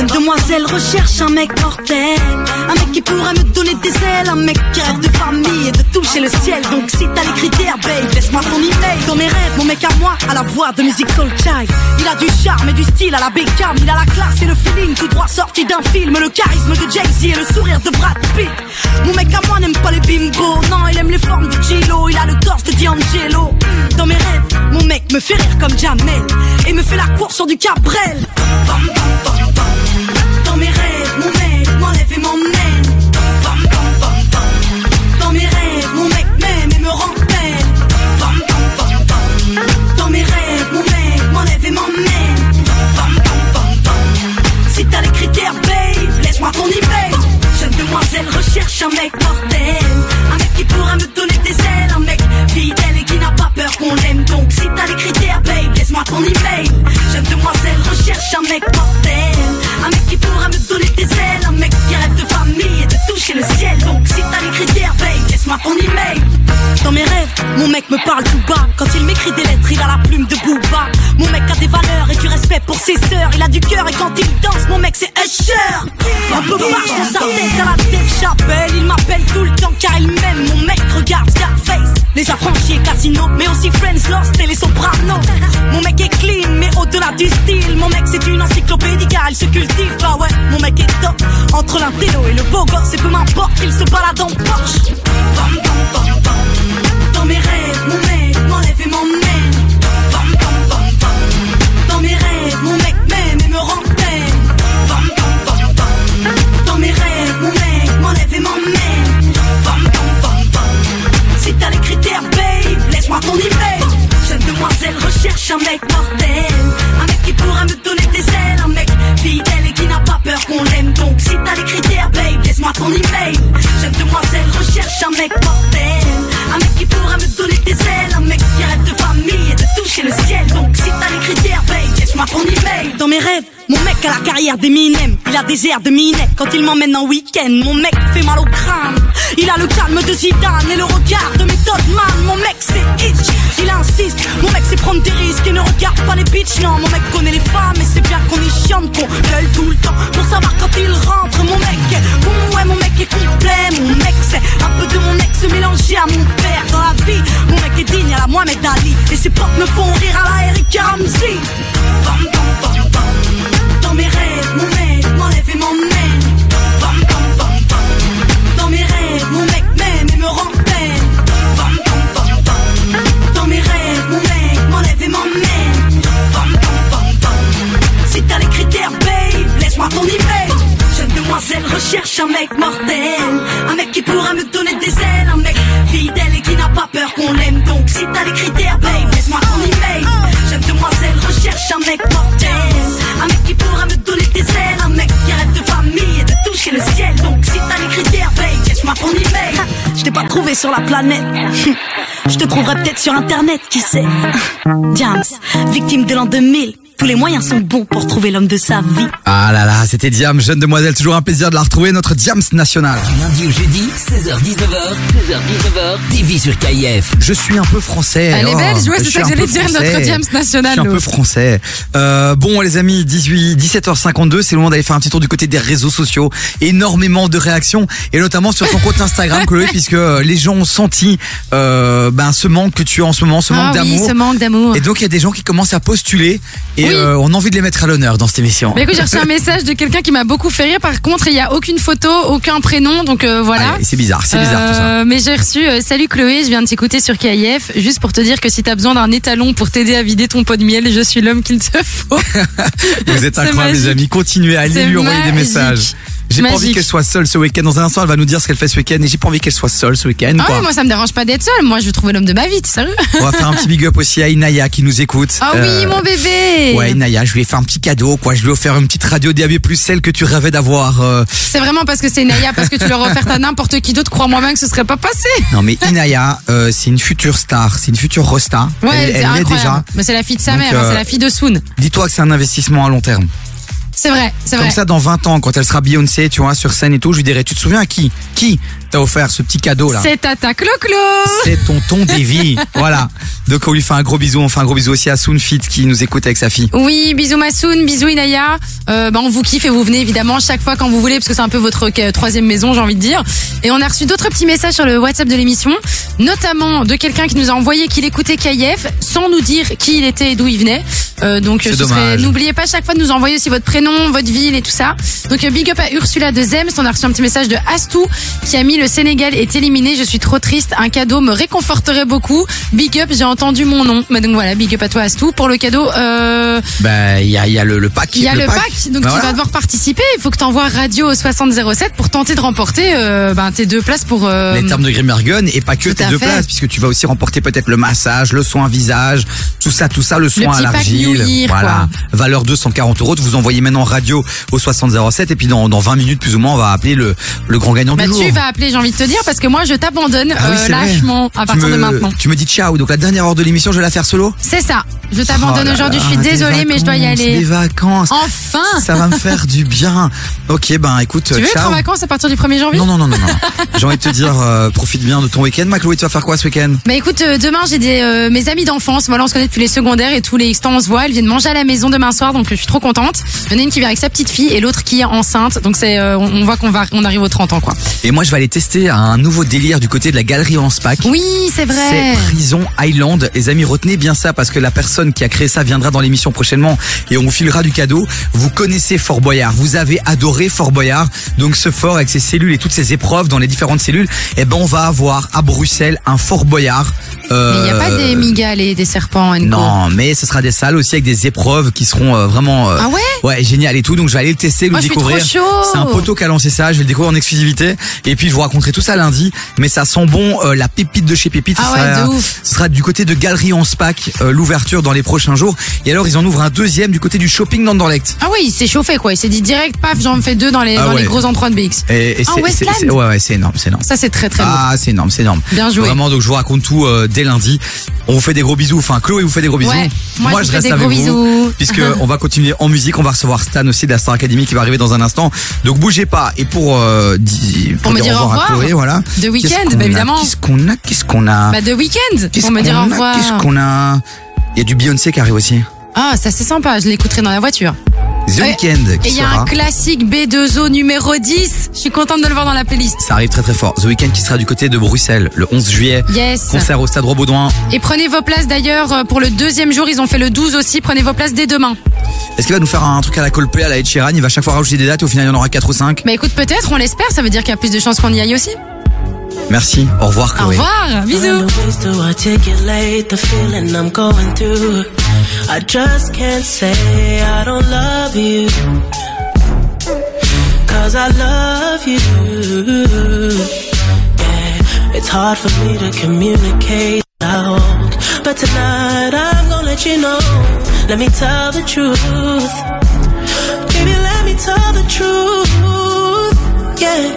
Jeune demoiselle recherche un mec mortel. Un mec qui pourrait me donner des ailes. Un mec qui rêve de famille et de toucher le ciel. Donc si t'as les critères, babe, laisse-moi ton email. Dans mes rêves, mon mec à moi, à la voix de musique soul child. Il a du charme et du style à la Beckham. Il a la classe et le feeling tout droit sorti d'un film. Le charisme de Jay-Z et le sourire de Brad Pitt. Mon mec à moi n'aime pas les bimbo. Non, il aime les formes de Gilo. Il a le torse de D'Angelo. Dans mes rêves, mon mec me fait rire comme Jamel. Et me fait la course sur du Cabrel. Mes rêves, mon mec m'enlève et m'emmène. Bam, bam, bam, bam. Dans mes rêves, mon mec m'aime et me rappelle. Bam, bam, bam, bam. Dans mes rêves, mon mec m'enlève et m'emmène. Bam, bam, bam, bam. Si t'as les critères, babe, laisse-moi ton email. Jeune demoiselle recherche un mec mortel. Un mec qui pourra me donner des ailes. Un mec fidèle et qui n'a pas peur qu'on l'aime. Donc si t'as les critères, babe, laisse-moi ton email. Jeune demoiselle recherche un mec mortel. Babe, laisse-moi ton email. Dans mon mec me parle tout bas. Quand il m'écrit des lettres, il a la plume de Booba. Mon mec a des valeurs et du respect pour ses sœurs. Il a du cœur et quand il danse, mon mec c'est Usher. Un peu marche dans sa tête à la tête chapelle. Il m'appelle tout le temps car il m'aime. Mon mec regarde Scarface. Les affranchis et Casino, mais aussi Friends Lost et les Sopranos. Mon mec est clean, mais au-delà du style. Mon mec c'est une encyclopédie car il se cultive. Bah ouais, mon mec est top. Entre l'intello et le beau gosse, et peu m'importe qu'il se balade en Porsche. Bam, bam. Dans mes rêves, mon mec m'enlève et m'emmène. Bam, bam, bam, bam. Dans mes rêves, mon mec m'aime et me rappelle. Bam, bam, bam, bam. Dans mes rêves, mon mec m'enlève et m'emmène. Bam, bam, bam, bam. Si t'as les critères, babe, laisse-moi ton email. Jeune demoiselle recherche un mec mortel. Un mec qui pourra me donner des ailes. Un mec fidèle et qui n'a pas peur qu'on l'aime. Donc si t'as les critères, babe, laisse-moi ton email. Jeune demoiselle recherche un mec mortel. Dans mes rêves, a la carrière d'Eminem. Il a des airs de Minet quand il m'emmène en week-end. Mon mec fait mal au crâne. Il a le calme de Zidane et le regard de méthode man. Mon mec c'est itch, il insiste. Mon mec c'est prendre des risques et ne regarde pas les bitches. Non, mon mec connaît les femmes et c'est bien qu'on est chiante, qu'on gueule tout le temps pour savoir quand il rentre. Mon mec est bon, ouais, mon mec est complet. Mon mec c'est un peu de mon ex mélangé à mon père dans la vie. Mon mec est digne à la Mohamed Ali et ses potes me font rire à la Eric Ramsey. Un mec mortel. Un mec qui pourra me donner des ailes. Un mec fidèle et qui n'a pas peur qu'on l'aime. Donc si t'as les critères, babe, laisse-moi ton email. Jeune demoiselle recherche un mec mortel. Un mec qui pourra me donner des ailes. Un mec qui rêve de famille et de toucher le ciel. Donc si t'as les critères, babe, laisse-moi ton email. (laughs) Je t'ai pas trouvé sur la planète. (laughs) Je te trouverai peut-être sur internet, qui sait. (laughs) James, victime de l'an 2000. Tous les moyens sont bons pour trouver l'homme de sa vie. Ah là là, c'était Diam, jeune demoiselle, toujours un plaisir de la retrouver, notre Diams national. Du lundi au jeudi, 16h-19h, 16h-19h, TV sur KIF. Je suis un peu français. Elle est belge, ouais, je c'est ça que j'allais dire, français. notre Diams national. Je suis un peu français. Euh, bon, les amis, 18, 17h52, c'est le moment d'aller faire un petit tour du côté des réseaux sociaux. Énormément de réactions, et notamment sur ton compte Instagram, (laughs) Chloé, puisque euh, les gens ont senti euh, ben, ce manque que tu as en ce moment, ce manque Ah oui, d'amour. ce manque d'amour. Et donc, il y a des gens qui commencent à postuler, et Oui. euh, on a envie de les mettre à l'honneur dans cette émission. Mais écoute, j'ai reçu un (laughs) message de quelqu'un qui m'a beaucoup fait rire. Par contre, il n'y a aucune photo, aucun prénom, donc euh, voilà. C'est bizarre, c'est bizarre tout ça. Euh, Mais j'ai reçu Salut Chloé, je viens de t'écouter sur KIF, juste pour te dire que si t'as besoin d'un étalon pour t'aider à vider ton pot de miel, je suis l'homme qu'il te faut. (laughs) Vous êtes incroyables, les amis. Continuez à aller lui envoyer des messages. J'ai pas envie qu'elle soit seule ce week-end. Dans un instant, elle va nous dire ce qu'elle fait ce week-end. Et j'ai pas envie qu'elle soit seule ce week-end. Ah quoi. oui, moi ça me dérange pas d'être seule, moi je veux trouver l'homme de ma vie, sérieux On va faire un petit big up aussi à Inaya qui nous écoute. Ah oui, Euh, mon bébé Ouais, Inaya, je lui ai fait un petit cadeau, quoi. Je lui ai offert une petite radio DAB+, celle que tu rêvais d'avoir. euh. C'est vraiment parce que c'est Naya, parce que tu l'aurais offerte à n'importe qui d'autre, crois-moi même que ce serait pas passé. Non, mais Inaya, euh, c'est une future star, c'est une future rosta. Ouais, elle elle incroyable. déjà. Mais c'est la fille de sa Donc, mère, hein, c'est la fille de Soon. Dis-toi que c'est un investissement à long terme. C'est vrai, c'est Comme vrai. ça, dans 20 ans, quand elle sera Beyoncé, tu vois, sur scène et tout, je lui dirai, tu te souviens à qui? Qui? T'a offert ce petit cadeau là C'est Tata Clo-Clo C'est tonton Davy. (laughs) voilà. Donc on lui fait un gros bisou. On fait un gros bisou aussi à Soonfit qui nous écoute avec sa fille. Oui, bisous Massoun, bisous Inaya. Euh, bah, on vous kiffe et vous venez évidemment chaque fois quand vous voulez parce que c'est un peu votre euh, troisième maison, j'ai envie de dire. Et on a reçu d'autres petits messages sur le WhatsApp de l'émission, notamment de quelqu'un qui nous a envoyé qu'il écoutait KIF sans nous dire qui il était et d'où il venait. Euh, donc n'oubliez pas chaque fois de nous envoyer aussi votre prénom, votre ville et tout ça. Donc euh, big up à Ursula de Zems, on a reçu un petit message de Astou qui a mis le Sénégal est éliminé, je suis trop triste, un cadeau me réconforterait beaucoup. Big up, j'ai entendu mon nom. Mais donc voilà, big up à toi Astou pour le cadeau. Euh, Ben il y a, y a le, le pack. il y a le, pack, donc Ben tu voilà. vas devoir participer. Il faut que tu envoies radio au 6007 pour tenter de remporter euh, ben, tes deux places pour. euh, Les termes de Grimmergun et pas que tes à deux fait. places puisque tu vas aussi remporter peut-être le massage, le soin visage, tout ça, tout ça, le soin à petit pack l'argile. Voilà. Valeur 240 euros. Vous envoyez maintenant radio au 6007 et puis dans, dans 20 minutes plus ou moins on va appeler le, le grand gagnant bah, du jour. tu vas appeler, j'ai envie de te dire, parce que moi je t'abandonne Ah oui, euh, c'est vrai. lâchement à partir me- de maintenant. Tu me dis ciao. Donc la dernière heure de l'émission, je vais la faire solo. C'est ça. Je t'abandonne Oh là aujourd'hui. Je suis des désolée, mais je dois y vacances, aller. Des vacances. Enfin. Ça va me faire du bien. Ok, ben écoute, Tu veux être ciao. en vacances à partir du 1er janvier Non, non, non, non, non. J'ai envie de te dire, euh, profite bien de ton week-end. Ma Chloé, tu vas faire quoi ce week-end? Bah écoute, euh, demain j'ai des euh, mes amis d'enfance. Voilà, on se connaît depuis les secondaires et tous les temps on se voit. Elles viennent manger à la maison demain soir, donc je suis trop contente. Il y en a une qui vient avec sa petite fille et l'autre qui est enceinte. Donc c'est, euh, on on voit qu'on va, on arrive aux 30 ans quoi. Et moi, je vais aller tester un nouveau délire du côté de la galerie en SPAC. Oui, c'est vrai. C'est Prison Island. Les amis, retenez bien ça parce que la personne qui a créé ça viendra dans l'émission prochainement et on vous filera du cadeau. Vous connaissez Fort Boyard. Vous avez adoré Fort Boyard. Donc ce fort avec ses cellules et toutes ses épreuves dans les différentes cellules, eh ben on va avoir à Bruxelles un Fort Boyard. Mais il n'y a pas Euh, des migales et des serpents. Non, mais ce sera des salles aussi avec des épreuves qui seront euh, vraiment euh, Ah ouais? ouais génial et tout. Donc je vais aller le tester, le Moi, découvrir. C'est un poteau qui a lancé ça. Je vais le découvrir en exclusivité et puis je vous raconterai tout ça lundi. Mais ça sent bon euh, la pépite de chez Pépite. Ah ce ouais, sera. Ce sera du côté de Galerie en Spac euh, l'ouverture dans les prochains jours. Et alors ils en ouvrent un deuxième du côté du shopping d'Anderlecht. Ah oui, il s'est chauffé quoi. Il s'est dit direct, paf, j'en fais deux dans les, Ah dans les ouais. gros endroits de BX. Et, et Ah, c'est- Westland ouais ouais c'est énorme, c'est énorme. Ça c'est très très. Ah, c'est énorme, c'est énorme. Bien joué. Vraiment, donc je vous raconte tout euh, dès lundi. On vous fait des gros bisous. Enfin, Chloé vous fait des gros bisous. Ouais. Moi, je vous je fais reste des avec gros vous. bisous. Puisque (laughs) on va continuer en musique. On va recevoir Stan aussi de la Star Academy qui va arriver dans un instant. Donc bougez pas. Et pour, euh, di- Pour me dire au à revoir. Chloé, voilà. De week-end, bah, évidemment. Qu'est-ce qu'on a Qu'est-ce qu'on a Bah de week-end, Qu'est-ce pour me dire au revoir. Qu'est-ce qu'on a Il y a du Beyoncé qui arrive aussi. Ah, ça c'est sympa, je l'écouterai dans la voiture. The. Weeknd Et il y a sera. un classique B2O numéro 10. Je suis contente de le voir dans la playlist. Ça arrive très très fort. The Weeknd qui sera du côté de Bruxelles le 11 juillet. Yes. Concert au Stade Robaudouin. Et prenez vos places d'ailleurs euh, pour le deuxième jour. Ils ont fait le 12 aussi. Prenez vos places dès demain. Est-ce qu'il va nous faire un truc à la Colpé, à la Ed Sheeran? Il va chaque fois rajouter des dates et au final il y en aura 4 ou 5. Bah écoute, peut-être, on l'espère. Ça veut dire qu'il y a plus de chances qu'on y aille aussi. Merci. Au revoir Au Chloé. revoir. Bisous. I just can't say I don't love you. Cause I love you. Yeah, it's hard for me to communicate out. But tonight I'm gonna let you know. Let me tell the truth. Baby, let me tell the truth. Yeah.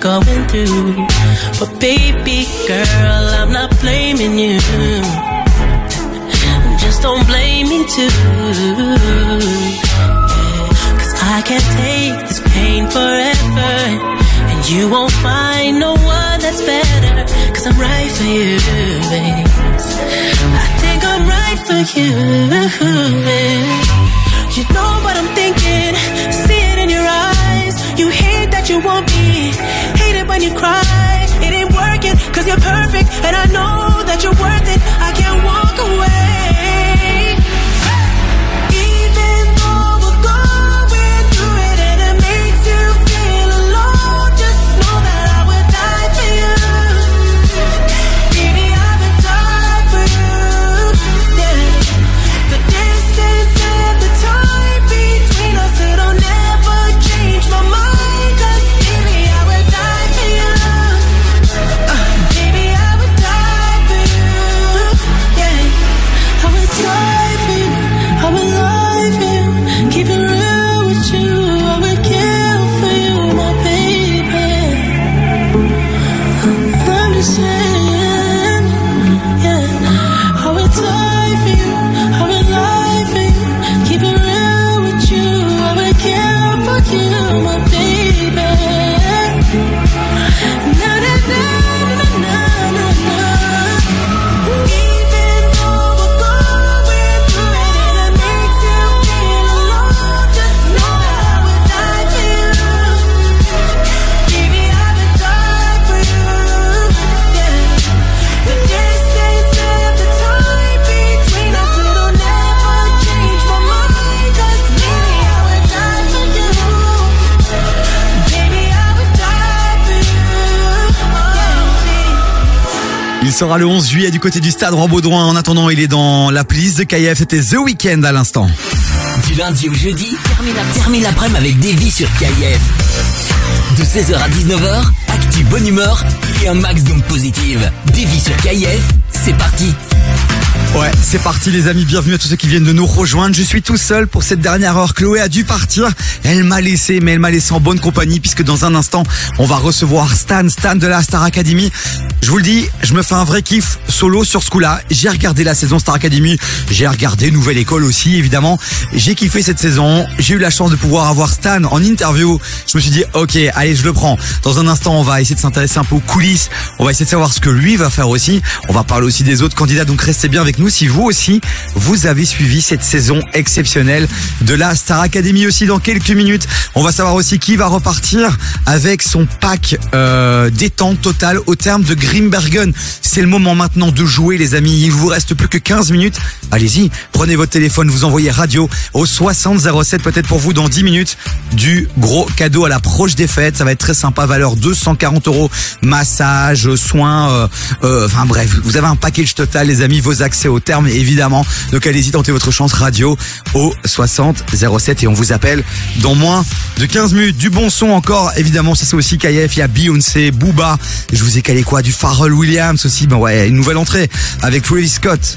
Going through. But baby girl, I'm not blaming you. Just don't blame me too. Cause I can't take this pain forever. And you won't find no one that's better. Cause I'm right for you, babe. I think I'm right for you. babe. You know what I'm thinking, when you cry. It ain't working, cause you're perfect, and I know that you're worth it. I can't walk away. Sera le 11 juillet du côté du stade Rambaudouin. En attendant, il est dans la playlist de KF. C'était The Weeknd à l'instant. Du lundi au jeudi, termine l'après-midi avec Davy sur KIF. De 16h à 19h, actu bonne humeur et un max d'ondes positives. Davy sur KIF, c'est parti. Ouais, c'est parti les amis, bienvenue à tous ceux qui viennent de nous rejoindre. Je suis tout seul pour cette dernière heure. Chloé a dû partir. Elle m'a laissé, mais elle m'a laissé en bonne compagnie puisque dans un instant, on va recevoir Stan, Stan de la Star Academy. Je vous le dis, je me fais un vrai kiff solo sur ce coup-là. J'ai regardé la saison Star Academy, j'ai regardé Nouvelle École aussi évidemment. J'ai kiffé cette saison. J'ai eu la chance de pouvoir avoir Stan en interview. Je me suis dit, ok, allez, je le prends. Dans un instant, on va essayer de s'intéresser un peu aux coulisses. On va essayer de savoir ce que lui va faire aussi. On va parler aussi des autres candidats. Donc restez bien avec nous si vous aussi, vous avez suivi cette saison exceptionnelle de la Star Academy aussi dans quelques minutes. On va savoir aussi qui va repartir avec son pack euh, détente totale au terme de Grimbergen. C'est le moment maintenant de jouer les amis. Il vous reste plus que 15 minutes. Allez-y, prenez votre téléphone, vous envoyez radio au 6007 peut-être pour vous dans 10 minutes du gros cadeau à l'approche des fêtes. Ça va être très sympa, valeur 240 euros, massage, soins, euh, euh, enfin bref, vous avez un package total les amis, vos accès au terme évidemment. Donc allez-y, tentez votre chance radio au 6007 et on vous appelle dans moins de 15 minutes. Du bon son encore, évidemment, ça c'est aussi KF, il y a Beyoncé, Booba, je vous ai calé quoi? Du Pharrell Williams aussi, ben ouais, une nouvelle entrée avec Travis Scott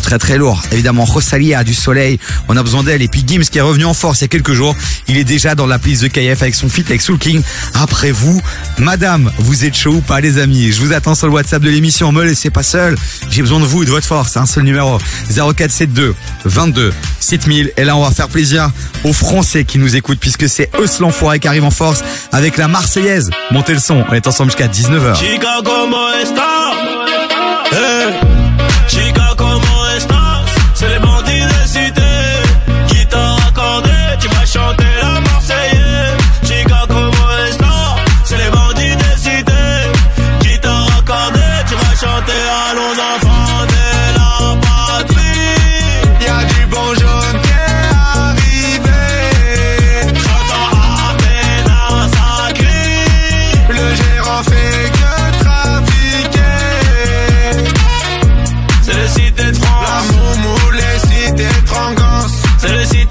très très lourd. Évidemment, Rosalia, du soleil, on a besoin d'elle. Et puis Gims qui est revenu en force il y a quelques jours, il est déjà dans la playlist de KF avec son feat avec Soul King. Après vous, madame, vous êtes chaud ou pas les amis? Je vous attends sur le WhatsApp de l'émission, me laissez pas seul. J'ai besoin de vous et de votre force, un seul numéro 0472 22 7000. Et là, on va faire plaisir aux Français qui nous écoutent puisque c'est eux l'enfoiré qui arrive en force avec la Marseillaise. Montez le son, on est ensemble jusqu'à 19h. Chica,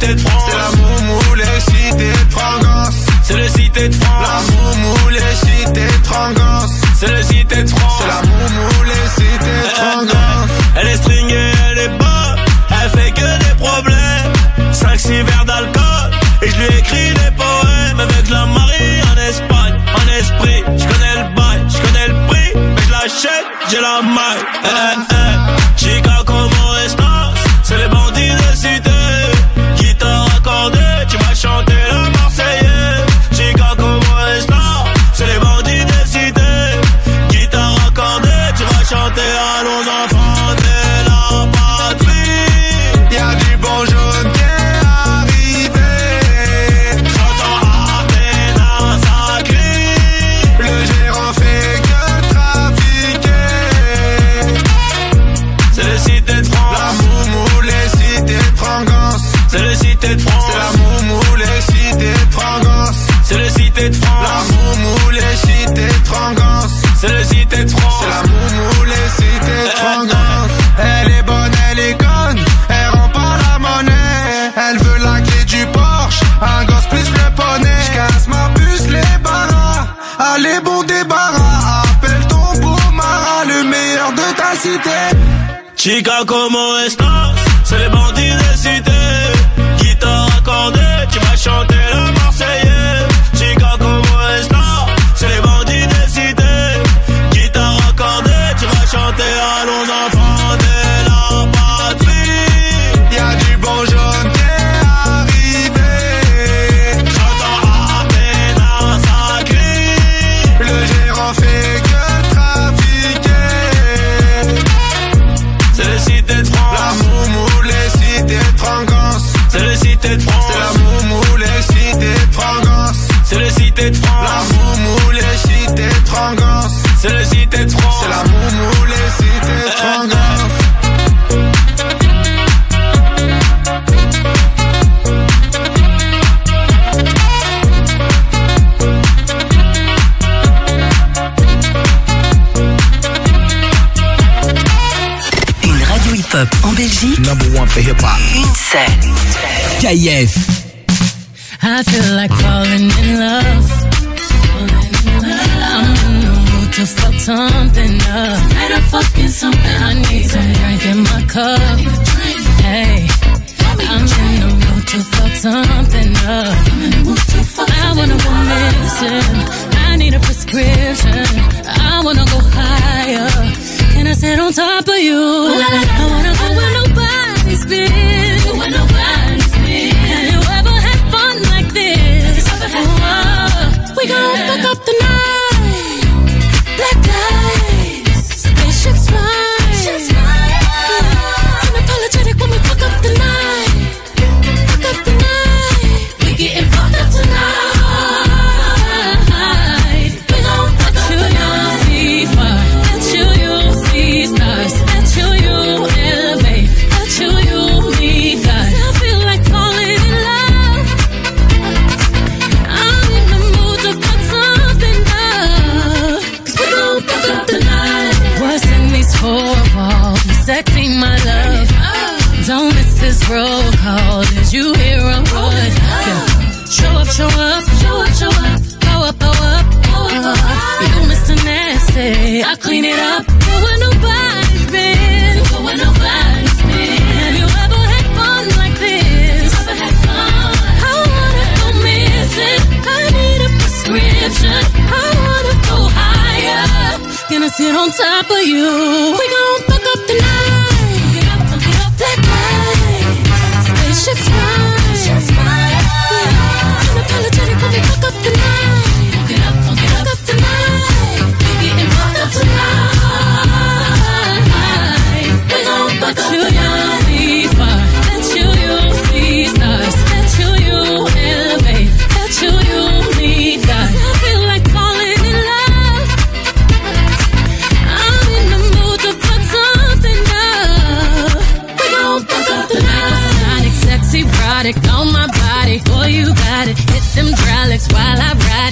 cité de France. C'est la moumou, les cités de C'est le cité de France. La moumou, les cités de C'est le cité de France. C'est la moumou, les cités de Elle est stringée, elle est bonne. Elle fait que des problèmes. 5-6 verres d'alcool. Et je lui écris des poèmes avec la Marie en Espagne, en esprit. Je connais le bail, je connais le prix. Mais je l'achète, j'ai la maille. Chica, ¿cómo estás? Se for hip hop. Une scène. KF. I feel like falling in love. I'm in the mood to fuck something up. Night of fucking something. I need some drink in my cup. Hey, I'm in the mood to fuck something up. I wanna go missing. I need a prescription. I wanna go higher. Can I sit on top of you? I wanna go where we gon' fuck up the night. Black lights, sit on top of you. We gon' fuck up the night. Black lights, spaceships fly. Yeah. Unapologetic when we fuck up the night.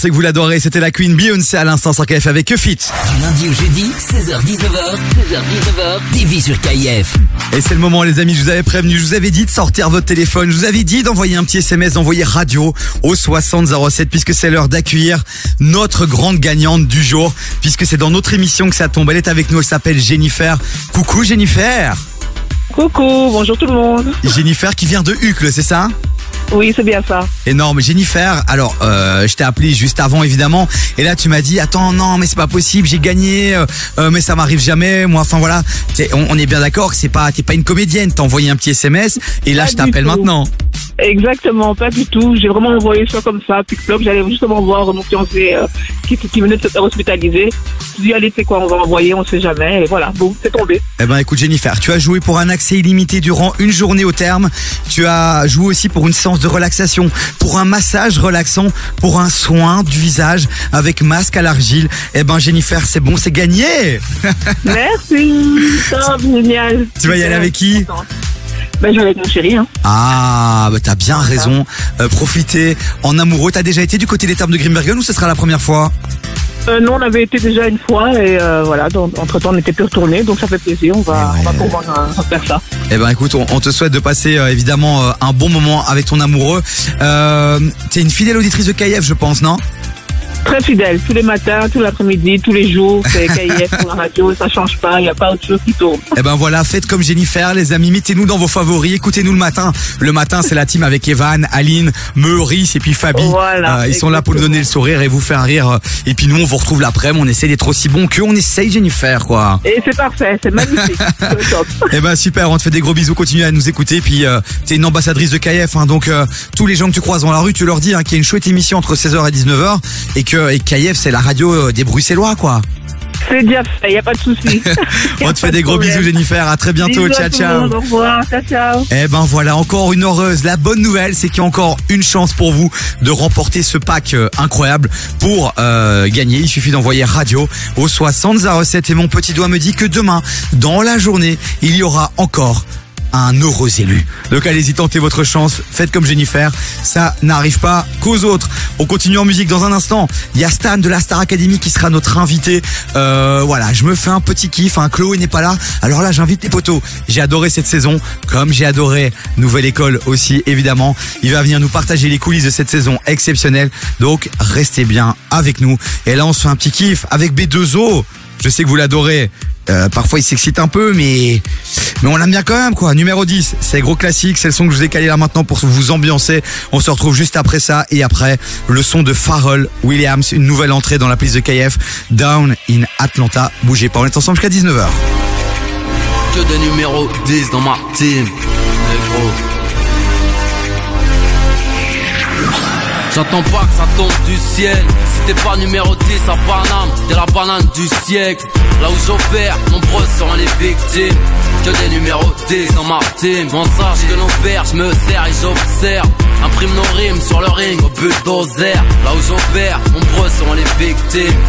sait que vous l'adorez, c'était la Queen Beyoncé à l'instant sur KF avec Fit. Du lundi au jeudi, 16h-19h, 16h-19h, TV sur KIF. Et c'est le moment les amis, je vous avais prévenu, je vous avais dit de sortir votre téléphone, je vous avais dit d'envoyer un petit SMS, d'envoyer radio au 6007 puisque c'est l'heure d'accueillir notre grande gagnante du jour puisque c'est dans notre émission que ça tombe. Elle est avec nous, elle s'appelle Jennifer. Coucou Jennifer. Coucou, bonjour tout le monde. Jennifer qui vient de Hucle, c'est ça? Oui, c'est bien ça. Énorme, Jennifer. Alors, euh, je t'ai appelé juste avant, évidemment, et là tu m'as dit, attends, non, mais c'est pas possible, j'ai gagné, euh, euh, mais ça m'arrive jamais. Moi, enfin voilà, on, on est bien d'accord que c'est pas, t'es pas une comédienne. T'as envoyé un petit SMS, et là Pas je t'appelle maintenant. Exactement, pas du tout. J'ai vraiment envoyé ça comme ça. Puis club, j'allais justement voir mon fiancé euh, qui, qui venait de se faire hospitaliser. Je dis, allez, c'est quoi, on va envoyer, on sait jamais. Et voilà, bon, c'est tombé. Eh ben écoute Jennifer, tu as joué pour un accès illimité durant une journée au terme. Tu as joué aussi pour une séance de relaxation, pour un massage relaxant, pour un soin du visage avec masque à l'argile. Eh ben Jennifer, c'est bon, c'est gagné. (laughs) Merci. Top, génial. Tu vas y aller avec qui? Ben, je vais avec mon chéri, hein. Ah, bah t'as bien raison. Euh, profiter en amoureux. T'as déjà été du côté des termes de Grimbergen ou ce sera la première fois? Euh, non, on avait été déjà une fois et euh, voilà, entre temps on n'était plus retourné, donc ça fait plaisir, on va, on va pouvoir euh, faire ça. Eh ben écoute, on, on te souhaite de passer euh, évidemment euh, un bon moment avec ton amoureux. Euh, T'es une fidèle auditrice de KF, je pense, non? Très fidèle, tous les matins, tout l'après-midi, tous les jours, c'est (laughs) KIF pour la radio, ça change pas, il n'y a pas autre chose qui tourne. Eh ben voilà, faites comme Jennifer, les amis, mettez-nous dans vos favoris, écoutez-nous le matin. Le matin, c'est la team avec Evan, Aline, Meurice et puis Fabi. Voilà, Euh, ils sont là pour nous donner le sourire et vous faire rire. Et puis nous, on vous retrouve l'après-midi, on essaie d'être aussi bon que on essaye Jennifer, quoi. Et c'est parfait, c'est magnifique, (laughs) top. Eh ben super, on te fait des gros bisous, continue à nous écouter. Puis euh, t'es une ambassadrice de KF, hein, donc euh, tous les gens que tu croises dans la rue, tu leur dis hein, qu'il y a une chouette émission entre 16h et 19h et que et KF c'est la radio euh, des Bruxellois, quoi. C'est déjà fait, il n'y a pas de souci. (laughs) On te fait des gros bisous Jennifer, à très bientôt, Bisous ciao à ciao. monde, Au revoir, ciao ciao. Eh ben voilà, encore une heureuse. La bonne nouvelle, c'est qu'il y a encore une chance pour vous de remporter ce pack euh, incroyable. Pour euh, gagner, il suffit d'envoyer radio au 6007 et mon petit doigt me dit que demain, dans la journée, il y aura encore un heureux élu. Donc allez-y, tentez votre chance, faites comme Jennifer, ça n'arrive pas qu'aux autres. On continue en musique dans un instant. Il y a Stan de la Star Academy qui sera notre invité. Euh, voilà, je me fais un petit kiff, un Chloé n'est pas là. Alors là, j'invite les potos. J'ai adoré cette saison, comme j'ai adoré Nouvelle École aussi, évidemment. Il va venir nous partager les coulisses de cette saison exceptionnelle. Donc restez bien avec nous. Et là, on se fait un petit kiff avec B2O. Je sais que vous l'adorez. Euh, parfois il s'excite un peu, mais mais on l'aime bien quand même quoi. Numéro 10, c'est gros classique, c'est le son que je vous ai calé là maintenant pour vous ambiancer. On se retrouve juste après ça et après le son de Pharrell Williams, une nouvelle entrée dans la piste de KF, Down in Atlanta. Bougez pas, on est ensemble jusqu'à 19h. Que des numéros 10 dans. J'attends pas que ça tombe du ciel. Si t'es pas numéro 10 à Paname, t'es la banane du siècle. Là où j'opère, nombreux sont les victimes. Que des numéros 10 dans ma team. On que nos pères, je me sers et j'observe. Imprime nos rimes sur le ring au but d'oser. Là où j'opère, nombreux sont les victimes.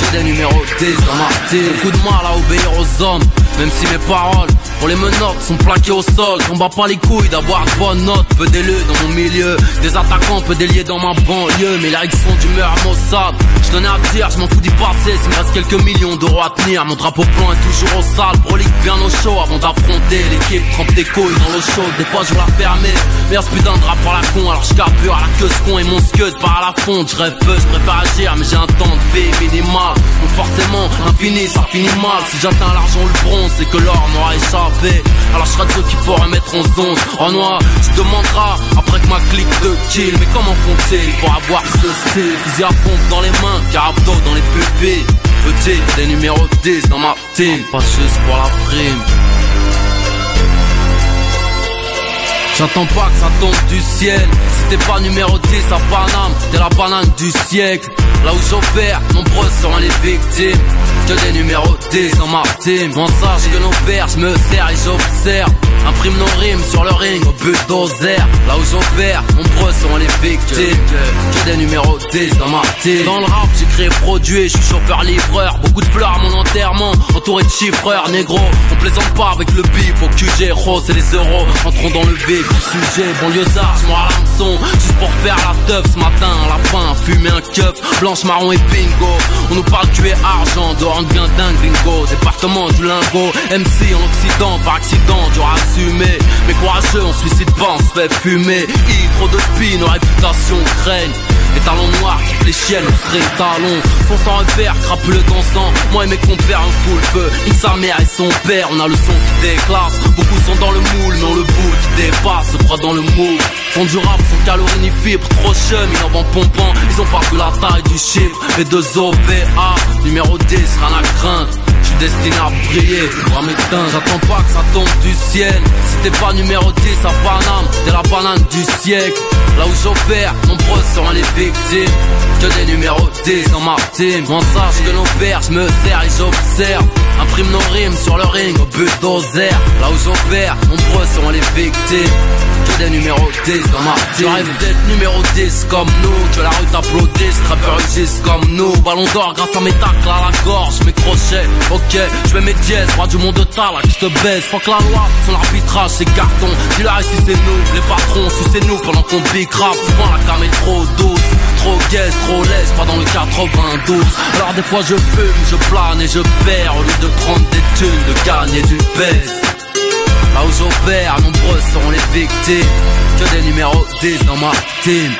Que des numéros 10 dans ma team. Beaucoup de mal à obéir aux hommes, même si mes paroles Pour les menottes sont plaqués au sol. On bat pas les couilles d'avoir de bonnes notes. Peu d'élus dans mon milieu. Des attaquants peu déliés dans ma banlieue. Mais là ils sont d'humeur Mossad. Je donnais à dire, je m'en fous d'y passer. S'il me reste quelques millions d'euros à tenir. Mon drapeau blanc est toujours au sale. Brolique bien au chaud avant d'affronter l'équipe. Trempe des couilles dans l'eau chaude. Des fois je la fermer. Mais ce putain de drap par la con. Alors je carbure à la queue ce con et mon scud part à la fonte. Je rêve peu, agir. Mais j'ai un temps de vie minimal. Donc forcément, infini, ça finit mal. Si j'atteins l'argent, le bronze, c'est que l'or m'aura échappé. Alors je serai de ceux qu'il faut remettre en zone. En noir, tu demanderas après que ma clique de kill. Mais comment font-ils pour avoir ce style Fusil à pompe dans les mains, carabdo dans les pupilles. Petit, des numéros 10 dans ma team. Pas pour la prime. J'attends pas que ça tombe du ciel Si t'es pas numéro 10 à Paname T'es la banane du siècle Là où j'opère, nombreux seront les victimes Que des numéros 10 dans ma team Mon sage que nos pères, je me sers et j'observe Imprime nos rimes sur le ring au but d'oser. Là où j'opère, nombreux seront les victimes. Que des numéros 10 dans ma team Dans le rap, j'ai créé produit, je suis chauffeur livreur. Beaucoup de fleurs à mon enterrement, entouré de chiffreurs. Négro, on plaisante pas avec le bif. Au QG, rose et les euros Entrons dans le vif du sujet. Banlieusard, je à l'hameçon Juste pour faire la teuf. Ce matin Lapin, fumer un keuf, blanche, marron et bingo. On nous parle tuer argent, dehors on devient dingue Département du lingot, MC en Occident Par accident, dur à assumer Mais courageux, on suicide pas, on se fait fumer. Trop de nos réputations craignent les talons noirs qui fléchiennent, les talons Son sans repère, crapule dansant. Moi et mes compères un full feu. Nique sa mère et son père, on a le son qui déclasse. Beaucoup sont dans le moule, mais on le bout qui dépasse. Se croit dans le moule Font du rap sans calories ni fibres. Trop chum, ils en vont pompant. Ils ont pas vu la taille du chiffre. Les deux OPA, numéro 10, rien à craindre. Destiné à briller, mes teints, j'attends pas que ça tombe du ciel. Si t'es pas numéro 10 à Paname, t'es la banane du siècle Là où j'opère, nombreux seront les victimes. Que des numéros 10 dans ma team. Mon sage que nos pères, je me sers et j'observe Imprime nos rimes sur le ring au but d'oser Là où j'opère, nombreux seront les victimes. Que des numéros 10 dans ma team. Je rêve d'être numéro 10 comme nous. Que la rue t'applaudisse, rappeurs rugissent comme nous. Ballon d'or grâce à mes tacles à la gorge, mes crochets. Ok, je mets mes dièses, roi du monde de là qui te baise. Faut que la loi, son arbitrage c'est carton. Dis-la si c'est nous, les patrons, si c'est nous pendant qu'on big rap Souvent la cam est trop douce. Trop gaise, trop laisse, pas dans le 92 Alors des fois je fume, je plane et je perds Au lieu de prendre des thunes, de gagner du baisse Là où j'opère, nombreux seront les victimes. Que des numéros 10 dans ma team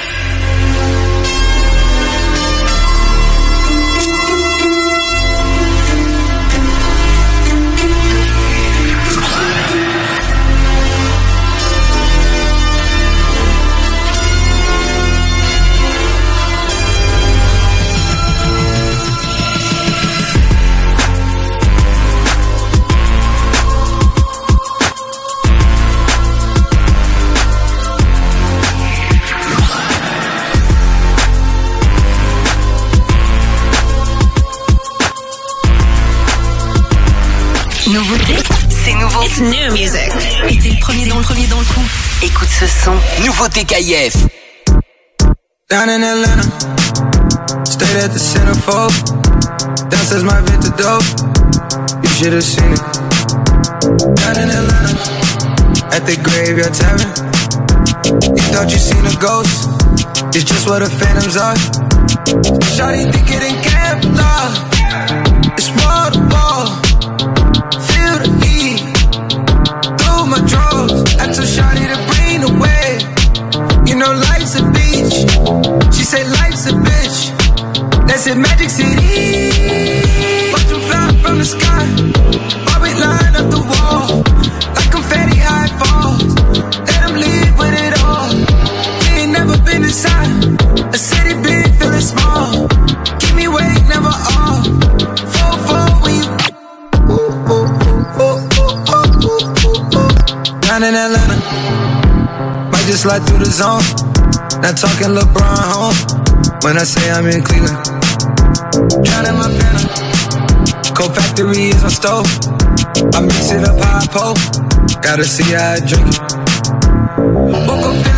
new music. Et t'es le premier dans le premier dans le coup. Écoute ce son. Nouveauté KF. Down in Atlanta, stayed at the centerfold. Downstairs my vintage dope, you should have seen it. Down in Atlanta, at the graveyard tavern. You thought you seen a ghost, it's just what the phantoms are. Shawty think it ain't Kevlar, it's wall to wall. In Magic City. Watch them fly from the sky. While we line up the wall. Like confetti high falls. Let them leave with it all. We ain't never been inside. A city big, feeling small. Keep me awake, never off. Four, four, you. Ooh, ooh, ooh, ooh, ooh, ooh, ooh, ooh. Down in Atlanta. Might just slide through the zone. Not talking LeBron home. When I say I'm in Cleveland. Drowning my phantom. Cold factory is my stove. I mix it up high pole. Gotta see how I drink it. Woke up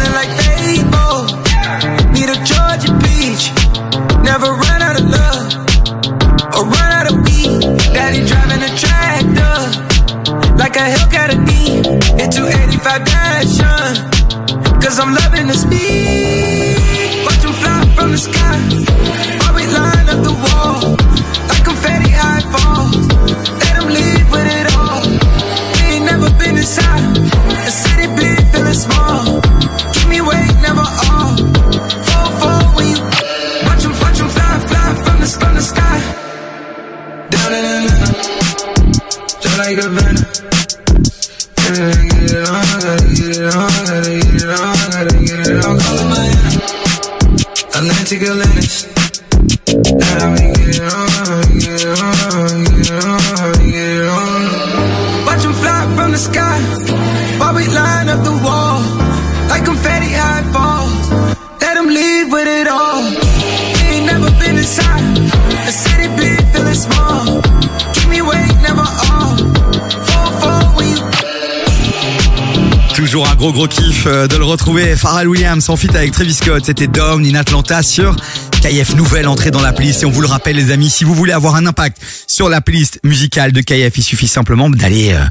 gros kiff euh, de le retrouver. Pharrell Williams en feat avec Travis Scott. C'était Dom, in Atlanta sur KF. Nouvelle entrée dans la playlist. Et on vous le rappelle les amis, si vous voulez avoir un impact sur la playlist musicale de KF, il suffit simplement d'aller euh,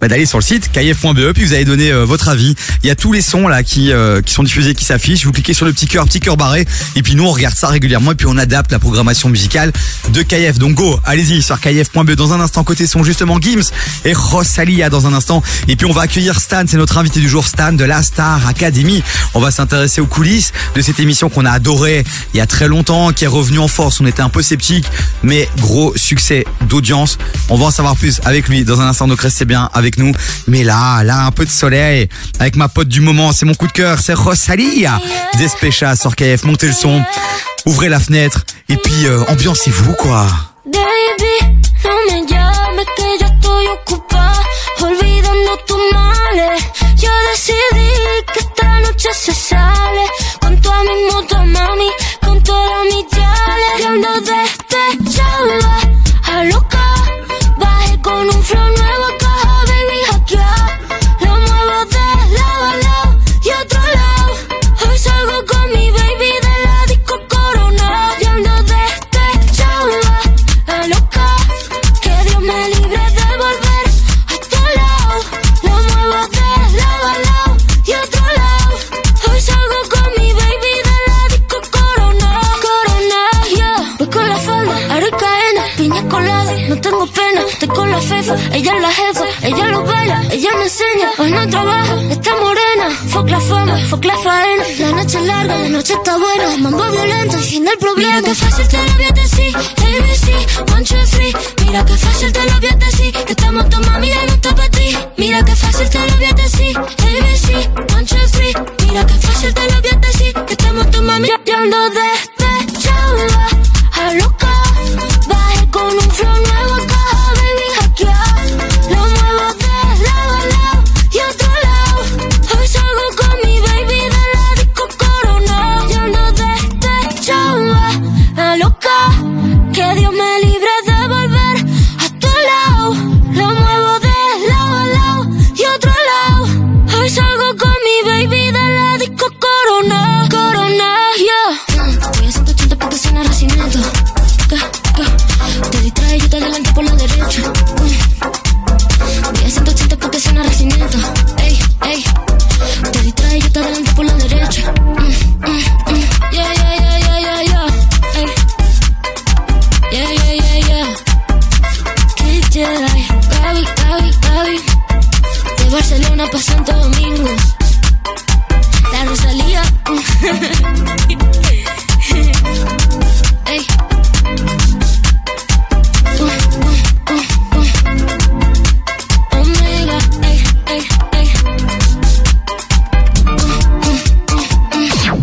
bah, d'aller sur le site kf.be puis vous allez donner euh, votre avis. Il y a tous les sons là qui euh, qui sont diffusés, qui s'affichent. Vous cliquez sur le petit cœur, petit cœur barré. Et puis nous on regarde ça régulièrement et puis on adapte la programmation musicale de KF. Donc go, allez-y sur kf.be. Dans un instant côté son justement Gims et Rosalia dans un instant. Et puis on va accueillir Stan, c'est notre invité du jour Stan de la Star Academy. On va s'intéresser aux coulisses de cette émission qu'on a adorée il y a très longtemps, qui est revenue en force. On était un peu sceptiques, mais gros succès d'audience. On va en savoir plus avec lui dans un instant. Donc restez bien nous. Mais là, là, un peu de soleil avec ma pote du moment. C'est mon coup de cœur, c'est Rosalia. Despecha sur KF. Montez le son, ouvrez la fenêtre et puis euh, ambiancez-vous quoi. Baby, no me llames que yo estoy ocupada olvidando tus males. Yo decidí que esta noche se sale con toda mi moto, mami, con todas mis yales. Y ando despechada, a loca, bajé con un flow pena, estoy con la fefa. Ella es la jefa, ella lo baila, ella me enseña. Hoy no trabaja, está morena. Fuck la fama, fuck la faena. La noche es larga, la noche está buena. Mambo violento, fin del problema. Mira que fácil te lo voy a decir. ABC, one, two, three. Mira que fácil te lo voy a decir. Que estamos tomando, mira, no está para ti. Mira que fácil te lo voy a decir. ABC, one, two, three. Mira que fácil te lo voy a decir. Que estamos tomando, mira, yo ando despechada. A loca, bajé con un flow Barcelona pa' Santo Domingo. La Rosalía. Ey.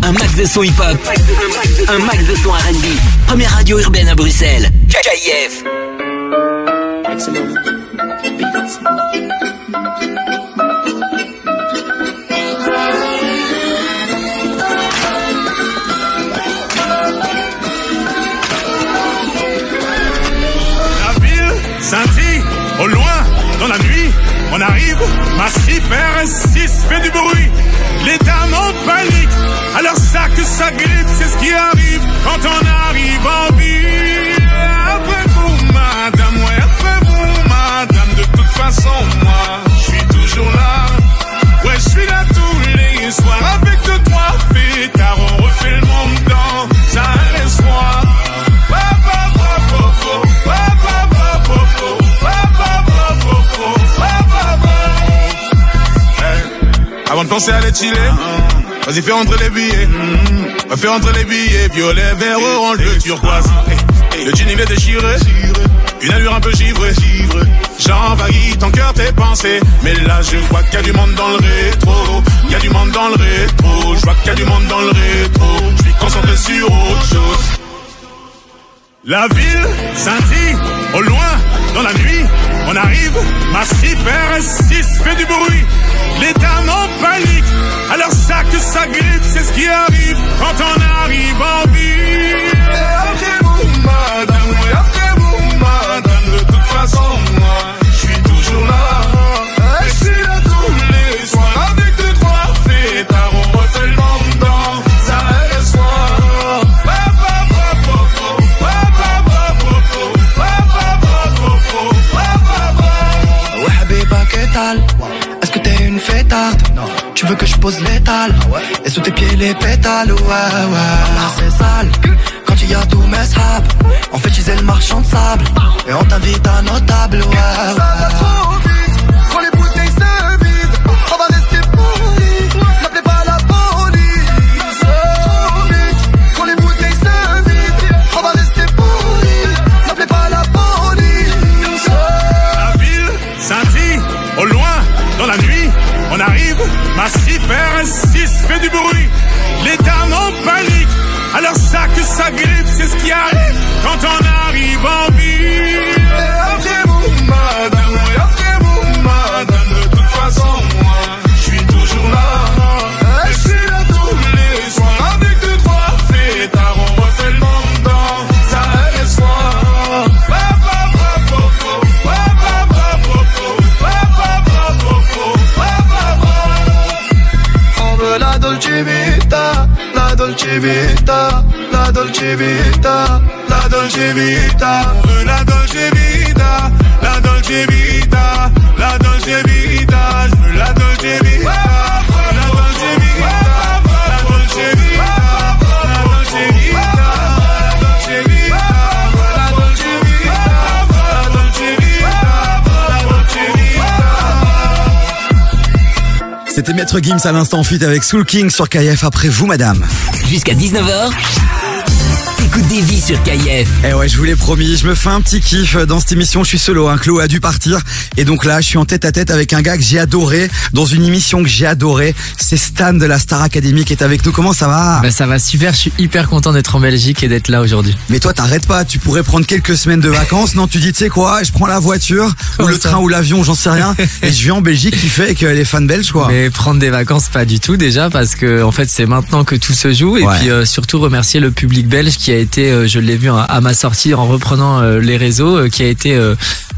Un max de son hip-hop. Un max de son R&B. Première radio urbaine à Bruxelles. KF. La On arrive, Massif RS6 fait du bruit. Les dames en panique, alors ça que ça grippe, c'est ce qui arrive quand on arrive en ville. Après vous, madame, ouais, après vous, madame, de toute façon, moi, je suis toujours là. Ouais, je suis là tous les soirs penser à les chiller. Vas-y, fais rentrer les billets. Va faire rentrer les billets. Violet, vert, orange, bleu, turquoise. Le jean, il est déchiré. Une allure un peu givrée. J'envahis ton cœur, tes pensées. Mais là, je vois qu'il y a du monde dans le rétro. Il y a du monde dans le rétro. Je vois qu'il y a du monde dans le rétro. Je suis concentré sur autre chose. La ville scintille au loin dans la nuit. On arrive, massif RS6 fait du bruit. Les dames en panique, alors ça que ça grippe, c'est ce qui arrive quand on arrive en ville. Et après vous, madame, et après vous, madame, de toute façon, veux que je pose l'étal Et sous tes pieds les pétales, ouais, ouais. c'est sale. Quand il y a tout mes sables. En fait, le marchand de sable. Et on t'invite à nos tables, ouais, ouais. Ça va trop vite. Quand les bouteilles se vident, on va arrive, massif RS6 fait du bruit. Les dames en panique, alors ça que ça grippe, c'est ce qui arrive quand on arrive en ville. Dolce vita, la dolce vita, on veut la dolce vita, la dolce vita, la dolce vita, je veux la dolce vita, la dolce vita, la dolce vita, la dolce vita, la dolce vita, la dolce vita, la dolce vita, la dolce vita. C'était Maître Gims à l'instant fit avec Soul King sur KF après vous madame. Jusqu'à 19h, t'écoutes des vies sur KF. Eh ouais, je vous l'ai promis, je me fais un petit kiff dans cette émission, je suis solo, hein, Chloé a dû partir. Et donc là, je suis en tête à tête avec un gars que j'ai adoré, dans une émission que j'ai adoré. C'est Stan de la Star Academy qui est avec nous. Comment ça va? Bah ça va super, je suis hyper content d'être en Belgique et d'être là aujourd'hui. Mais toi, t'arrêtes pas, tu pourrais prendre quelques semaines de vacances. Non, tu dis, tu sais quoi, je prends la voiture, ou le ça? train, ou l'avion, j'en sais rien. et je viens en Belgique qui fait euh, les fans belges, quoi. Mais prendre des vacances pas du tout déjà parce que en fait c'est maintenant que tout se joue et Ouais. puis euh, surtout remercier le public belge qui a été, euh, je l'ai vu à, à ma sortie en reprenant euh, les réseaux, euh, qui a été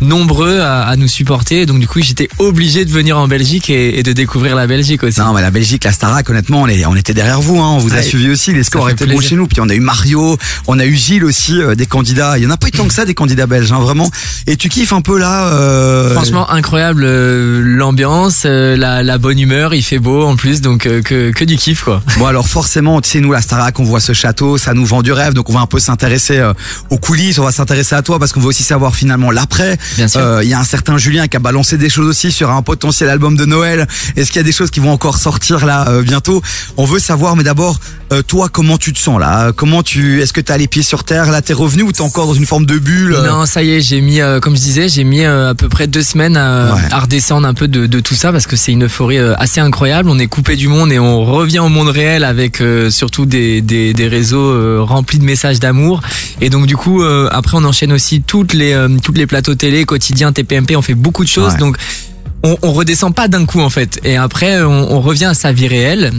nombreux à, à nous supporter. Donc du coup j'étais obligé de venir en Belgique et, et de découvrir la Belgique aussi. Non, mais la Belgique, la Starac, honnêtement, on, est- on était derrière vous, hein. on vous a suivi aussi, les scores étaient bons chez nous. Puis on a eu Mario, on a eu Gilles aussi, euh, des candidats. Il y en a pas eu tant que ça, des candidats belges, hein, vraiment. Et tu kiffes un peu là euh, Franchement incroyable euh, l'ambiance, la, la bonne humeur, il fait beau en plus donc que, que du kiff quoi. Bon alors forcément, tu sais nous la Starac, on voit ce château, ça nous vend du rêve, donc on va un peu s'intéresser euh, aux coulisses, on va s'intéresser à toi parce qu'on veut aussi savoir finalement l'après. Bien sûr. Euh, Il y a un certain Julien qui a balancé des choses aussi sur un potentiel album de Noël. Est-ce qu'il y a des choses qui vont encore sortir là euh, bientôt? On veut savoir, mais d'abord toi comment tu te sens là? Comment tu Est-ce que t'as les pieds sur terre? Là t'es revenu ou t'es encore dans une forme de bulle? Non, ça y est, j'ai mis, comme je disais, j'ai mis à peu près deux semaines à, Ouais. à redescendre un peu de, de tout ça parce que c'est une euphorie assez incroyable. On est coupé du monde et on revient au monde réel avec surtout des, des, des réseaux remplis de messages d'amour. Et donc du coup, euh, après on enchaîne aussi toutes les euh, toutes les plateaux télé, quotidiens, TPMP. On fait beaucoup de choses. Ouais. Donc on, on redescend pas d'un coup en fait. Et après on, on revient à sa vie réelle.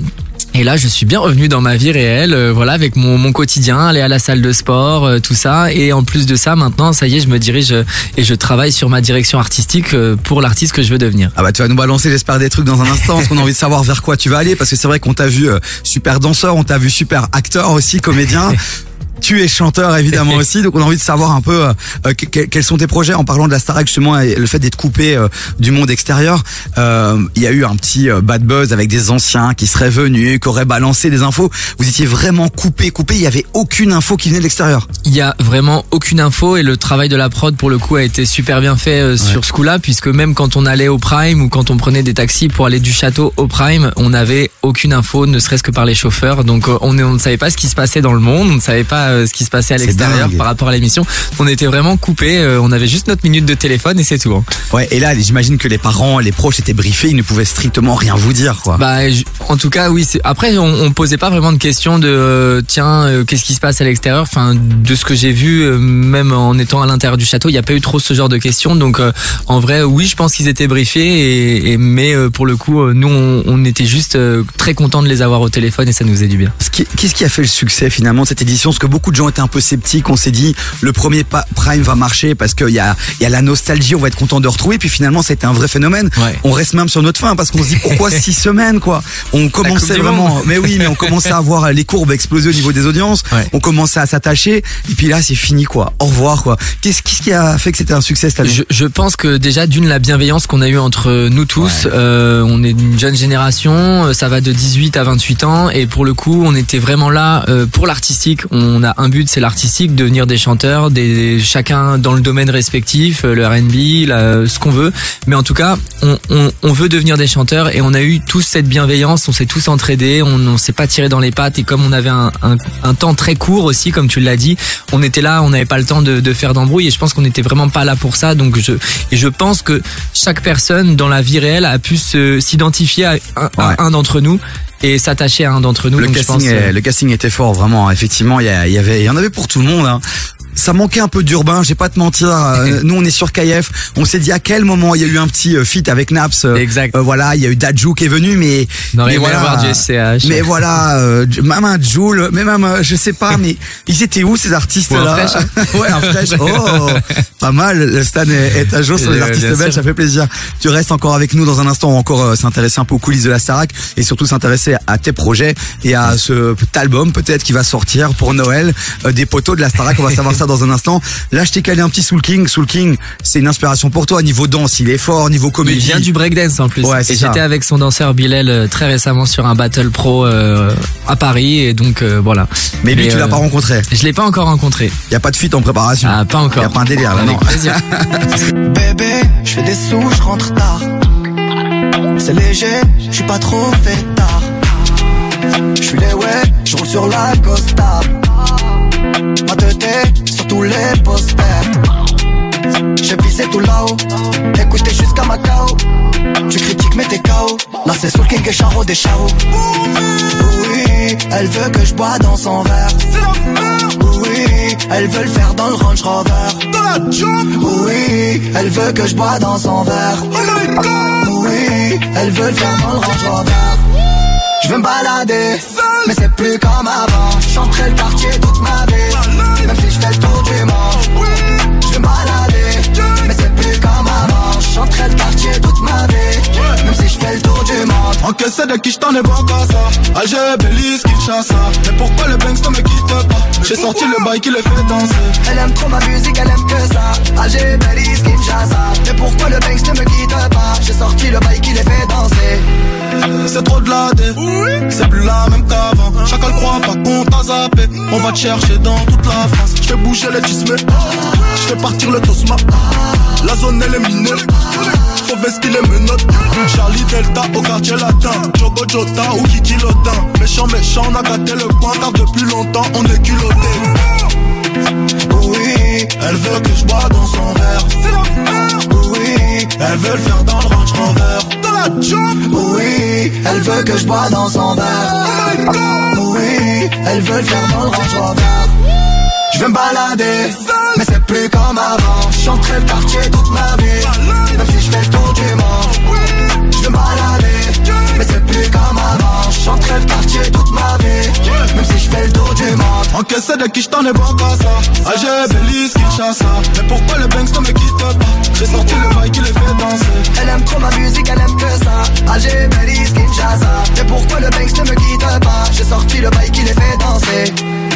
Et là, je suis bien revenu dans ma vie réelle, euh, voilà, avec mon, mon quotidien, aller à la salle de sport, euh, tout ça. Et en plus de ça, maintenant, ça y est, je me dirige euh, et je travaille sur ma direction artistique pour l'artiste que je veux devenir. Ah bah tu vas nous balancer j'espère des trucs dans un instant parce qu'on a envie de savoir vers quoi tu vas aller parce que c'est vrai qu'on t'a vu super danseur, on t'a vu super acteur aussi, comédien. (laughs) Tu es chanteur évidemment (laughs) aussi, donc on a envie de savoir un peu euh, que- que- quels sont tes projets en parlant de la Starac justement et le fait d'être coupé euh, du monde extérieur. euh, Il y a eu un petit euh, bad buzz avec des anciens qui seraient venus, qui auraient balancé des infos. Vous étiez vraiment coupé, coupé. Il y avait aucune info qui venait de l'extérieur. Il y a vraiment aucune info et le travail de la prod pour le coup a été super bien fait euh, sur ce coup-là puisque même quand on allait au Prime ou quand on prenait des taxis pour aller du château au Prime, on n'avait aucune info, ne serait-ce que par les chauffeurs. Donc euh, on ne savait pas ce qui se passait dans le monde, on ne savait pas euh, ce qui se passait à l'extérieur par rapport à l'émission. On était vraiment coupé, euh, on avait juste notre minute de téléphone et c'est tout. hein. Ouais. Et là, j'imagine que les parents, les proches étaient briefés, ils ne pouvaient strictement rien vous dire, quoi. Bah, je- en tout cas, oui. Après, on, on posait pas vraiment de questions de euh, tiens, qu'est-ce qui se passe à l'extérieur? Enfin, de ce que j'ai vu, même en étant à l'intérieur du château, il n'y a pas eu trop ce genre de questions. Donc, en vrai, oui, je pense qu'ils étaient briefés. Et, et- mais pour le coup, nous, on, on était juste très contents de les avoir au téléphone et ça nous faisait du bien. Ce Qu'est-ce qui a fait le succès finalement de cette édition? Parce que beaucoup de gens étaient un peu sceptiques. On s'est dit le premier Prime va marcher parce qu'il y a, il y a la nostalgie, on va être content de retrouver. Puis finalement, c'était un vrai phénomène. On reste même sur notre fin parce qu'on se dit pourquoi (laughs) six semaines quoi? On commençait vraiment, mais oui, mais on commençait à voir les courbes exploser au niveau des audiences. On commençait à s'attacher. Et puis là, c'est fini quoi. Au revoir quoi. Qu'est-ce qui a fait que c'était un succès cette année? Je, je pense que déjà d'une la bienveillance qu'on a eue entre nous tous, euh, on est une jeune génération, euh, ça va de 18 à 28 ans et pour le coup on était vraiment là euh, pour l'artistique. On a un but, c'est l'artistique, devenir des chanteurs, des chacun dans le domaine respectif, euh, le R&B, ce qu'on veut. Mais en tout cas, on, on, on veut devenir des chanteurs et on a eu tous cette bienveillance, on s'est tous entraidés, on, on s'est pas tiré dans les pattes et comme on avait un, un, un temps très court aussi, comme tu l'as dit, on était là, on n'avait pas le temps de, de faire d'embrouille et je pense qu'on n'était vraiment pas là pour ça. Donc je et je pense que chaque personne dans la vie réelle a pu s'identifier à un, à un d'entre nous et s'attacher à un d'entre nous. Le Donc je casting, euh, le casting était fort, vraiment. Effectivement, il y, a- il y avait, il y en avait pour tout le monde. hein. Ça manquait un peu d'urbain, j'ai pas te mentir. Euh, (laughs) nous, on est sur KF. On s'est dit à quel moment il y a eu un petit euh, feat avec Naps. euh, Exact. euh, voilà, il y a eu Dadju qui est venu, mais. On aurait mais voilà. avoir du SCH. Mais voilà, euh, même un Joule, mais même, je sais pas, mais ils étaient où ces artistes un là. (laughs) Ouais, un fraîche. Oh, pas mal. Le Stan est, est à jour sur les artistes belges, ça fait plaisir. Tu restes encore avec nous dans un instant. On va encore s'intéresser un peu aux coulisses de la Starac et surtout s'intéresser à tes projets et à ce cet album peut-être qui va sortir pour Noël euh, des poteaux de la Starac. On va savoir ça dans un instant. Là, je t'ai calé un petit Soul King. Soul King, c'est une inspiration pour toi. Niveau danse, il est fort. Niveau comédie, Il vient du breakdance en plus. Ouais, c'est et ça. j'étais avec son danseur Bilal euh, très récemment sur un battle pro euh, à Paris et donc euh, voilà. Mais lui, tu l'as pas rencontré. Je l'ai pas encore rencontré. Il y a pas de feat en préparation. Ah, pas encore. Il y a pas un délire là, Avec non. plaisir. (laughs) Bébé, je fais des sous, je rentre tard. C'est léger, je suis pas trop fait tard. Je suis les ouais, je roule sur la Costa. Ma tête les posters. J'ai visé tout là-haut, écoutez jusqu'à Macao. Tu critiques mais t'es KO. Là c'est Soul King et Charo des Charo. Oui, elle veut que je bois dans son verre. Oui, elle veut le faire dans le Range Rover. Oui, elle veut que je bois dans son verre. Oui, elle veut le faire dans le Range Rover. Je veux me balader, mais c'est plus comme avant. J'entrais le quartier toute ma vie, même si je fais le tour du monde. Je veux me balader, mais c'est plus comme avant. J'entrais le quartier toute ma vie, même si je fais le tour du monde. Encaissé de qui j't'en ai bon qu'à ça Alger, Belize, Kinshasa Mais pourquoi le Banks ne me quitte pas? J'ai sorti le bail qui les fait danser Elle aime trop ma musique, elle aime que ça. Alger, Belize, Kinshasa. Mais pourquoi le Banks ne me quitte pas? J'ai sorti le bail qui les fait danser. C'est trop de la C'est plus la même qu'avant. Chacun le croit pas qu'on t'a zappé. On va te chercher dans toute la France. Je fais bouger les tismés Je fais partir le tosma. La zone elle est minée. Faut vestir les menottes. Charlie Delta au quartier latin. Jogo Jota ou Kiki Lotin. Méchant méchant on a gâté le coin Car depuis longtemps on est culotté. Oui, Elle veut que je bois dans son verre. Oui, Elle veut le faire dans le Range Dans la job oui, elle veut que je bois dans son verre. Oui, elle veut le faire dans le Range Rover. Je vais me balader, mais c'est plus comme avant. J'entrais le quartier toute ma vie, même si je fais le tour du monde. Je vais me balader, mais c'est plus comme avant. J'entrais le quartier toute ma vie, même si je fais le tour du monde. Encaissé de qui j't'en ai bon qu'à ça Alger, Belize, Kinshasa Mais pourquoi le Banks ne me quitte pas? J'ai sorti le bail qui les fait danser Elle aime trop ma musique, elle aime que ça. Alger, Belize, Kinshasa. Mais pourquoi le Banks ne me quitte pas? J'ai sorti le bail qui les fait danser.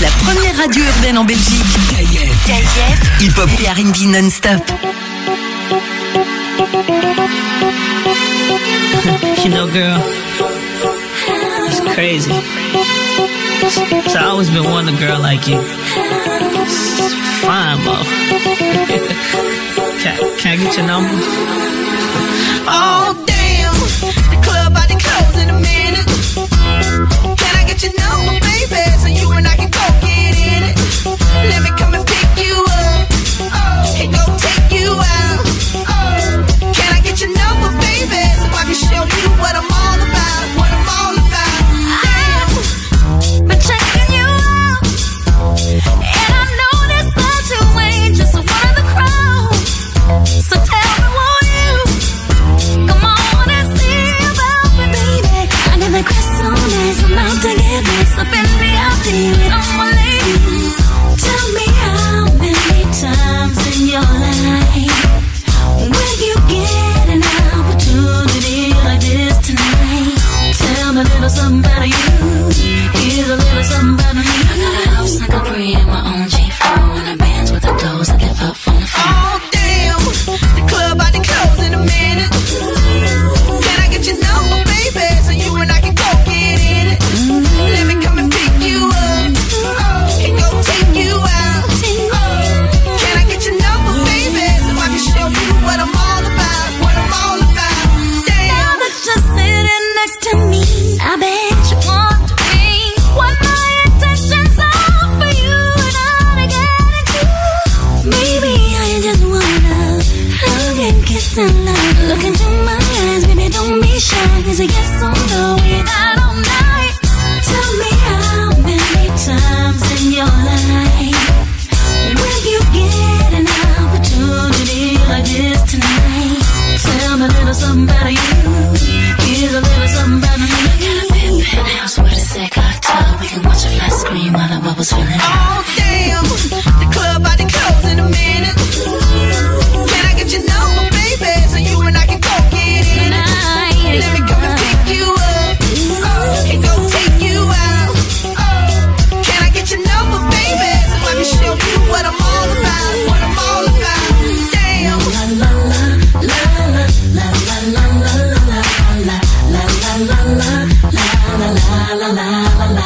La première radio urbaine en Belgique. KIF. Hip-hop et R&B non-stop. (laughs) You know, girl, it's crazy. So I always been wanting a girl like you. It's fine, bro. (laughs) can, can I get your number? Oh damn, the club about to close in a minute. Get your number, baby, so you and I can go get in it? Let me come and pick you up oh, go take you out. Oh, can I get your number, baby, so I can show you what I'm up in me, real to you.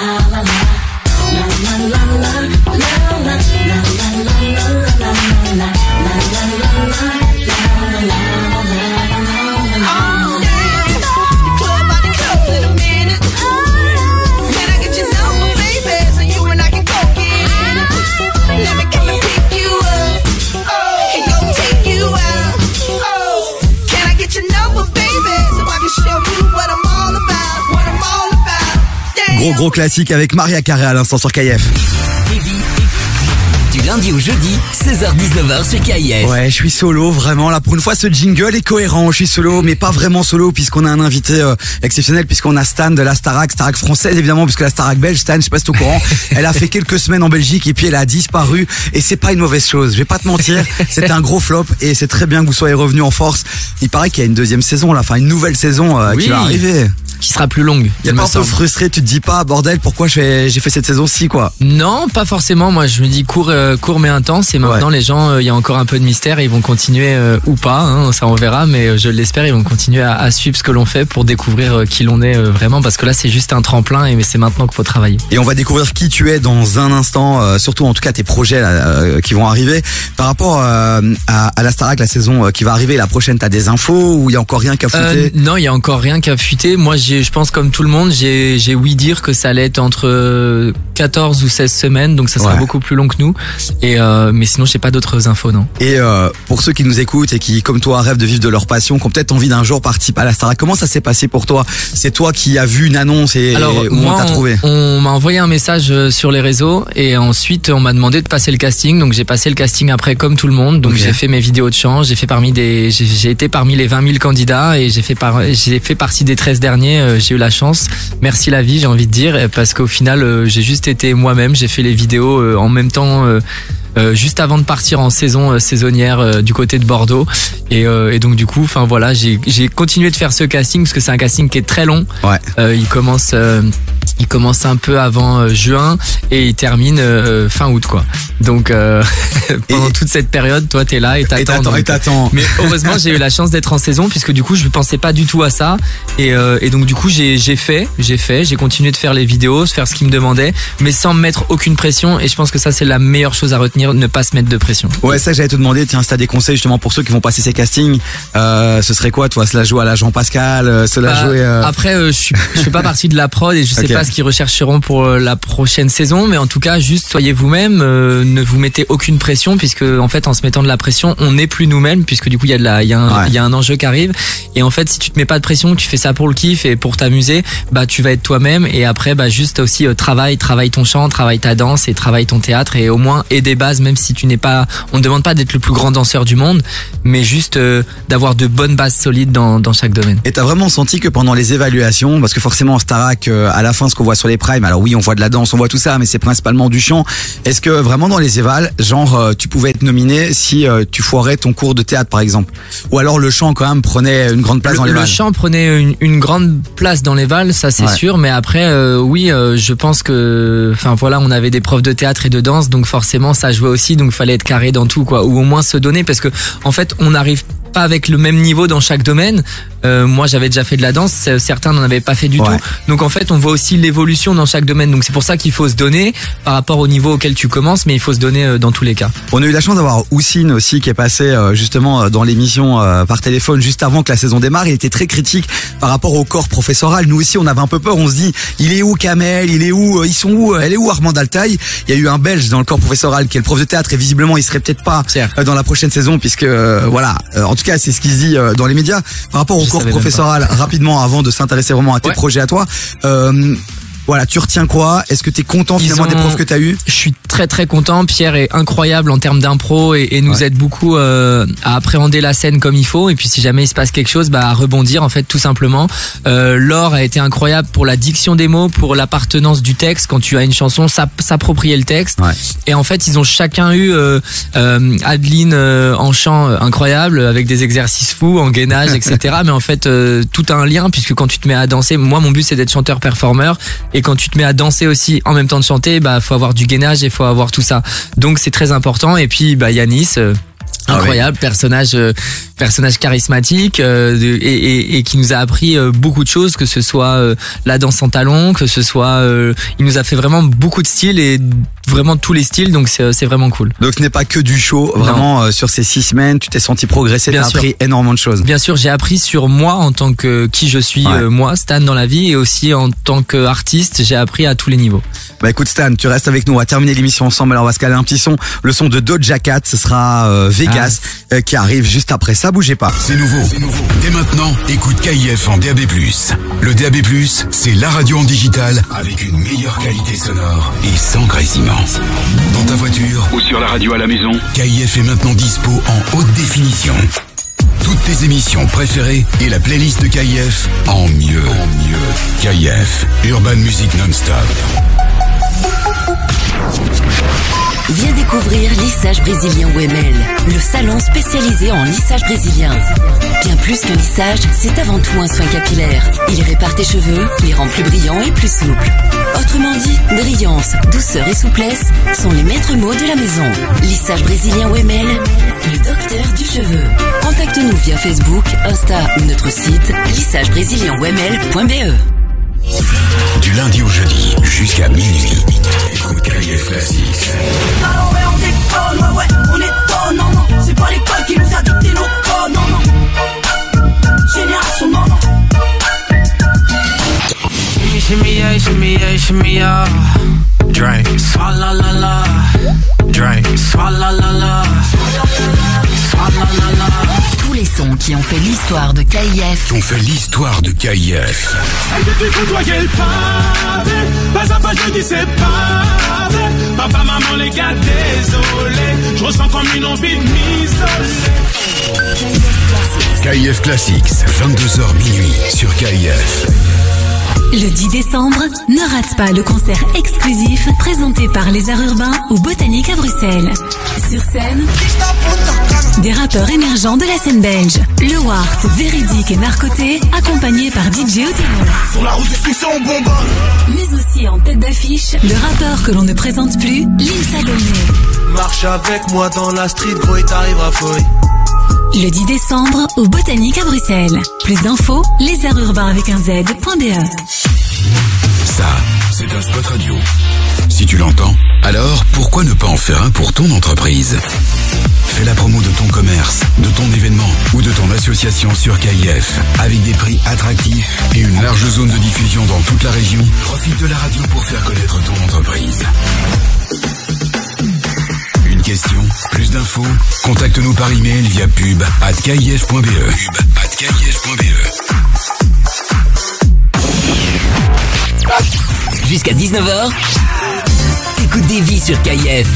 La la la la la. Show Gros gros classique avec Maria Carré à l'instant sur KF. Du lundi au jeudi, 16h-19h sur KIF. Ouais, je suis solo, vraiment. Là, pour une fois, ce jingle est cohérent. Je suis solo, mais pas vraiment solo, puisqu'on a un invité euh, exceptionnel, puisqu'on a Stan de la Starac, Starac française, évidemment, puisque la Starac belge, Stan, je sais pas si t'es au courant, (laughs) elle a fait quelques semaines en Belgique, et puis elle a disparu, et c'est pas une mauvaise chose. Je vais pas te mentir, (laughs) c'était un gros flop, et c'est très bien que vous soyez revenu en force. Il paraît qu'il y a une deuxième saison, là, enfin, une nouvelle saison euh, Oui. qui va arriver. Qui sera plus longue. Y a il pas un peu frustré, tu te dis pas, bordel, pourquoi j'ai fait cette saison-ci, quoi. Non, pas forcément. Moi, je me dis court, euh, court mais intense. Et maintenant, les gens, euh, il y a encore un peu de mystère. Et ils vont continuer euh, ou pas. hein, ça, on verra. Mais je l'espère, ils vont continuer à, à suivre ce que l'on fait pour découvrir qui l'on est vraiment. Parce que là, c'est juste un tremplin. Et c'est maintenant qu'il faut travailler. Et on va découvrir qui tu es dans un instant, surtout en tout cas tes projets là, qui vont arriver. Par rapport à, à la Starac, la saison qui va arriver, la prochaine, t'as des infos ou il y a encore rien qu'à foutre non, il y a encore rien qu'à fuiter. Moi, j'ai, je pense comme tout le monde, j'ai, oui dire que ça allait être entre euh, 14 ou 16 semaines, donc ça sera Ouais. beaucoup plus long que nous. Et euh, mais sinon, j'ai pas d'autres infos, non. Et euh, pour ceux qui nous écoutent et qui, comme toi, rêvent de vivre de leur passion, qui ont peut-être envie d'un jour participer à la Starac, comment ça s'est passé pour toi? C'est toi qui as vu une annonce et, Alors et où moi, on t'a trouvé? on, on m'a envoyé un message euh, sur les réseaux et ensuite on m'a demandé de passer le casting. Donc j'ai passé le casting après comme tout le monde. Donc j'ai fait mes vidéos de chant, j'ai fait parmi des, j'ai j'ai été parmi les 20 000 candidats et j'ai fait par, j'ai fait partie des 13 derniers. Euh, J'ai eu la chance. Merci la vie, j'ai envie de dire, parce qu'au final euh, j'ai juste été moi-même. J'ai fait les vidéos euh, en même temps. Euh, juste avant de partir en saison euh, saisonnière euh, du côté de Bordeaux et, euh, et donc du coup enfin voilà j'ai j'ai continué de faire ce casting parce que c'est un casting qui est très long Ouais. euh, il commence euh, il commence un peu avant juin et il termine euh, fin août quoi. Donc euh, (laughs) pendant toute cette période, toi t'es là et t'attends. Mais heureusement j'ai eu la chance d'être en saison puisque du coup je pensais pas du tout à ça et, euh, et donc du coup j'ai fait, j'ai fait, j'ai continué de faire les vidéos, de faire ce qu'il me demandait, mais sans me mettre aucune pression et je pense que ça c'est la meilleure chose à retenir, ne pas se mettre de pression. Ouais, ça j'allais te demander, tiens, si t'as des conseils justement pour ceux qui vont passer ces castings, euh, ce serait quoi, toi, se la jouer à la Jean-Pascal, euh, se la Bah, jouer... euh, Après, euh, je suis, je fais pas partie de la prod et je sais (laughs) pas ce qu'ils rechercheront pour euh, la prochaine saison, mais en tout cas, juste soyez vous-même, euh, ne vous mettez aucune pression, puisque en fait, en se mettant de la pression, on n'est plus nous-mêmes, puisque du coup, il y a de la, il y Ouais. y a un enjeu qui arrive. Et en fait, si tu te mets pas de pression, tu fais ça pour le kiff et pour t'amuser, bah tu vas être toi-même. Et après, bah juste aussi euh, travaille, travaille ton chant, travaille ta danse et travaille ton théâtre et au moins et des même si tu n'es pas, on ne demande pas d'être le plus grand danseur du monde, mais juste euh, d'avoir de bonnes bases solides dans, dans chaque domaine. Et t'as vraiment senti que pendant les évaluations, parce que forcément en Starac, euh, à la fin, ce qu'on voit sur les primes, alors oui, on voit de la danse, on voit tout ça, mais c'est principalement du chant. Est-ce que vraiment dans les évals, genre, euh, tu pouvais être nominé si tu foirais ton cours de théâtre, par exemple, ou alors le chant quand même prenait une grande place dans les le, chant prenait une, une grande place dans les vals, ça c'est Ouais. sûr. Mais après, oui, je pense que, enfin voilà, on avait des profs de théâtre et de danse, donc forcément ça jouait aussi, donc fallait être carré dans tout, quoi, ou au moins se donner, parce que en fait, on n'arrive pas avec le même niveau dans chaque domaine. Euh, moi, j'avais déjà fait de la danse, certains n'en avaient pas fait du Ouais. tout. Donc en fait, on voit aussi l'évolution dans chaque domaine. Donc c'est pour ça qu'il faut se donner par rapport au niveau auquel tu commences, mais il faut se donner euh, dans tous les cas. On a eu la chance d'avoir Houssine aussi qui est passé euh, justement dans l'émission euh, par téléphone juste avant que la saison démarre. Il était très critique par rapport au corps professoral. Nous aussi, on avait un peu peur. On se dit, il est où Kamel? Il est où Ils sont où Elle est où Armand Altaï? Il y a eu un Belge dans le corps professoral qui est le prof de théâtre et visiblement il serait peut-être pas euh, dans la prochaine saison puisque euh, voilà. En tout cas, c'est ce qu'il se dit dans les médias par rapport au Professoral. Rapidement, avant de s'intéresser vraiment à tes projets à toi. Euh, voilà, tu retiens quoi? Est-ce que tu es content finalement des ont- profs que tu as eu? Je suis très très content. Pierre est incroyable en termes d'impro et, et nous aide beaucoup euh, à appréhender la scène comme il faut. Et puis si jamais il se passe quelque chose, bah à rebondir en fait tout simplement. Euh, Laure a été incroyable pour la diction des mots, pour l'appartenance du texte. Quand tu as une chanson, s'app- s'approprier le texte. Et en fait, ils ont chacun eu euh, euh, Adeline euh, en chant euh, incroyable avec des exercices fous, en gainage, etc. (laughs) Mais en fait, euh, tout a un lien puisque quand tu te mets à danser, moi mon but c'est d'être chanteur-performeur et quand tu te mets à danser aussi en même temps de chanter, bah faut avoir du gainage et faut avoir tout ça. Donc c'est très important. Et puis bah Yanis. Ah Incroyable personnage, euh, personnage charismatique euh, et, et- et qui nous a appris euh, beaucoup de choses, que ce soit euh, la danse en talons, que ce soit, euh, il nous a fait vraiment beaucoup de styles et vraiment tous les styles, donc c'est vraiment cool. Donc ce n'est pas que du show, vraiment euh, sur ces six semaines, tu t'es senti progresser, t'as appris énormément de choses. Bien sûr, j'ai appris sur moi en tant que qui je suis Ouais. euh, moi, Stan dans la vie, et aussi en tant qu'artiste, j'ai appris à tous les niveaux. Bah écoute Stan, tu restes avec nous, on va terminer l'émission ensemble, alors on va se caler un petit son, le son de Doja Cat, ce sera euh, Euh, qui arrive juste après ça, bougez pas. C'est nouveau. Dès maintenant, écoute KIF en DAB+. Le DAB+, c'est la radio en digital avec une meilleure qualité sonore et sans grésillement. Dans ta voiture ou sur la radio à la maison, KIF est maintenant dispo en haute définition. Toutes tes émissions préférées et la playlist de KIF en mieux. En mieux. KIF, Urban Music Non-Stop. Viens découvrir Lissage Brésilien OML, le salon spécialisé en lissage brésilien. Bien plus qu'un lissage, c'est avant tout un soin capillaire. Il répare tes cheveux, les rend plus brillants et plus souples. Autrement dit, brillance, douceur et souplesse sont les maîtres mots de la maison. Lissage Brésilien OML, le docteur du cheveu. Contacte-nous via Facebook, Insta ou notre site lissagebrésilien-oml.be. Du lundi au jeudi jusqu'à minuit. Écoute KIF Classics. Alors ouais on déconne, ouais ouais on étonne, non non C'est pas l'école qui nous a dicté nos codes, non non Génération non non Shimmy yeah, shimmy yeah, shimmy yeah. Drink. Swalla la la. Drink. Swalla la la. Swalla la la. Les sons qui ont fait l'histoire de KIF. On fait l'histoire de KIF. Elle depuis côtoyer le pavé Pas à pas je dis c'est pavé Papa, maman, les gars, désolé Je ressens comme une envie de m'isoler KIF Classics, 22h minuit sur KIF. Le 10 décembre, ne rate pas le concert exclusif présenté par les Arts Urbains au Botanique à Bruxelles. Sur scène, des rappeurs émergents de la scène belge. Le Wart, Véridique et Narcoté, accompagnés par DJ Otino. Sur la route du succès, on bombarde. Mais aussi en tête d'affiche, le rappeur que l'on ne présente plus, Limsa Dolné. Marche avec moi dans la street, gros, et t'arriveras. Le 10 décembre, au Botanique à Bruxelles. Plus d'infos, lesarturbains avec un Z.be. Ça, c'est un spot radio. Si tu l'entends, alors pourquoi ne pas en faire un pour ton entreprise? Fais la promo de ton commerce, de ton événement ou de ton association sur KIF avec des prix attractifs et une large zone de diffusion dans toute la région. Profite de la radio pour faire connaître ton entreprise. Plus d'infos Contacte-nous par email via pub at at kif.be. Jusqu'à 19h, écoute des vies sur KIF.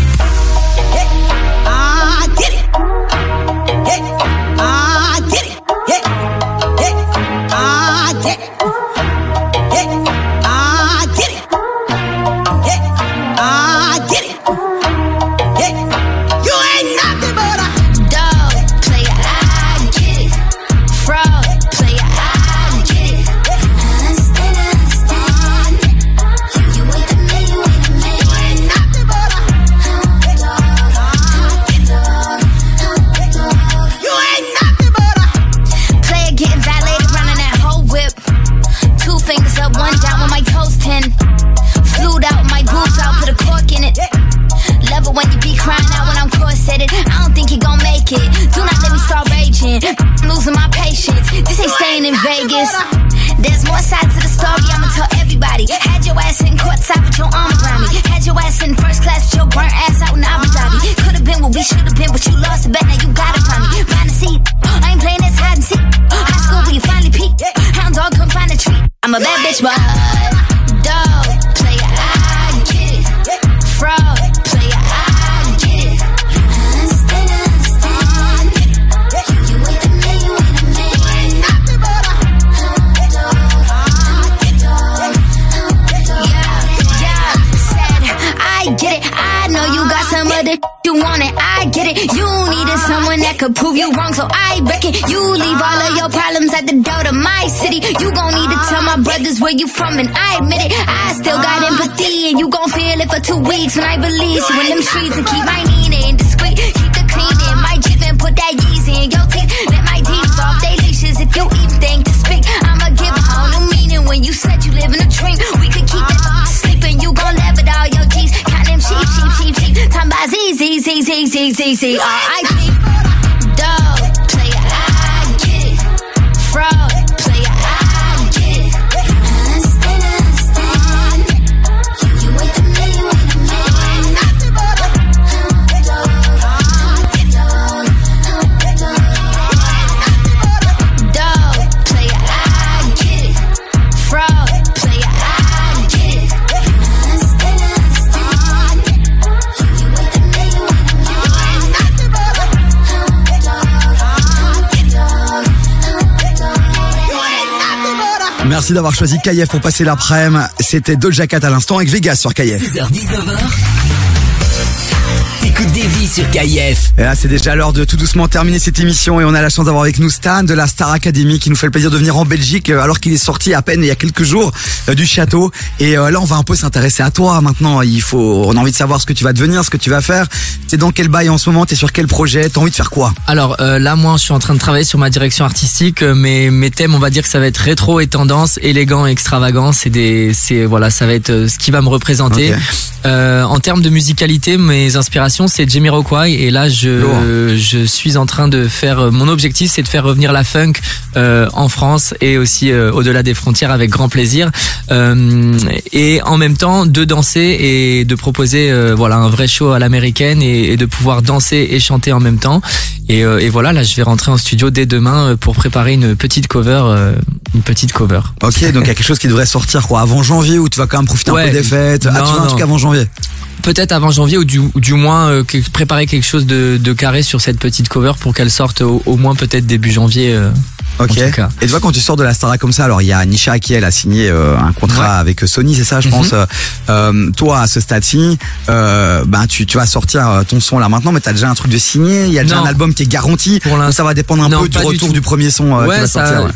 Could prove you wrong, so I reckon you leave all of your problems at the door to my city. You gon' need to tell my brothers where you from, and I admit it. I still got empathy, and you gon' feel it for two weeks when I release you in them streets and keep my Nina in discreet. Keep the clean in my Jeep and put that Yeezy in your teeth. Let my teeth off they leashes if you even think to speak. I'ma give a whole new meaning when you said you live in a dream. We could keep that sleeping, you gon' laugh at all your G's. Count them cheap, cheap, cheap, cheap. Time by Z, Z, Z, Z, Z, Z, Z, R.I.P. Dog, Merci d'avoir choisi KIF pour passer l'après-midi. C'était Doja Cat à l'instant avec Vegas sur. 16h-19h, écoute des vies sur KIF. Et là, c'est déjà l'heure de tout doucement terminer cette émission et on a la chance d'avoir avec nous Stan de la Star Academy qui nous fait le plaisir de venir en Belgique euh, alors qu'il est sorti à peine il y a quelques jours euh, du château. Et euh, là, on va un peu s'intéresser à toi maintenant. Il faut, on a envie de savoir ce que tu vas devenir, ce que tu vas faire. T'es dans quel bail en ce moment? T'es sur quel projet? T'as envie de faire quoi? Alors euh, là, moi, je suis en train de travailler sur ma direction artistique. mais mes thèmes, on va dire que ça va être rétro et tendance, élégant et extravagant. C'est des, c'est voilà, ça va être ce qui va me représenter. Euh, en termes de musicalité, mes inspirations c'est Jamiroquai et là je je suis en train de faire euh, mon objectif c'est de faire revenir la funk euh, en France et aussi euh, au-delà des frontières avec grand plaisir. Euh, et en même temps de danser et de proposer euh, voilà un vrai show à l'américaine et, et de pouvoir danser et chanter en même temps. Et, euh, et voilà là je vais rentrer en studio dès demain pour préparer une petite cover euh, une petite cover. Ok, donc il y a quelque chose qui devrait sortir quoi avant janvier ou tu vas quand même profiter un peu des fêtes? ah, Non, tu veux un truc avant janvier? Peut-être avant janvier ou du, moins euh, préparer quelque chose de, carré sur cette petite cover pour qu'elle sorte au, au moins peut-être début janvier. euh, Ok. En tout cas. Et tu vois quand tu sors de la Starac comme ça, alors il y a Nisha qui elle a signé euh, un contrat avec Sony, c'est ça, je pense. Mhm. Euh, toi à ce stade-ci, euh, ben tu tu vas sortir euh, ton son là maintenant, mais t'as déjà un truc de signé. Il y a déjà Non. un album qui est garanti. Pour ça va dépendre un Non, peu du retour du, premier son euh, qui ouais, va ça, sortir. ouais.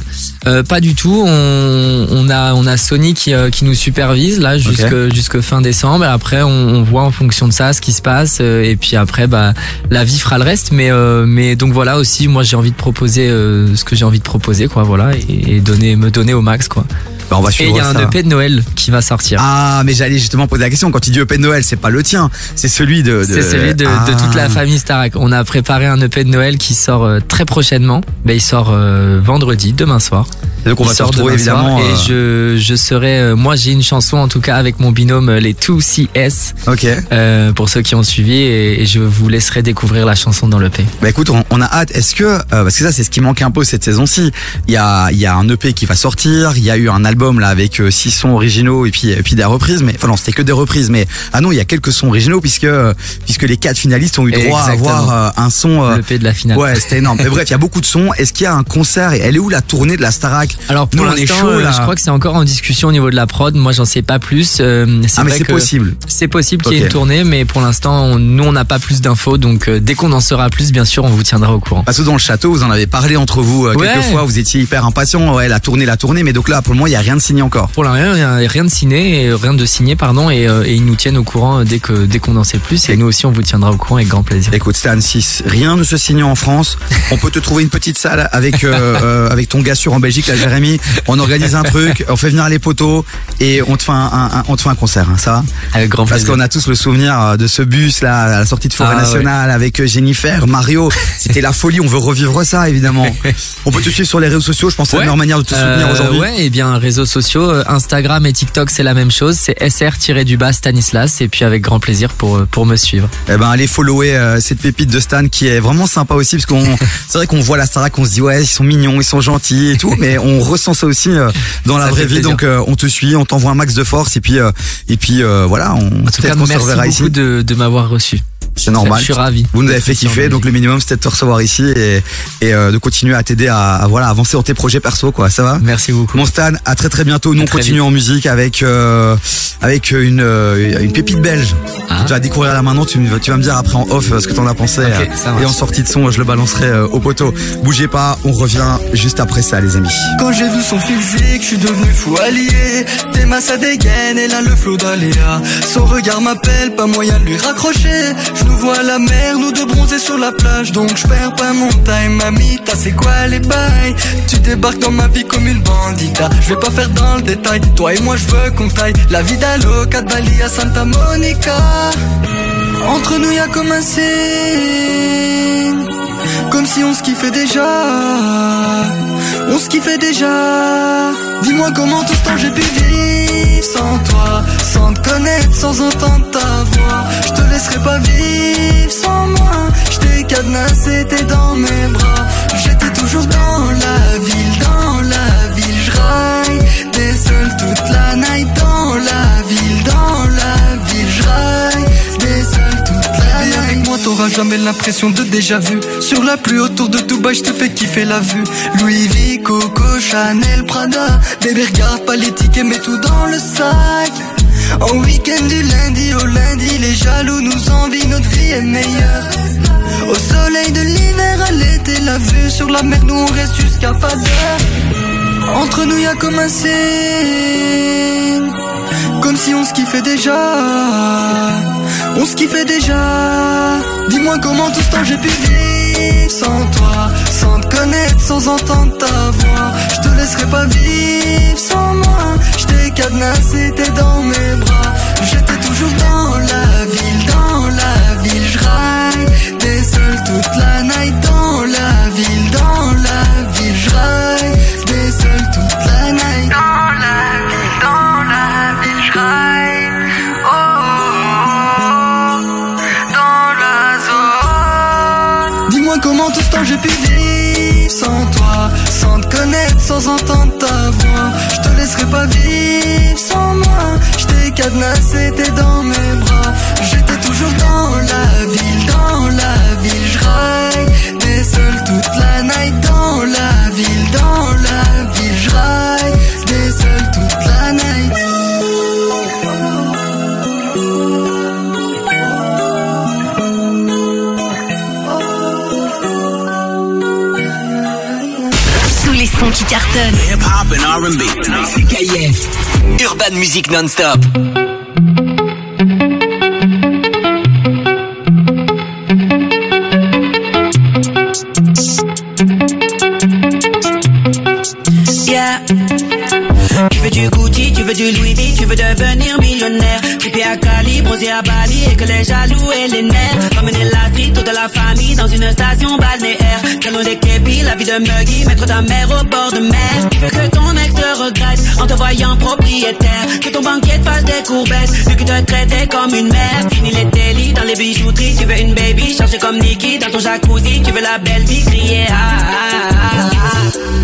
euh, pas du tout. On, on a on a Sony qui, euh, qui nous supervise là jusque jusque fin décembre. Et après, on, on voit en fonction de ça ce qui se passe. euh, et puis après, bah la vie fera le reste. Mais euh, mais donc voilà aussi, moi j'ai envie de proposer euh, ce que j'ai envie de proposer, quoi. Voilà, et, et donner me donner au max, quoi. Bah, on va et il y a un. EP de Noël qui va sortir. Ah, mais j'allais justement poser la question. Quand tu dis EP de Noël, c'est pas le tien, c'est celui de. de... C'est celui de, de Ah. toute la famille Starac. On a préparé un EP de Noël qui sort euh, très prochainement. Ben, il sort euh, vendredi, demain soir. Et donc on va se retrouver soir évidemment. Et euh, je, je serai, euh, moi j'ai une chanson en tout cas avec mon binôme les 2CS. Ok. Euh, pour ceux qui ont suivi et, et je vous laisserai découvrir la chanson dans l'EP. Bah écoute, on, on a hâte. Est-ce que parce que ça c'est ce qui manque un peu cette saison-ci. Il y a il y a un EP qui va sortir. Il y a eu un album là avec euh, six sons originaux et puis et puis des reprises. Mais enfin non, c'était que des reprises. Mais ah non, il y a quelques sons originaux puisque euh, puisque les quatre finalistes ont eu droit à avoir euh, un son. euh, L'EP de la finale. Ouais, c'était énorme. Mais bref, il y a beaucoup de sons. Est-ce qu'il y a un concert et elle est où la tournée de la Starac? Alors pour l'instant, euh, je crois que c'est encore en discussion au niveau de la prod. Moi, j'en sais pas plus. Euh, Ah, mais c'est possible. C'est possible qu'il y ait une tournée, mais pour l'instant, nous, on n'a pas plus d'infos. Donc, euh, dès qu'on en saura plus, bien sûr, on vous tiendra au courant. Parce que dans le château, vous en avez parlé entre vous Ouais. quelques fois. Vous étiez hyper impatient. Ouais, la tournée, la tournée. Mais donc là, pour le moment, il y a rien de signé encore. Pour l'instant, a rien de signé, et rien de signé, pardon, et, euh, et ils nous tiennent au courant euh, dès que dès qu'on en sait plus. Et nous aussi, on vous tiendra au courant avec grand plaisir. Écoute Stan 6, rien ne se signe en France. On peut te trouver une petite salle avec euh, (laughs) euh, avec ton gars sûr en Belgique, là Jérémy. On organise un truc, on fait venir les poteaux et on te fait un, un- un- on te fait un concert, hein, ça va Avec grand Parce plaisir. qu'on a tous le souvenir euh, de ce bus là à la sortie de Forêt Ah, Nationale avec euh, Jennifer, Mario. C'était la folie. On veut revivre ça évidemment. (laughs) On peut te suivre sur les réseaux sociaux. Je pense que c'est la meilleure manière de te soutenir Euh, aujourd'hui. Ouais, et bien réseaux sociaux, euh, Instagram et TikTok, c'est la même chose. C'est sr-du-bas Stanislas, et puis avec grand plaisir pour euh, pour me suivre. Eh ben allez follower euh, cette pépite de Stan qui est vraiment sympa aussi parce qu'on (laughs) c'est vrai qu'on voit la Starac on se dit ouais ils sont mignons ils sont gentils et tout (laughs) mais on ressent ça aussi euh, dans la vraie vie plaisir. donc euh, on te suit on t'envoie un max de force et puis euh, et puis euh, voilà on En tout cas, se merci beaucoup ici de, de m'avoir reçu. C'est normal Je suis ravi. vous nous avez fait kiffer donc le minimum c'était de te recevoir ici et, et euh, de continuer à t'aider à, à, voilà avancer dans tes projets perso quoi ça va Merci beaucoup. mon Stan à très très bientôt nous À on continue vite. en musique avec euh, avec une euh, une pépite belge Ah. tu vas découvrir là maintenant tu, me- tu vas me dire après en off euh, ce que t'en as pensé Ok, euh, et en sortie de son je le balancerai euh, au poteau bougez pas on revient juste après ça les amis Quand j'ai vu son physique, je suis devenu fou allié. Tes mains ça dégaine et là le flot d'aléa. Son regard m'appelle, pas moyen de lui raccrocher. Je nous vois la mer, nous deux bronzés sur la plage. Donc je perds pas mon time, mamie. T'as c'est quoi les bails? Tu débarques dans ma vie comme une bandita. Je vais pas faire dans le détail. Toi et moi je veux qu'on taille. La vie d'Aloca, Bali à Santa Monica. Entre nous y a comme un signe. Comme si on se kiffait déjà. On se kiffait déjà. Dis-moi comment tout ce temps j'ai pu vivre Sans toi, sans te connaître, sans entendre ta voix. Je te laisserai pas vivre sans moi. Je t'ai cadenassé, t'es dans mes bras. J'étais toujours dans la ville, dans la ville. Je raille des seuls toute la t'auras jamais l'impression de déjà vu. Sur la pluie autour de Dubaï je te fais kiffer la vue. Louis V, Coco, Chanel, Prada. Bébé regarde pas les tickets mets tout dans le sac. En week-end du lundi au lundi Les jaloux nous envient notre vie est meilleure. Au soleil de l'hiver à l'été La vue sur la mer nous on reste jusqu'à pas d'heure. Entre nous y a comme un signe Comme si on se kiffait déjà. On se kiffait déjà. Dis-moi comment tout ce temps j'ai pu vivre Sans toi, sans te connaître, sans entendre ta voix. Je te laisserai pas vivre sans moi. Je t'ai cadenassé, t'es dans mes bras. J'étais toujours dans la ville, dans la ville. Je Tout ce temps j'ai pu vivre sans toi Sans te connaître, sans entendre ta voix. Je te laisserai pas vivre sans moi. Je t'ai cadenassé, t'es dans mes bras. J'étais toujours dans la ville, dans la ville. Je Hip hop and R&B. Urban Music Non-Stop. Yeah. Tu veux du Gucci, tu veux du Louis V, tu veux devenir millionnaire. Trippé à Cali, bronzé à Bali et que les jaloux et les nerfs. Ramener la street, toute la famille dans une station balnéaire. Calon des képis, la vie de Muggy, mettre ta mère au bord de mer. Voyant propriétaire. Que ton banquier te fasse des courbettes, lui qui te traitait comme une mère. Fini les délits dans les bijouteries, tu veux une baby, chargée comme Nikki dans ton jacuzzi. Tu veux la belle vie, crier ah ah ah ah.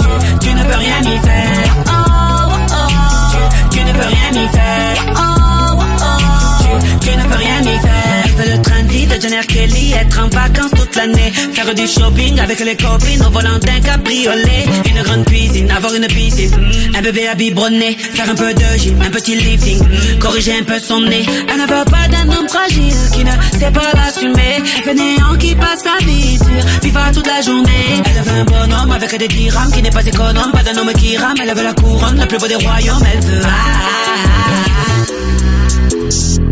tu, tu ne peux rien y faire. Tu, tu ne peux rien y faire. Tu, ne peux rien y faire. Jenner Kelly, être en vacances toute l'année, faire du shopping avec les copines au volant d'un cabriolet, une grande cuisine, avoir une piscine, mm, un bébé à biberonner, faire un peu de gym, un petit lifting, mm, corriger un peu son nez. Elle ne veut pas d'un homme fragile qui ne sait pas l'assumer, fainéant qui passe sa vie sur FIFA toute la journée. Elle veut un bonhomme avec des dirhams qui n'est pas économe, pas d'un homme qui rame, elle veut la couronne, le plus beau des royaumes, elle veut. ah, ah, ah.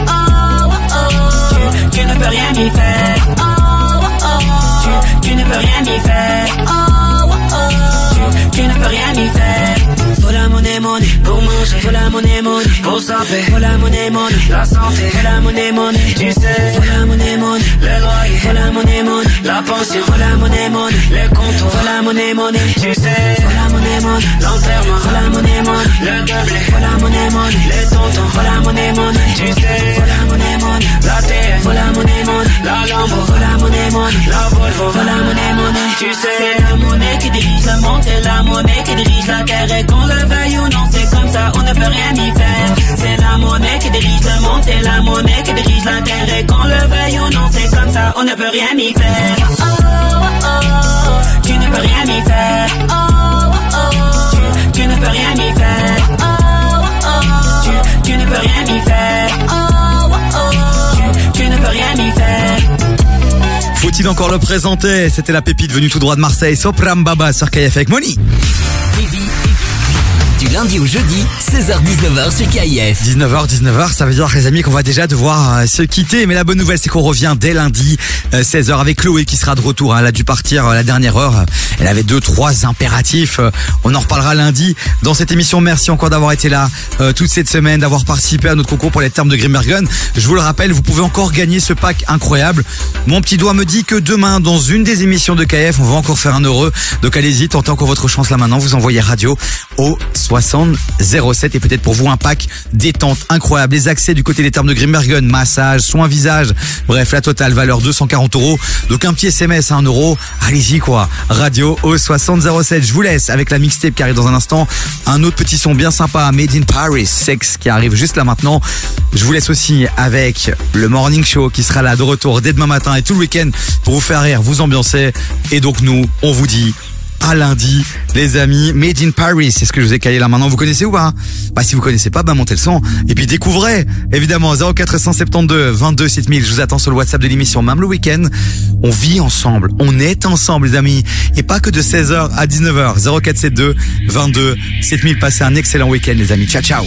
tu ne peux rien y faire. Tu, ne peux rien y faire. Tu, ne peux rien y faire. Faut la monnaie, pour manger. Faut la monnaie, pour s'appeler. Faut la monnaie, la santé. Faut la monnaie, tu sais. Faut la monnaie, le loyer. Faut la monnaie, la pension. Faut la monnaie, les comptes. Faut la monnaie tu sais. Monnaie, monnaie l'enterrement. Faut la monnaie, le doublé. Faut la monnaie, les tontons. Faut la monnaie, tu sais. Faut la monnaie, la terre. Faut la monnaie, monnaie la Lambo. Faut la monnaie, la Volvo. Faut la monnaie, tu sais. C'est la monnaie qui dirige le monde. C'est la monnaie qui dirige la terre. Et qu'on le veuille ou non, c'est comme ça, on ne peut rien y faire. C'est la monnaie qui dirige le monde. C'est la monnaie qui dirige la terre. Et qu'on le veuille ou non, c'est comme ça, on ne peut rien y faire. Tu ne peux rien y faire. Tu, ne peux rien y faire. Tu, tu ne peux rien y faire. Tu, tu ne peux rien y faire. Faut-il encore le présenter? C'était la pépite venue tout droit de Marseille, Sopram Baba sur KF avec Moni. Du lundi au jeudi, 16h-19h sur KIF. 19h, 19h, ça veut dire les amis qu'on va déjà devoir euh, se quitter. Mais la bonne nouvelle c'est qu'on revient dès lundi, euh, 16h avec Chloé qui sera de retour. Elle a dû partir euh, la dernière heure. Elle avait deux, trois impératifs. Euh, On en reparlera lundi dans cette émission. Merci encore d'avoir été là euh, toute cette semaine, d'avoir participé à notre concours pour les termes de Grimbergen. Je vous le rappelle, vous pouvez encore gagner ce pack incroyable. Mon petit doigt me dit que demain, dans une des émissions de KF, on va encore faire un heureux. Donc allez-y, tentez encore votre chance là maintenant. Vous envoyez radio au 60 07 et peut-être pour vous un pack détente incroyable. Les accès du côté des termes de Grimbergen, massage, soins visage, bref la totale valeur 240 euros. Donc un petit SMS à 1 euro. Allez-y quoi. Radio au 60 07. Je vous laisse avec la mixtape qui arrive dans un instant. Un autre petit son bien sympa, Made in Paris, Sex qui arrive juste là maintenant. Je vous laisse aussi avec le Morning Show qui sera là de retour dès demain matin et tout le week-end pour vous faire rire, vous ambiancer. Et donc nous, on vous dit à lundi, les amis. Made in Paris, c'est ce que je vous ai caillé là maintenant. Vous connaissez ou pas? Bah si vous connaissez pas, bah montez le son. Et puis découvrez, évidemment, 0472 22 7000. Je vous attends sur le WhatsApp de l'émission, même le week-end. On vit ensemble, on est ensemble, les amis. Et pas que de 16h à 19h. 0472 22 7000. Passez un excellent week-end, les amis. Ciao, ciao.